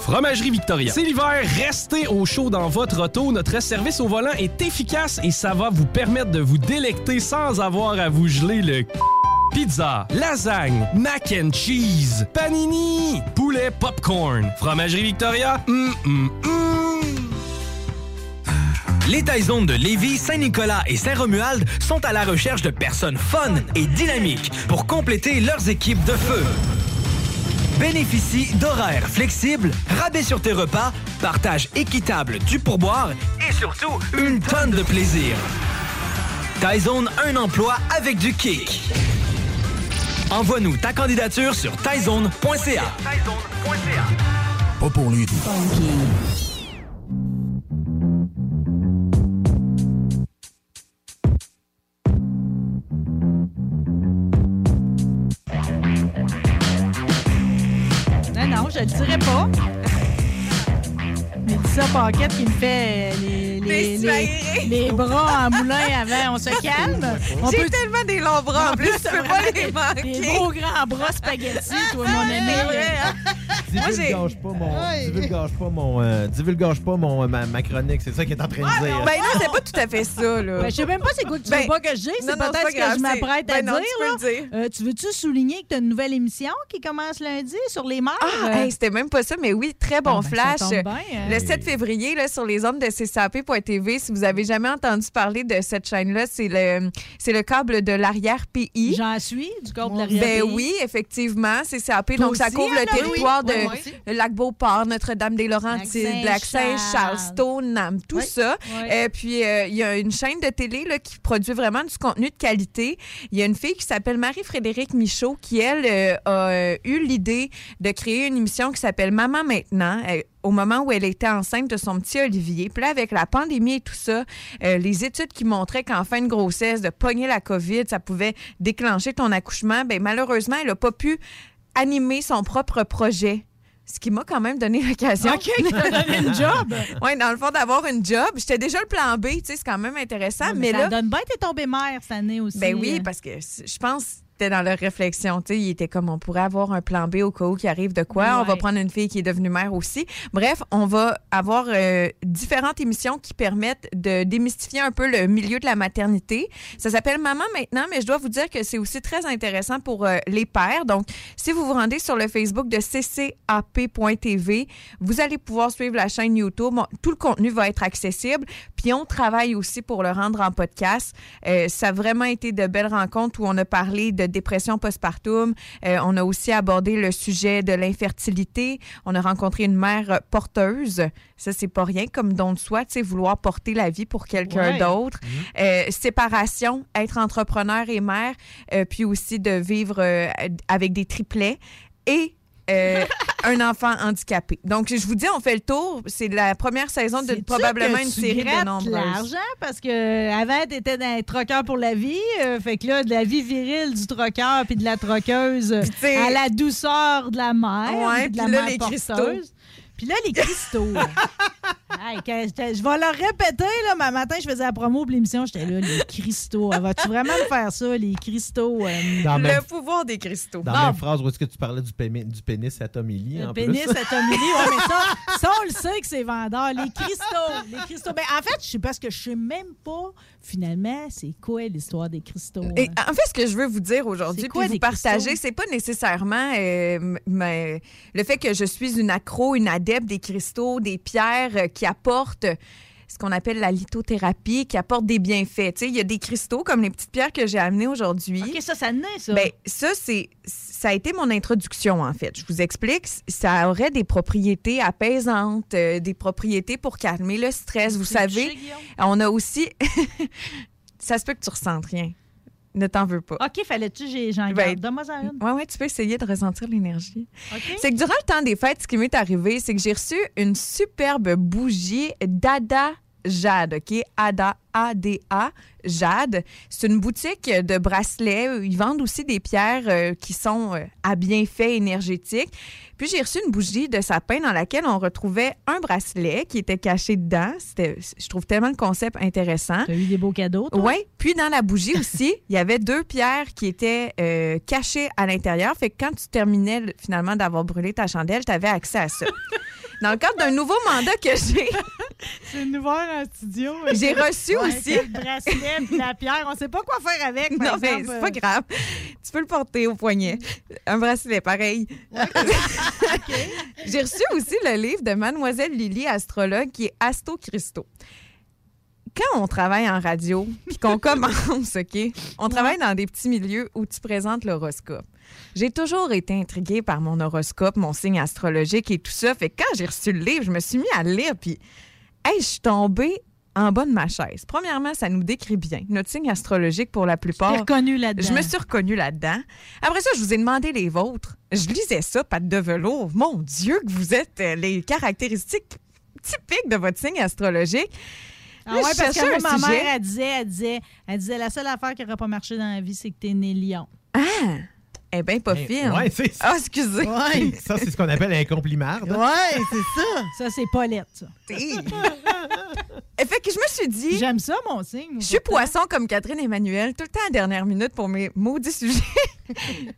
Fromagerie Victoria. C'est l'hiver, restez au chaud dans votre auto. Notre service au volant est efficace et ça va vous permettre de vous délecter sans avoir à vous geler le c- Pizza, lasagne, mac and cheese, panini, poulet popcorn. Fromagerie Victoria, hum, hum. Les Taizones de Lévis, Saint-Nicolas et Saint-Romuald sont à la recherche de personnes fun et dynamiques pour compléter leurs équipes de feu. Bénéficie d'horaires flexibles, rabais sur tes repas, partage équitable du pourboire et surtout une tonne de plaisir. Taizone, un emploi avec du kick. Envoie-nous ta candidature sur taizone.ca. Pas pour doux. Non, non, je le dirais pas. Mais ça, Paquette qui me fait les, les, les, les bras en moulin avant. On se calme. On J'ai tellement des longs bras en plus, je peux pas les manquer. Des gros grands bras spaghetti, toi, mon ami. J'ai- Divulgage pas mon, divulgage pas mon, euh, divulgage pas mon, euh, ma, ma chronique, c'est ça qu'il est en train de dire. Ben non, c'est pas tout à fait ça, là. Ben, je sais même pas c'est quoi que tu Ben, veux pas que non, C'est non, c'est peut-être pas ce que grave, je m'apprête c'est- à ben non, dire. tu peux là. le dire. Euh, tu veux-tu souligner que tu as une nouvelle émission qui commence lundi sur les mers? Ah, hey, c'était même pas ça, mais oui, très bon Ah, ben, ça flash. tombe bien, hein. Le 7 février, là, sur les ondes de CCAP.tv, si vous avez jamais entendu parler de cette chaîne-là, c'est le, c'est le câble de l'arrière-pays. J'en suis, du câble de l'arrière Ben oui, effectivement, CCAP. Toi Donc, ça aussi, couvre le territoire Oui, oui, aussi. Lac-Beauport, Notre-Dame-des-Laurentides, Lac-Saint-Charles. Stoneham, tout Oui. ça. Oui. Euh, puis, euh, il y a une chaîne de télé là, qui produit vraiment du contenu de qualité. Il y a une fille qui s'appelle Marie-Frédérique Michaud qui, elle, euh, a euh, eu l'idée de créer une émission qui s'appelle Maman maintenant. au moment où elle était enceinte de son petit Olivier. Puis là, avec la pandémie et tout ça, euh, les études qui montraient qu'en fin de grossesse, de pogner la COVID, ça pouvait déclencher ton accouchement, ben malheureusement, elle n'a pas pu animer son propre projet. Ce qui m'a quand même donné l'occasion. OK, qui t'a donné une job? oui, dans le fond, d'avoir une job. J'étais déjà le plan B, tu sais, c'est quand même intéressant. Ouais, mais ça là, donne bien, t'es tombée mère cette année aussi. ben oui, euh. parce que je pense étaient dans leur réflexion. Tu sais, ils étaient comme on pourrait avoir un plan B au cas où il arrive de quoi. On va prendre une fille qui est devenue mère aussi. Bref, on va avoir euh, différentes émissions qui permettent de démystifier un peu le milieu de la maternité. Ça s'appelle Maman maintenant, mais je dois vous dire que c'est aussi très intéressant pour euh, les pères. Donc, si vous vous rendez sur le Facebook de ccap.tv, vous allez pouvoir suivre la chaîne YouTube. Bon, tout le contenu va être accessible. Puis on travaille aussi pour le rendre en podcast. Euh, ça a vraiment été de belles rencontres où on a parlé de dépression postpartum. Euh, on a aussi abordé le sujet de l'infertilité. On a rencontré une mère porteuse. Ça, c'est pas rien comme don de soi, tu sais, vouloir porter la vie pour quelqu'un Ouais. d'autre. Euh, séparation, être entrepreneur et mère, euh, puis aussi de vivre avec des triplets et euh, un enfant handicapé. Donc, je vous dis, on fait le tour. C'est la première saison de probablement une série de nombreuses. l'argent parce que avant t'étais dans les troqueurs pour la vie, euh, fait que là de la vie virile du troqueur puis de la troqueuse euh, à la douceur de la mère, Ouais, puis de la là, mère les porteuse. cristaux. Puis là les cristaux. Hey, je vais leur répéter là, ma matin je faisais la promo pour l'émission, j'étais là les cristaux. Ah, Vas-tu vraiment me faire ça les cristaux euh, Dans Le même- pouvoir des cristaux. Dans la même phrase où est-ce que tu parlais du, pémi- du pénis à Tommy Lee, Le en pénis plus? à Tommy Lee, ouais, mais ça, ça, on le sait que c'est vendeur. Les cristaux, les cristaux. Ben, en fait, je sais parce que je sais même pas, finalement, c'est quoi l'histoire des cristaux. Et hein? en fait, ce que je veux vous dire aujourd'hui, puis vous partager, c'est pas nécessairement euh, mais le fait que je suis une accro, une adepte des cristaux, des pierres euh, qui apportent ce qu'on appelle la lithothérapie, qui apportent des bienfaits. Tu sais, il y a des cristaux comme les petites pierres que j'ai amenées aujourd'hui. OK, ça, ça naît, ça. Ben, ça, c'est, ça a été mon introduction, en fait. Je vous explique. Ça aurait des propriétés apaisantes, euh, des propriétés pour calmer le stress. Vous savez, on a aussi. ça se peut que tu ressentes rien. Ne t'en veux pas. OK, fallait-tu, j'en Ben, garde. Donne-moi une. Oui, oui, tu peux essayer de ressentir l'énergie. C'est que durant le temps des fêtes, ce qui m'est arrivé, c'est que j'ai reçu une superbe bougie d'Ada Jade, OK? Ada, A-D-A, Jade. C'est une boutique de bracelets. Ils vendent aussi des pierres euh, qui sont euh, à bienfaits énergétiques. Puis j'ai reçu une bougie de sapin dans laquelle on retrouvait un bracelet qui était caché dedans. C'était, je trouve tellement le concept intéressant. T'as eu des beaux cadeaux? Oui. Puis dans la bougie aussi, il y avait deux pierres qui étaient euh, cachées à l'intérieur. Fait que quand tu terminais le- finalement d'avoir brûlé ta chandelle, tu avais accès à ça. Dans le cadre d'un nouveau mandat que j'ai, C'est une nouvelle en studio. J'ai reçu Ouais, aussi- Le bracelet puis la pierre, on sait pas quoi faire avec. par non, mais c'est pas euh, grave. Tu peux le porter au poignet. Un bracelet, pareil. J'ai reçu aussi le livre de Mademoiselle Lily, astrologue, qui est Asto Christo. Quand on travaille en radio, puis qu'on commence, OK, on travaille dans des petits milieux où tu présentes l'horoscope. J'ai toujours été intriguée par mon horoscope, mon signe astrologique et tout ça. Fait que quand j'ai reçu le livre, je me suis mis à lire, puis hey, je suis tombée en bas de ma chaise. Premièrement, ça nous décrit bien notre signe astrologique pour la plupart. t'es reconnue là-dedans. Je me suis reconnue là-dedans. Après ça, je vous ai demandé les vôtres. Je lisais ça, patte de velours. Mon Dieu, que vous êtes euh, les caractéristiques typiques de votre signe astrologique. Ah Là, ouais, je parce que moi, ma sujet. mère, elle disait, elle disait, elle disait, la seule affaire qui n'aurait pas marché dans la vie, c'est que t'es né lion. Ah! Eh bien, pas Eh, fine. ouais, c'est Ah, excusez. Ça, c'est ce qu'on appelle un compliment. Ouais, c'est ça. Ça, c'est Paulette, ça. Eh, fait que je me suis dit. J'aime ça, mon signe. Je suis poisson comme Catherine Emmanuel, tout le temps à la dernière minute pour mes maudits sujets.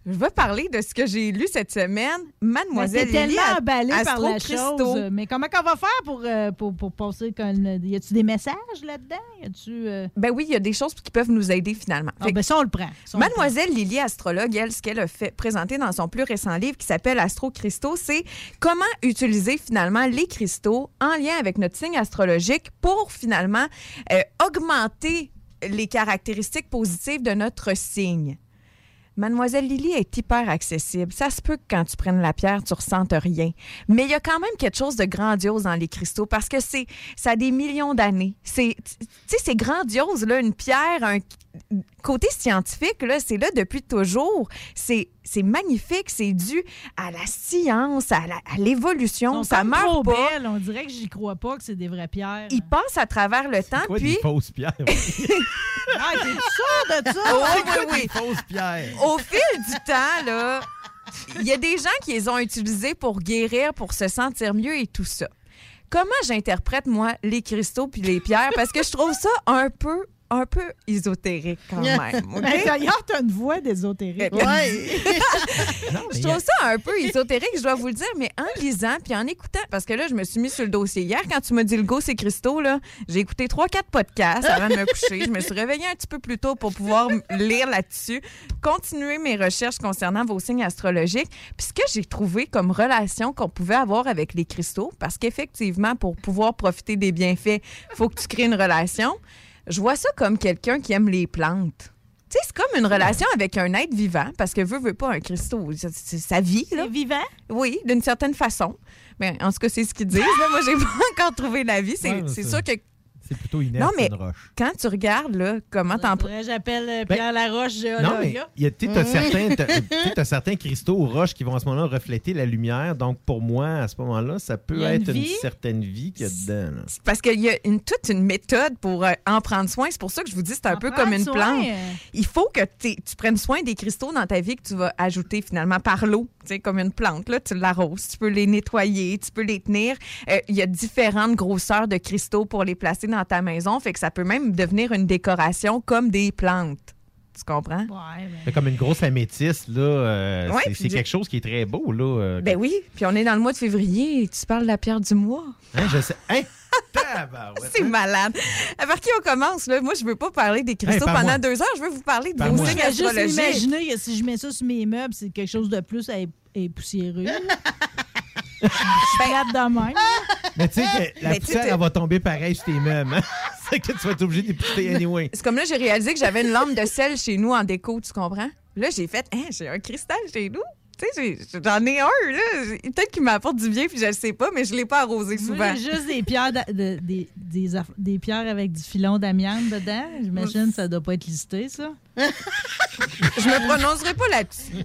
je vais parler de ce que j'ai lu cette semaine. Mademoiselle Lily tellement a- emballé par la Astro-Christo. chose. Mais comment qu'on va faire pour, euh, pour, pour passer comme. Y a-tu des messages là-dedans? Y a-tu. euh, Ben oui, il y a des choses qui peuvent nous aider finalement. Ah, ben ça, on le prend. Ça, Mademoiselle Lily Astrologue, elle, ce qu'elle a fait présenter dans son plus récent livre qui s'appelle Astro Cristaux, c'est comment utiliser finalement les cristaux en lien avec notre signe astrologique pour finalement euh, augmenter les caractéristiques positives de notre signe. Mademoiselle Lily est hyper accessible. Ça se peut que quand tu prennes la pierre, tu ressentes rien. Mais il y a quand même quelque chose de grandiose dans les cristaux parce que c'est ça a des millions d'années. C'est tu sais c'est grandiose là une pierre un côté scientifique là, c'est là depuis toujours. C'est c'est magnifique, c'est dû à la science, à la- à l'évolution, sont ça meurt trop pas. belles. On dirait que j'y crois pas que c'est des vraies pierres. Il passe à travers le temps Quoi, puis des fausses pierres? Ah, t'es sûr de ça? Oh, C'est oui, quoi oui. des fausses pierres? Au fil du temps, là, il y a des gens qui les ont utilisés pour guérir, pour se sentir mieux et tout ça. Comment j'interprète, moi, les cristaux puis les pierres? Parce que je trouve ça un peu un peu ésotérique quand même. D'ailleurs, t'as une voix d'ésotérique. Je trouve ça un peu ésotérique, je dois vous le dire, mais en lisant puis en écoutant, parce que là, je me suis mis sur le dossier. Hier, quand tu m'as dit le go, c'est Christo, là, j'ai écouté 3-4 podcasts avant de me coucher. Je me suis réveillée un petit peu plus tôt pour pouvoir lire là-dessus, continuer mes recherches concernant vos signes astrologiques. Puis ce que j'ai trouvé comme relation qu'on pouvait avoir avec les cristaux, parce qu'effectivement, pour pouvoir profiter des bienfaits, il faut que tu crées une relation. Je vois ça comme quelqu'un qui aime les plantes. Tu sais, c'est comme une relation avec un être vivant, parce que veut, veut pas un cristaux. C'est sa vie. C'est vivant? Oui, d'une certaine façon. Mais en tout cas, c'est ce qu'ils disent. là. Moi, j'ai pas encore trouvé la vie. C'est Ouais, c'est c'est- sûr que C'est plutôt inerte Non, mais- une roche. quand tu regardes, là, comment t'en... Que J'appelle euh, Pierre Laroche Ben, Non, mais géologue. il y a- tu sais, t'as certains, certains cristaux ou roches qui vont à ce moment-là refléter la lumière. Donc, pour moi, à ce moment-là, ça peut une être une, certaine vie qu'il y a dedans. là. Parce qu'il y a une, toute une méthode pour euh, en prendre soin. C'est pour ça que je vous dis, c'est un peu comme une soin, plante. euh. Il faut que tu prennes soin des cristaux dans ta vie que tu vas ajouter finalement par l'eau. Comme une plante, là, tu l'arroses, tu peux les nettoyer, tu peux les tenir. Euh, Il y a différentes grosseurs de cristaux pour les placer dans ta maison. Fait que ça peut même devenir une décoration comme des plantes. Tu comprends? C'est comme une grosse améthyste, là. euh, Ouais, c'est- quelque chose qui est très beau, là. euh, Ben oui, puis on est dans le mois de février et tu parles de la pierre du mois. hein, je sais. Hein? C'est hein? malade. À par qui on commence? Là? Moi, je veux pas parler des cristaux Hey, pendant moi. deux heures. Je veux vous parler de Par vos signes juste imaginer si je mets ça sur mes meubles, c'est quelque chose de plus à é- poussiéreux. Je suis plate de même. Mais tu sais que la Mais tu poussière, elle va tomber pareil sur tes meubles. hein? c'est que tu vas être obligé d'épousser anyway. C'est comme là, j'ai réalisé que j'avais une lampe de sel chez nous en déco, tu comprends? Là, j'ai fait, hein, j'ai un cristal chez nous. Tu sais, j'ai- j'en ai un, là. Peut-être qu'il m'apporte du bien, puis je le sais pas, mais je l'ai pas arrosé souvent. Moi, j'ai juste des pierres, d'a- de- des, des, aff- des pierres avec du filon d'amiante dedans. J'imagine que ça doit pas être listé, ça. Je me prononcerai pas là-dessus.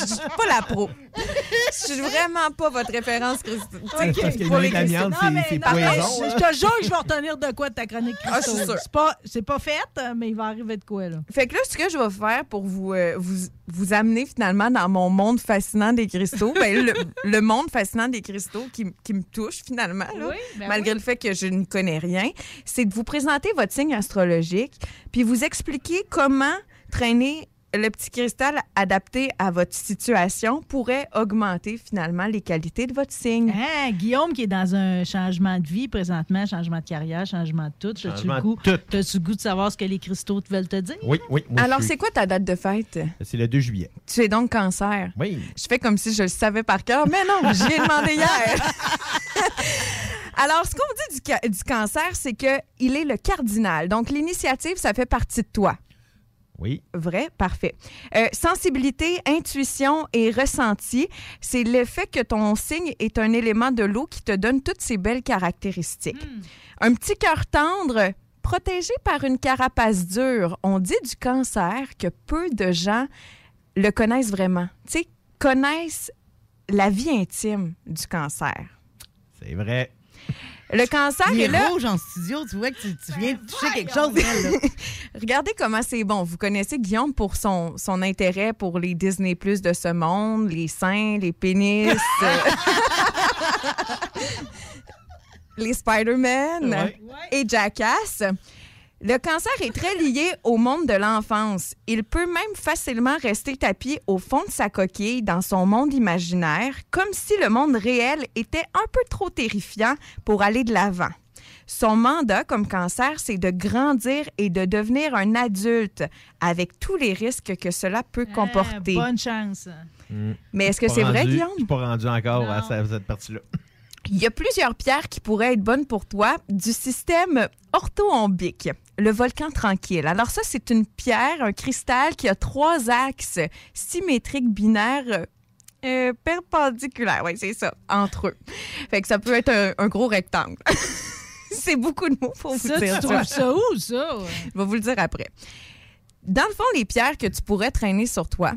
Je suis pas la pro. Je suis vraiment pas votre référence, Christine. parce que le lait d'amiante, c'est- Non, mais c'est non, mais poison, Je hein. je te jure que je vais retenir de quoi de ta chronique Ah, je suis sûre. C'est pas, c'est pas fait, mais il va arriver de quoi, là. Fait que là, ce que je vais faire pour vous, euh, vous, vous amener finalement dans mon monde fascinant des cristaux, ben, le, le monde fascinant des cristaux qui, qui me touche finalement, là, Oui, ben malgré le fait que je n'y connais rien, c'est de vous présenter votre signe astrologique, puis vous expliquer comment traîner le petit cristal adapté à votre situation pourrait augmenter finalement les qualités de votre signe. Hein, Guillaume qui est dans un changement de vie présentement, changement de carrière, changement de tout. As-tu le de goût, t'as-tu le goût de savoir ce que les cristaux te veulent te dire? Oui, oui. moi, Alors, suis- c'est quoi ta date de fête? C'est le 2 juillet. Tu es donc cancer. Oui. Je fais comme si je le savais par cœur, mais non, j'y ai demandé hier. Alors, ce qu'on dit du, ca- du cancer, c'est que il est le cardinal. Donc, l'initiative, ça fait partie de toi. Oui. Vrai? Parfait. Euh, sensibilité, intuition et ressenti, c'est le fait que ton signe est un élément de l'eau qui te donne toutes ces belles caractéristiques. Un petit cœur tendre, protégé par une carapace dure. On dit du cancer que peu de gens le connaissent vraiment. Tu sais, connaissent la vie intime du cancer. C'est vrai. Le cancer Il est est là. rouge en studio, tu vois que tu, tu viens de toucher quelque chose, là. Regardez comment c'est bon. Vous connaissez Guillaume pour son, son intérêt pour les Disney Plus de ce monde, les seins, les pénis, euh, les Spider-Man Ouais. et Jackass. Le cancer est très lié au monde de l'enfance. Il peut même facilement rester tapis au fond de sa coquille dans son monde imaginaire, comme si le monde réel était un peu trop terrifiant pour aller de l'avant. Son mandat comme cancer, c'est de grandir et de devenir un adulte avec tous les risques que cela peut comporter. Ah, bonne chance. Mais est-ce que c'est vrai, Guillaume? Je suis pas rendu encore à Non. cette partie-là. Il y a plusieurs pierres qui pourraient être bonnes pour toi du système orthoombique, le volcan tranquille. Alors ça, c'est une pierre, un cristal qui a trois axes symétriques binaires euh, perpendiculaires. Oui, c'est ça, entre eux. Fait que ça peut être un, un gros rectangle. c'est beaucoup de mots pour vous Ça, dire. tu trouves ça où, ça? Je vais vous le dire après. Dans le fond, les pierres que tu pourrais traîner sur toi,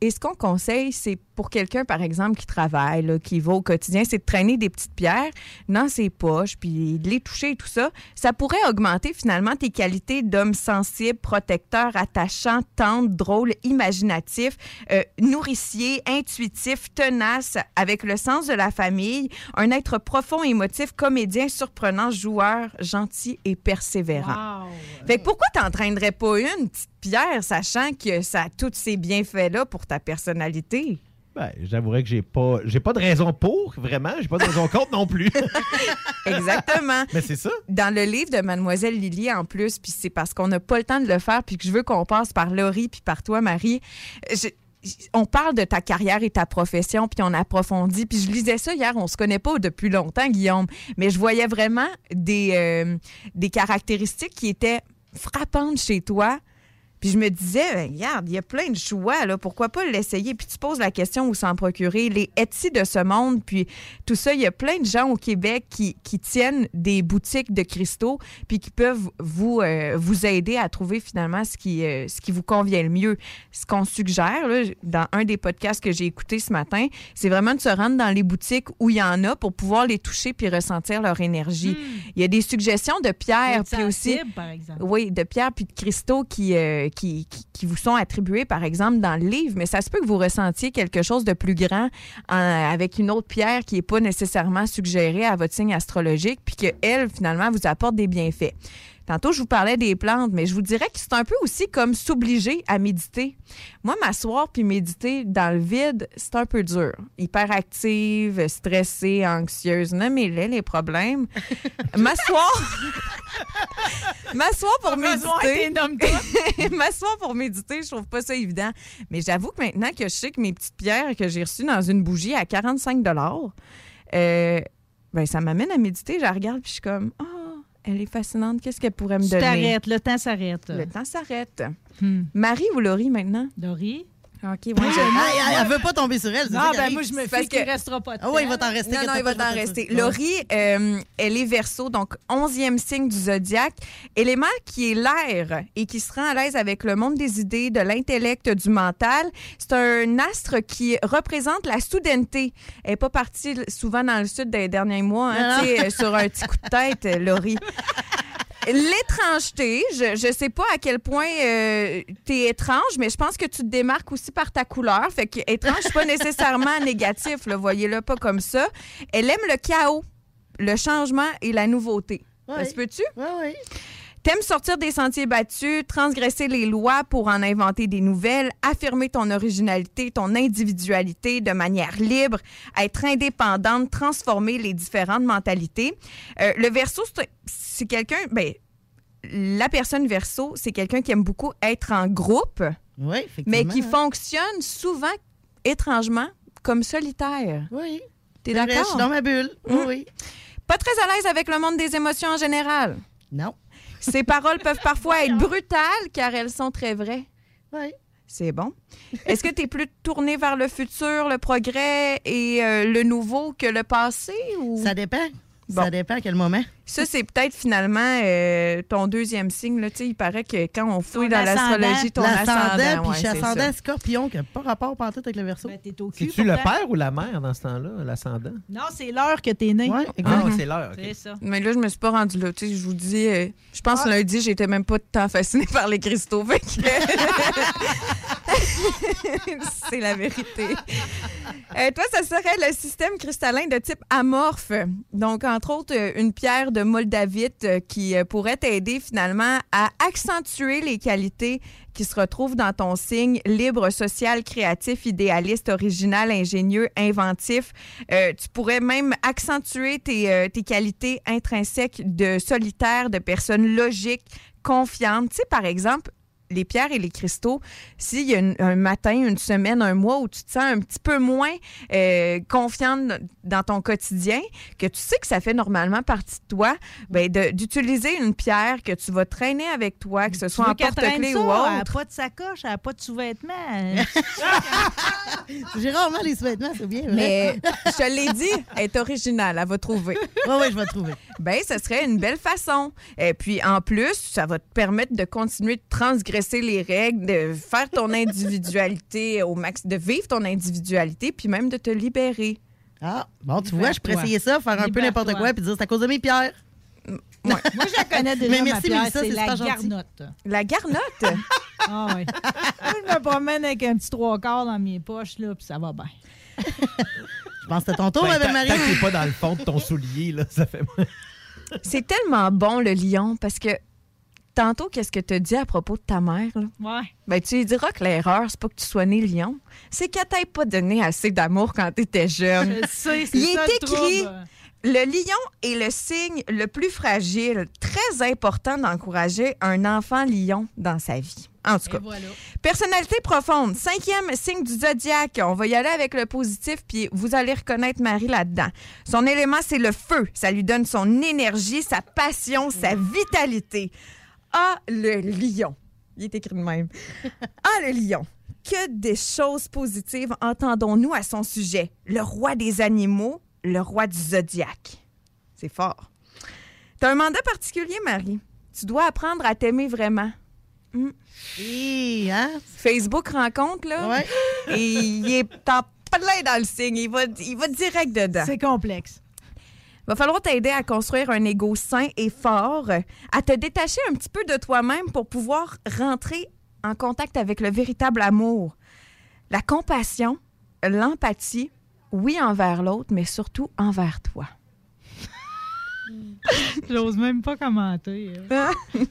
et ce qu'on conseille, c'est pour quelqu'un, par exemple, qui travaille, là, qui va au quotidien, c'est de traîner des petites pierres dans ses poches, puis de les toucher et tout ça, ça pourrait augmenter finalement tes qualités d'homme sensible, protecteur, attachant, tendre, drôle, imaginatif, euh, nourricier, intuitif, tenace, avec le sens de la famille, un être profond, émotif, comédien, surprenant, joueur, gentil et persévérant. Fait que pourquoi t'entraînerais pas une petite pierre, sachant que ça a tous ces bienfaits-là pour ta personnalité? Ben, j'avouerais que j'ai pas, j'ai pas de raison pour, vraiment. J'ai pas de raison contre non plus. Exactement. Mais c'est ça. Dans le livre de Mademoiselle Lily, en plus, puis c'est parce qu'on n'a pas le temps de le faire, puis que je veux qu'on passe par Laurie puis par toi, Marie. Je- on parle de ta carrière et ta profession, puis on approfondit. Puis je lisais ça hier, on se connaît pas depuis longtemps, Guillaume, mais je voyais vraiment des, euh, des caractéristiques qui étaient frappantes chez toi. Puis je me disais, ben, regarde, il y a plein de choix, là, pourquoi pas l'essayer? Puis tu poses la question où s'en procurer. Les Etsy de ce monde, puis tout ça, il y a plein de gens au Québec qui, qui tiennent des boutiques de cristaux, puis qui peuvent vous, euh, vous aider à trouver finalement ce qui, euh, ce qui vous convient le mieux. Ce qu'on suggère, là, dans un des podcasts que j'ai écouté ce matin, c'est vraiment de se rendre dans les boutiques où il y en a pour pouvoir les toucher puis ressentir leur énergie. Il y a des suggestions de pierres, puis aussi... Par exemple. Oui, de pierres puis de cristaux qui, euh, qui, vous sont attribués, par exemple, dans le livre, mais ça se peut que vous ressentiez quelque chose de plus grand en- avec une autre pierre qui n'est pas nécessairement suggérée à votre signe astrologique, puis qu'elle, finalement, vous apporte des bienfaits. Tantôt, je vous parlais des plantes, mais je vous dirais que c'est un peu aussi comme s'obliger à méditer. Moi, m'asseoir puis méditer dans le vide, c'est un peu dur. Hyperactive, stressée, anxieuse, nommez-les les problèmes. M'asseoir... M'asseoir pour méditer. M'asseoir pour méditer, je trouve pas ça évident. Mais j'avoue que maintenant que je sais que mes petites pierres que j'ai reçues dans une bougie à 45 euh, ben ça m'amène à méditer. Je la regarde puis je suis comme, oh, elle est fascinante. Qu'est-ce qu'elle pourrait me Tu donner? t'arrêtes, le temps s'arrête. Le temps s'arrête. Marie ou Laurie maintenant? Laurie. OK, ouais, Ah, elle, elle veut pas tomber sur elle. Non, ben moi, je me Parce fie qu'il que- restera pas Ah ouais, il va t'en rester. Non, non, il va t'en rester. Laurie, euh, elle est verso, donc 11e signe du zodiaque. Élément qui est l'air et qui se rend à l'aise avec le monde des idées, de l'intellect, du mental. C'est un astre qui représente la soudaineté. Elle n'est pas partie souvent dans le sud des derniers mois, hein, Non, tu sais, euh, sur un petit coup de tête, euh, Laurie. L'étrangeté, je ne sais pas à quel point euh, tu es étrange, mais je pense que tu te démarques aussi par ta couleur. Fait que étrange, c'est pas nécessairement négatif, voyez-le pas comme ça. Elle aime le chaos, le changement et la nouveauté. Ça Ouais. se peut-tu? Oui, oui. T'aimes sortir des sentiers battus, transgresser les lois pour en inventer des nouvelles, affirmer ton originalité, ton individualité de manière libre, être indépendante, transformer les différentes mentalités. Euh, le verso, c'est- quelqu'un, ben, la personne verso, c'est quelqu'un qui aime beaucoup être en groupe, Oui, mais qui fonctionne souvent, étrangement, comme solitaire. Oui. T'es d'accord? Je suis dans ma bulle. Oui, Mm. oui. Pas très à l'aise avec le monde des émotions en général? Non. Ces paroles peuvent parfois être brutales car elles sont très vraies. Oui. C'est bon. Est-ce que tu es plus tourné vers le futur, le progrès et euh, le nouveau que le passé? Ou... Ça dépend. Bon. Ça dépend à quel moment. Ça, c'est peut-être finalement euh, ton deuxième signe. Là. Tu sais, Il paraît que quand on fouille Ton dans l'astrologie, ascendant. ton L'ascendant, ascendant. puis ouais, je suis c'est ascendant ça. scorpion, qui n'a pas rapport pantoute avec le verso. Ben, t'es au cul, C'est-tu le père ou la mère dans ce temps-là, l'ascendant? Non, c'est l'heure que t'es né. Ouais, Ah, c'est l'heure. ça. Mais là, je me suis pas rendue là. Tu sais, je vous dis, euh, je pense que lundi, j'étais même pas tant fascinée par les cristaux. C'est la vérité. Euh, toi, ça serait le système cristallin de type amorphe. Donc, entre autres, euh, une pierre de moldavite euh, qui pourrait t'aider finalement à accentuer les qualités qui se retrouvent dans ton signe libre, social, créatif, idéaliste, original, ingénieux, inventif. Tu pourrais même accentuer tes, tes qualités intrinsèques de solitaire, de personne logique, confiante. Tu sais, par exemple, les pierres et les cristaux, s'il y a une- un matin, une semaine, un mois où tu te sens un petit peu moins euh, confiante dans ton quotidien, que tu sais que ça fait normalement partie de toi, ben d'utiliser une pierre que tu vas traîner avec toi, que ce Tu soit en porte-clés ou Elle n'a autre. pas de sacoche, elle n'a pas de sous-vêtements. J'ai rarement les sous-vêtements, c'est bien vrai. Mais je te l'ai dit, elle est originale, elle va trouver. Oui, oui, je vais trouver. Ben, ce serait une belle façon. Et puis, en plus, ça va te permettre de continuer de transgresser les règles, de faire ton individualité au max, de vivre ton individualité, puis même de te libérer. Ah, bon, tu vois, je pourrais essayer ça, faire un peu n'importe quoi, puis dire c'est à cause de mes pierres. Moi, je la connais déjà, Mais ma merci, pierre, Mélissa, c'est la garnotte. La garnotte? Ah oui. Moi, je me promène avec un petit trois quarts dans mes poches, là, puis ça va bien. Je pense que c'est ton tour, Ben, ma Marie. Tant que t'es pas dans le fond de ton soulier, là, ça fait C'est tellement bon, le lion, parce que tantôt, qu'est-ce que tu as dit à propos de ta mère? Là? Ouais. Ben, tu lui diras que l'erreur, c'est pas que tu sois né lion, c'est qu'elle t'ait pas donné assez d'amour quand tu étais jeune. Je sais, c'est Il ça, est le écrit trouble. le lion est le signe le plus fragile, très important d'encourager un enfant lion dans sa vie. En tout cas, personnalité profonde, cinquième signe du zodiaque. On va y aller avec le positif, puis vous allez reconnaître Marie là-dedans. Son élément, c'est le feu. Ça lui donne son énergie, sa passion, sa vitalité. Ah, le lion. Il est écrit de même. Ah, le lion. Que des choses positives entendons-nous à son sujet? Le roi des animaux, le roi du zodiaque. C'est fort. Tu as un mandat particulier, Marie. Tu dois apprendre à t'aimer vraiment. Hmm. hein? Facebook rencontre, là. Et il est en plein dans le signe. Il va, il va direct dedans. C'est complexe. Va falloir t'aider à construire un ego sain et fort, à te détacher un petit peu de toi-même pour pouvoir rentrer en contact avec le véritable amour. La compassion, l'empathie, oui envers l'autre, mais surtout envers toi. J'ose même pas commenter. hein.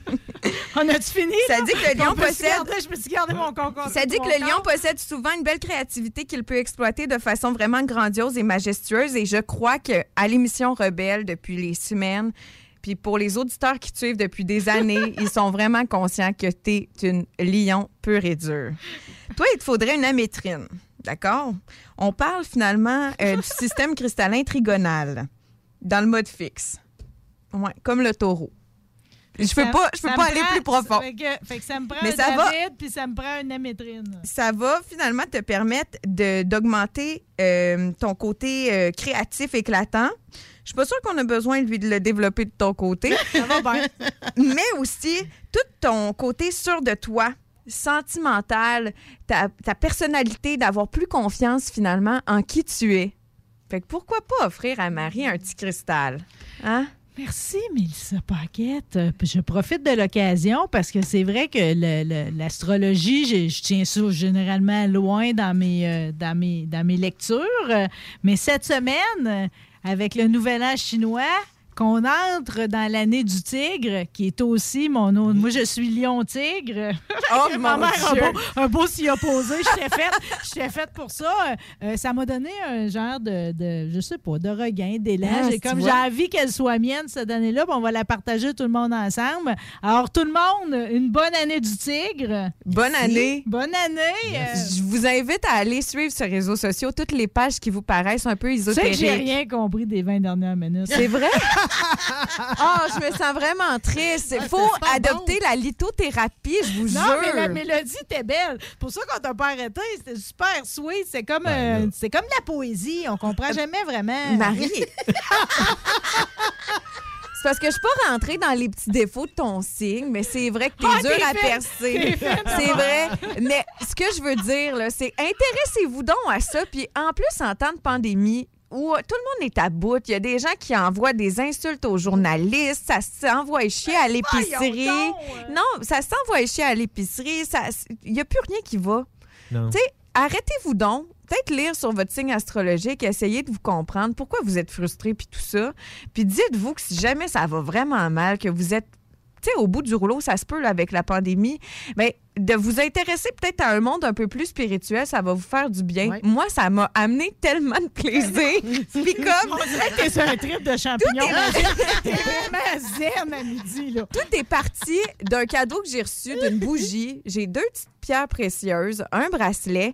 On a-tu fini? Ça dit que le lion possède- garder- je me suis gardé mon concours. Ça dit que le lion possède souvent une belle créativité qu'il peut exploiter de façon vraiment grandiose et majestueuse. Et je crois que à l'émission Rebelle depuis les semaines, puis pour les auditeurs qui te suivent depuis des années, ils sont vraiment conscients que tu es une lion pure et dure. Toi, il te faudrait une amétrine. D'accord? On parle finalement euh, du système cristallin trigonal dans le mode fixe. Ouais, comme le taureau. Je peux Ça- pas, je peux pas aller prend- plus profond. Fait que, fait que ça me prend Mais un ça va. Puis ça me prend une amétrine. ça va finalement te permettre d'augmenter euh, ton côté euh, créatif éclatant. Je suis pas sûre qu'on a besoin lui de le développer de ton côté. Ça va bien. Mais aussi tout ton côté sûr de toi, sentimental, ta, ta personnalité, d'avoir plus confiance finalement en qui tu es. Fait que pourquoi pas offrir à Marie un petit cristal? Hein? Merci, Mélissa Paquette. Euh, Je profite de l'occasion parce que c'est vrai que l'astrologie, je, tiens ça généralement loin dans mes, euh, lectures. Euh, Mais cette semaine, avec le nouvel an chinois, qu'on entre dans l'année du tigre, qui est aussi mon nom. Moi, je suis lion-tigre. Oh, Ma mon mère Dieu! un beau s'y opposer. J'étais faite, j'étais faite pour ça. Euh, ça m'a donné un genre de, de, je sais pas, de regain, d'élan. Ah, J'ai tu comme j'ai envie qu'elle soit mienne cette année-là, on va la partager tout le monde ensemble. Alors, tout le monde, une bonne année du tigre. Bonne Merci. année. Bonne année. Euh, Je vous invite à aller suivre sur les réseaux sociaux toutes les pages qui vous paraissent un peu tu sais que ésotériques. j'ai rien compris des 20 dernières minutes. C'est vrai? Ah, je me sens vraiment triste. Il faut c'est pas adopter la lithothérapie, je vous Non, jure. mais la mélodie était belle. Pour ça qu'on t'a pas arrêté, c'était super sweet. C'est comme, Ben euh, c'est comme la poésie. On comprend jamais vraiment. Marie. C'est parce que je suis pas rentrée dans les petits défauts de ton signe, mais c'est vrai que t'es Ah, dur à percer. C'est vrai. Mais ce que je veux dire, c'est intéressez-vous donc à ça. Puis en plus, en temps de pandémie, où euh, tout le monde est à bout, il y a des gens qui envoient des insultes aux journalistes, ça s'envoie chier à l'épicerie. Non, ça s'envoie chier à l'épicerie. ça- Il n'y a plus rien qui va. Non. Tu sais, arrêtez-vous donc. Peut-être lire sur votre signe astrologique, essayez de vous comprendre pourquoi vous êtes frustré puis tout ça? Puis dites-vous que si jamais ça va vraiment mal, que vous êtes tu sais, au bout du rouleau, ça se peut là, avec la pandémie, mais de vous intéresser peut-être à un monde un peu plus spirituel, ça va vous faire du bien. Moi, ça m'a amené tellement de plaisir. Puis comme... On dirait que t'es sur un trip de champignons. T'es vraiment zen à midi, là. Tout est parti d'un cadeau que j'ai reçu, d'une bougie. J'ai deux petites pierres précieuses, un bracelet.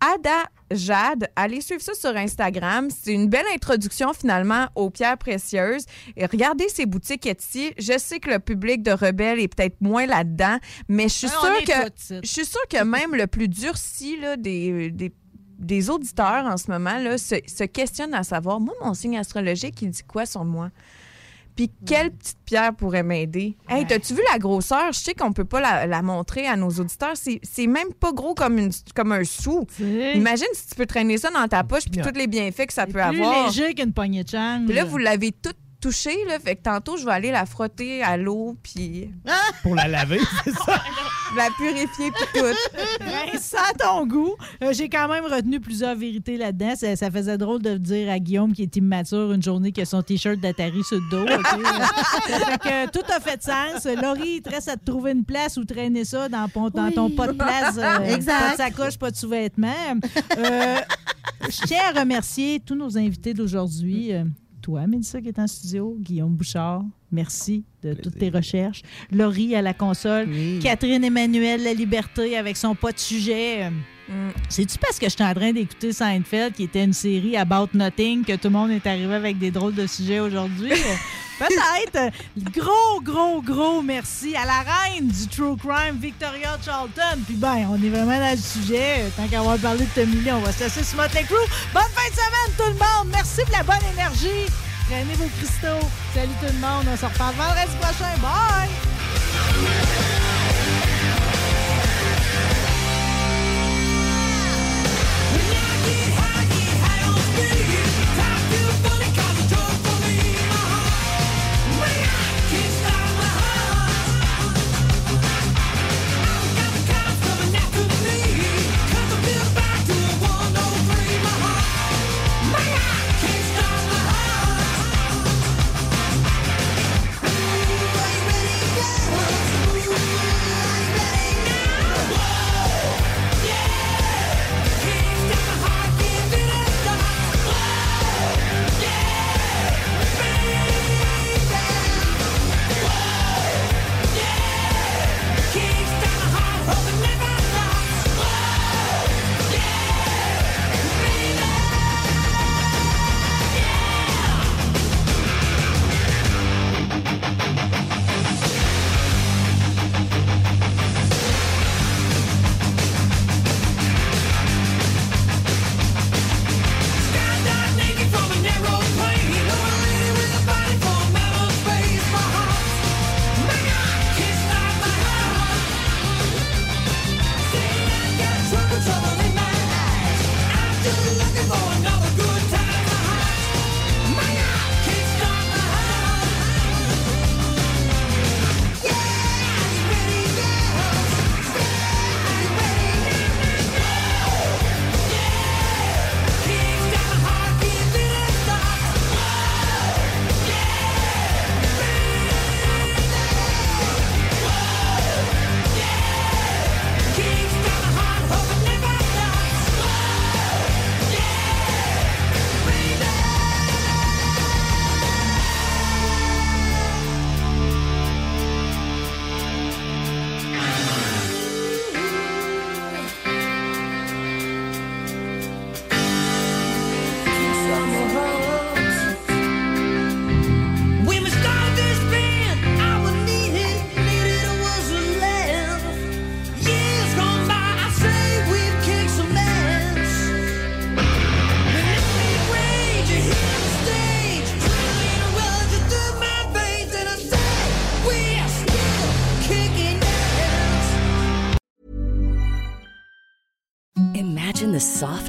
Ada Jade, allez suivre ça sur Instagram. C'est une belle introduction finalement aux pierres précieuses. Et regardez ces boutiques Etsy. Je sais que le public de Rebelle est peut-être moins là-dedans, mais je suis sûre que toutes, je suis sûre que même le plus durci là, des, des des auditeurs en ce moment là, se, se questionnent à savoir, moi, mon signe astrologique, il dit quoi sur moi? Puis quelle petite pierre pourrait m'aider? Hey, t'as-tu vu la grosseur? Je sais qu'on peut pas la, la montrer à nos auditeurs. C'est c'est même pas gros comme, une, comme un sou. Imagine si tu peux traîner ça dans ta poche puis tous les bienfaits que ça peut Plus avoir. léger qu'une poignée de change. Puis là, vous l'avez toute touchée, là. Fait que tantôt, je vais aller la frotter à l'eau, puis Pour la laver, c'est ça? la purifier, puis tout. Ben, ça a ton goût. Euh, J'ai quand même retenu plusieurs vérités là-dedans. Ça, ça faisait drôle de dire à Guillaume qui est immature une journée qui a son T-shirt d'Atari sur le dos. Fait que tout a fait de sens. Laurie, il te reste à te trouver une place où traîner ça dans, ton- dans ton pas de place. euh, Exact. Pas de sacoche, pas de sous-vêtements. Euh, je tiens à remercier tous nos invités d'aujourd'hui. Toi, Mélissa, qui est en studio, Guillaume Bouchard, merci de toutes tes recherches. Laurie à la console, Catherine Emmanuel La Liberté avec son pas de sujet. Mm. C'est-tu parce que j'étais en train d'écouter Seinfeld, qui était une série About Nothing, que tout le monde est arrivé avec des drôles de sujets aujourd'hui? Peut-être. Gros, gros, gros merci à la reine du True Crime, Victoria Charlton. Puis ben, on est vraiment dans le sujet. Tant qu'à avoir parlé de Tommy Lee, on va se laisser sur Motley Crue. Bonne fin de semaine, tout le monde. Merci de la bonne énergie. Prenez vos cristaux. Salut tout le monde. On se reparle vendredi prochain. Bye!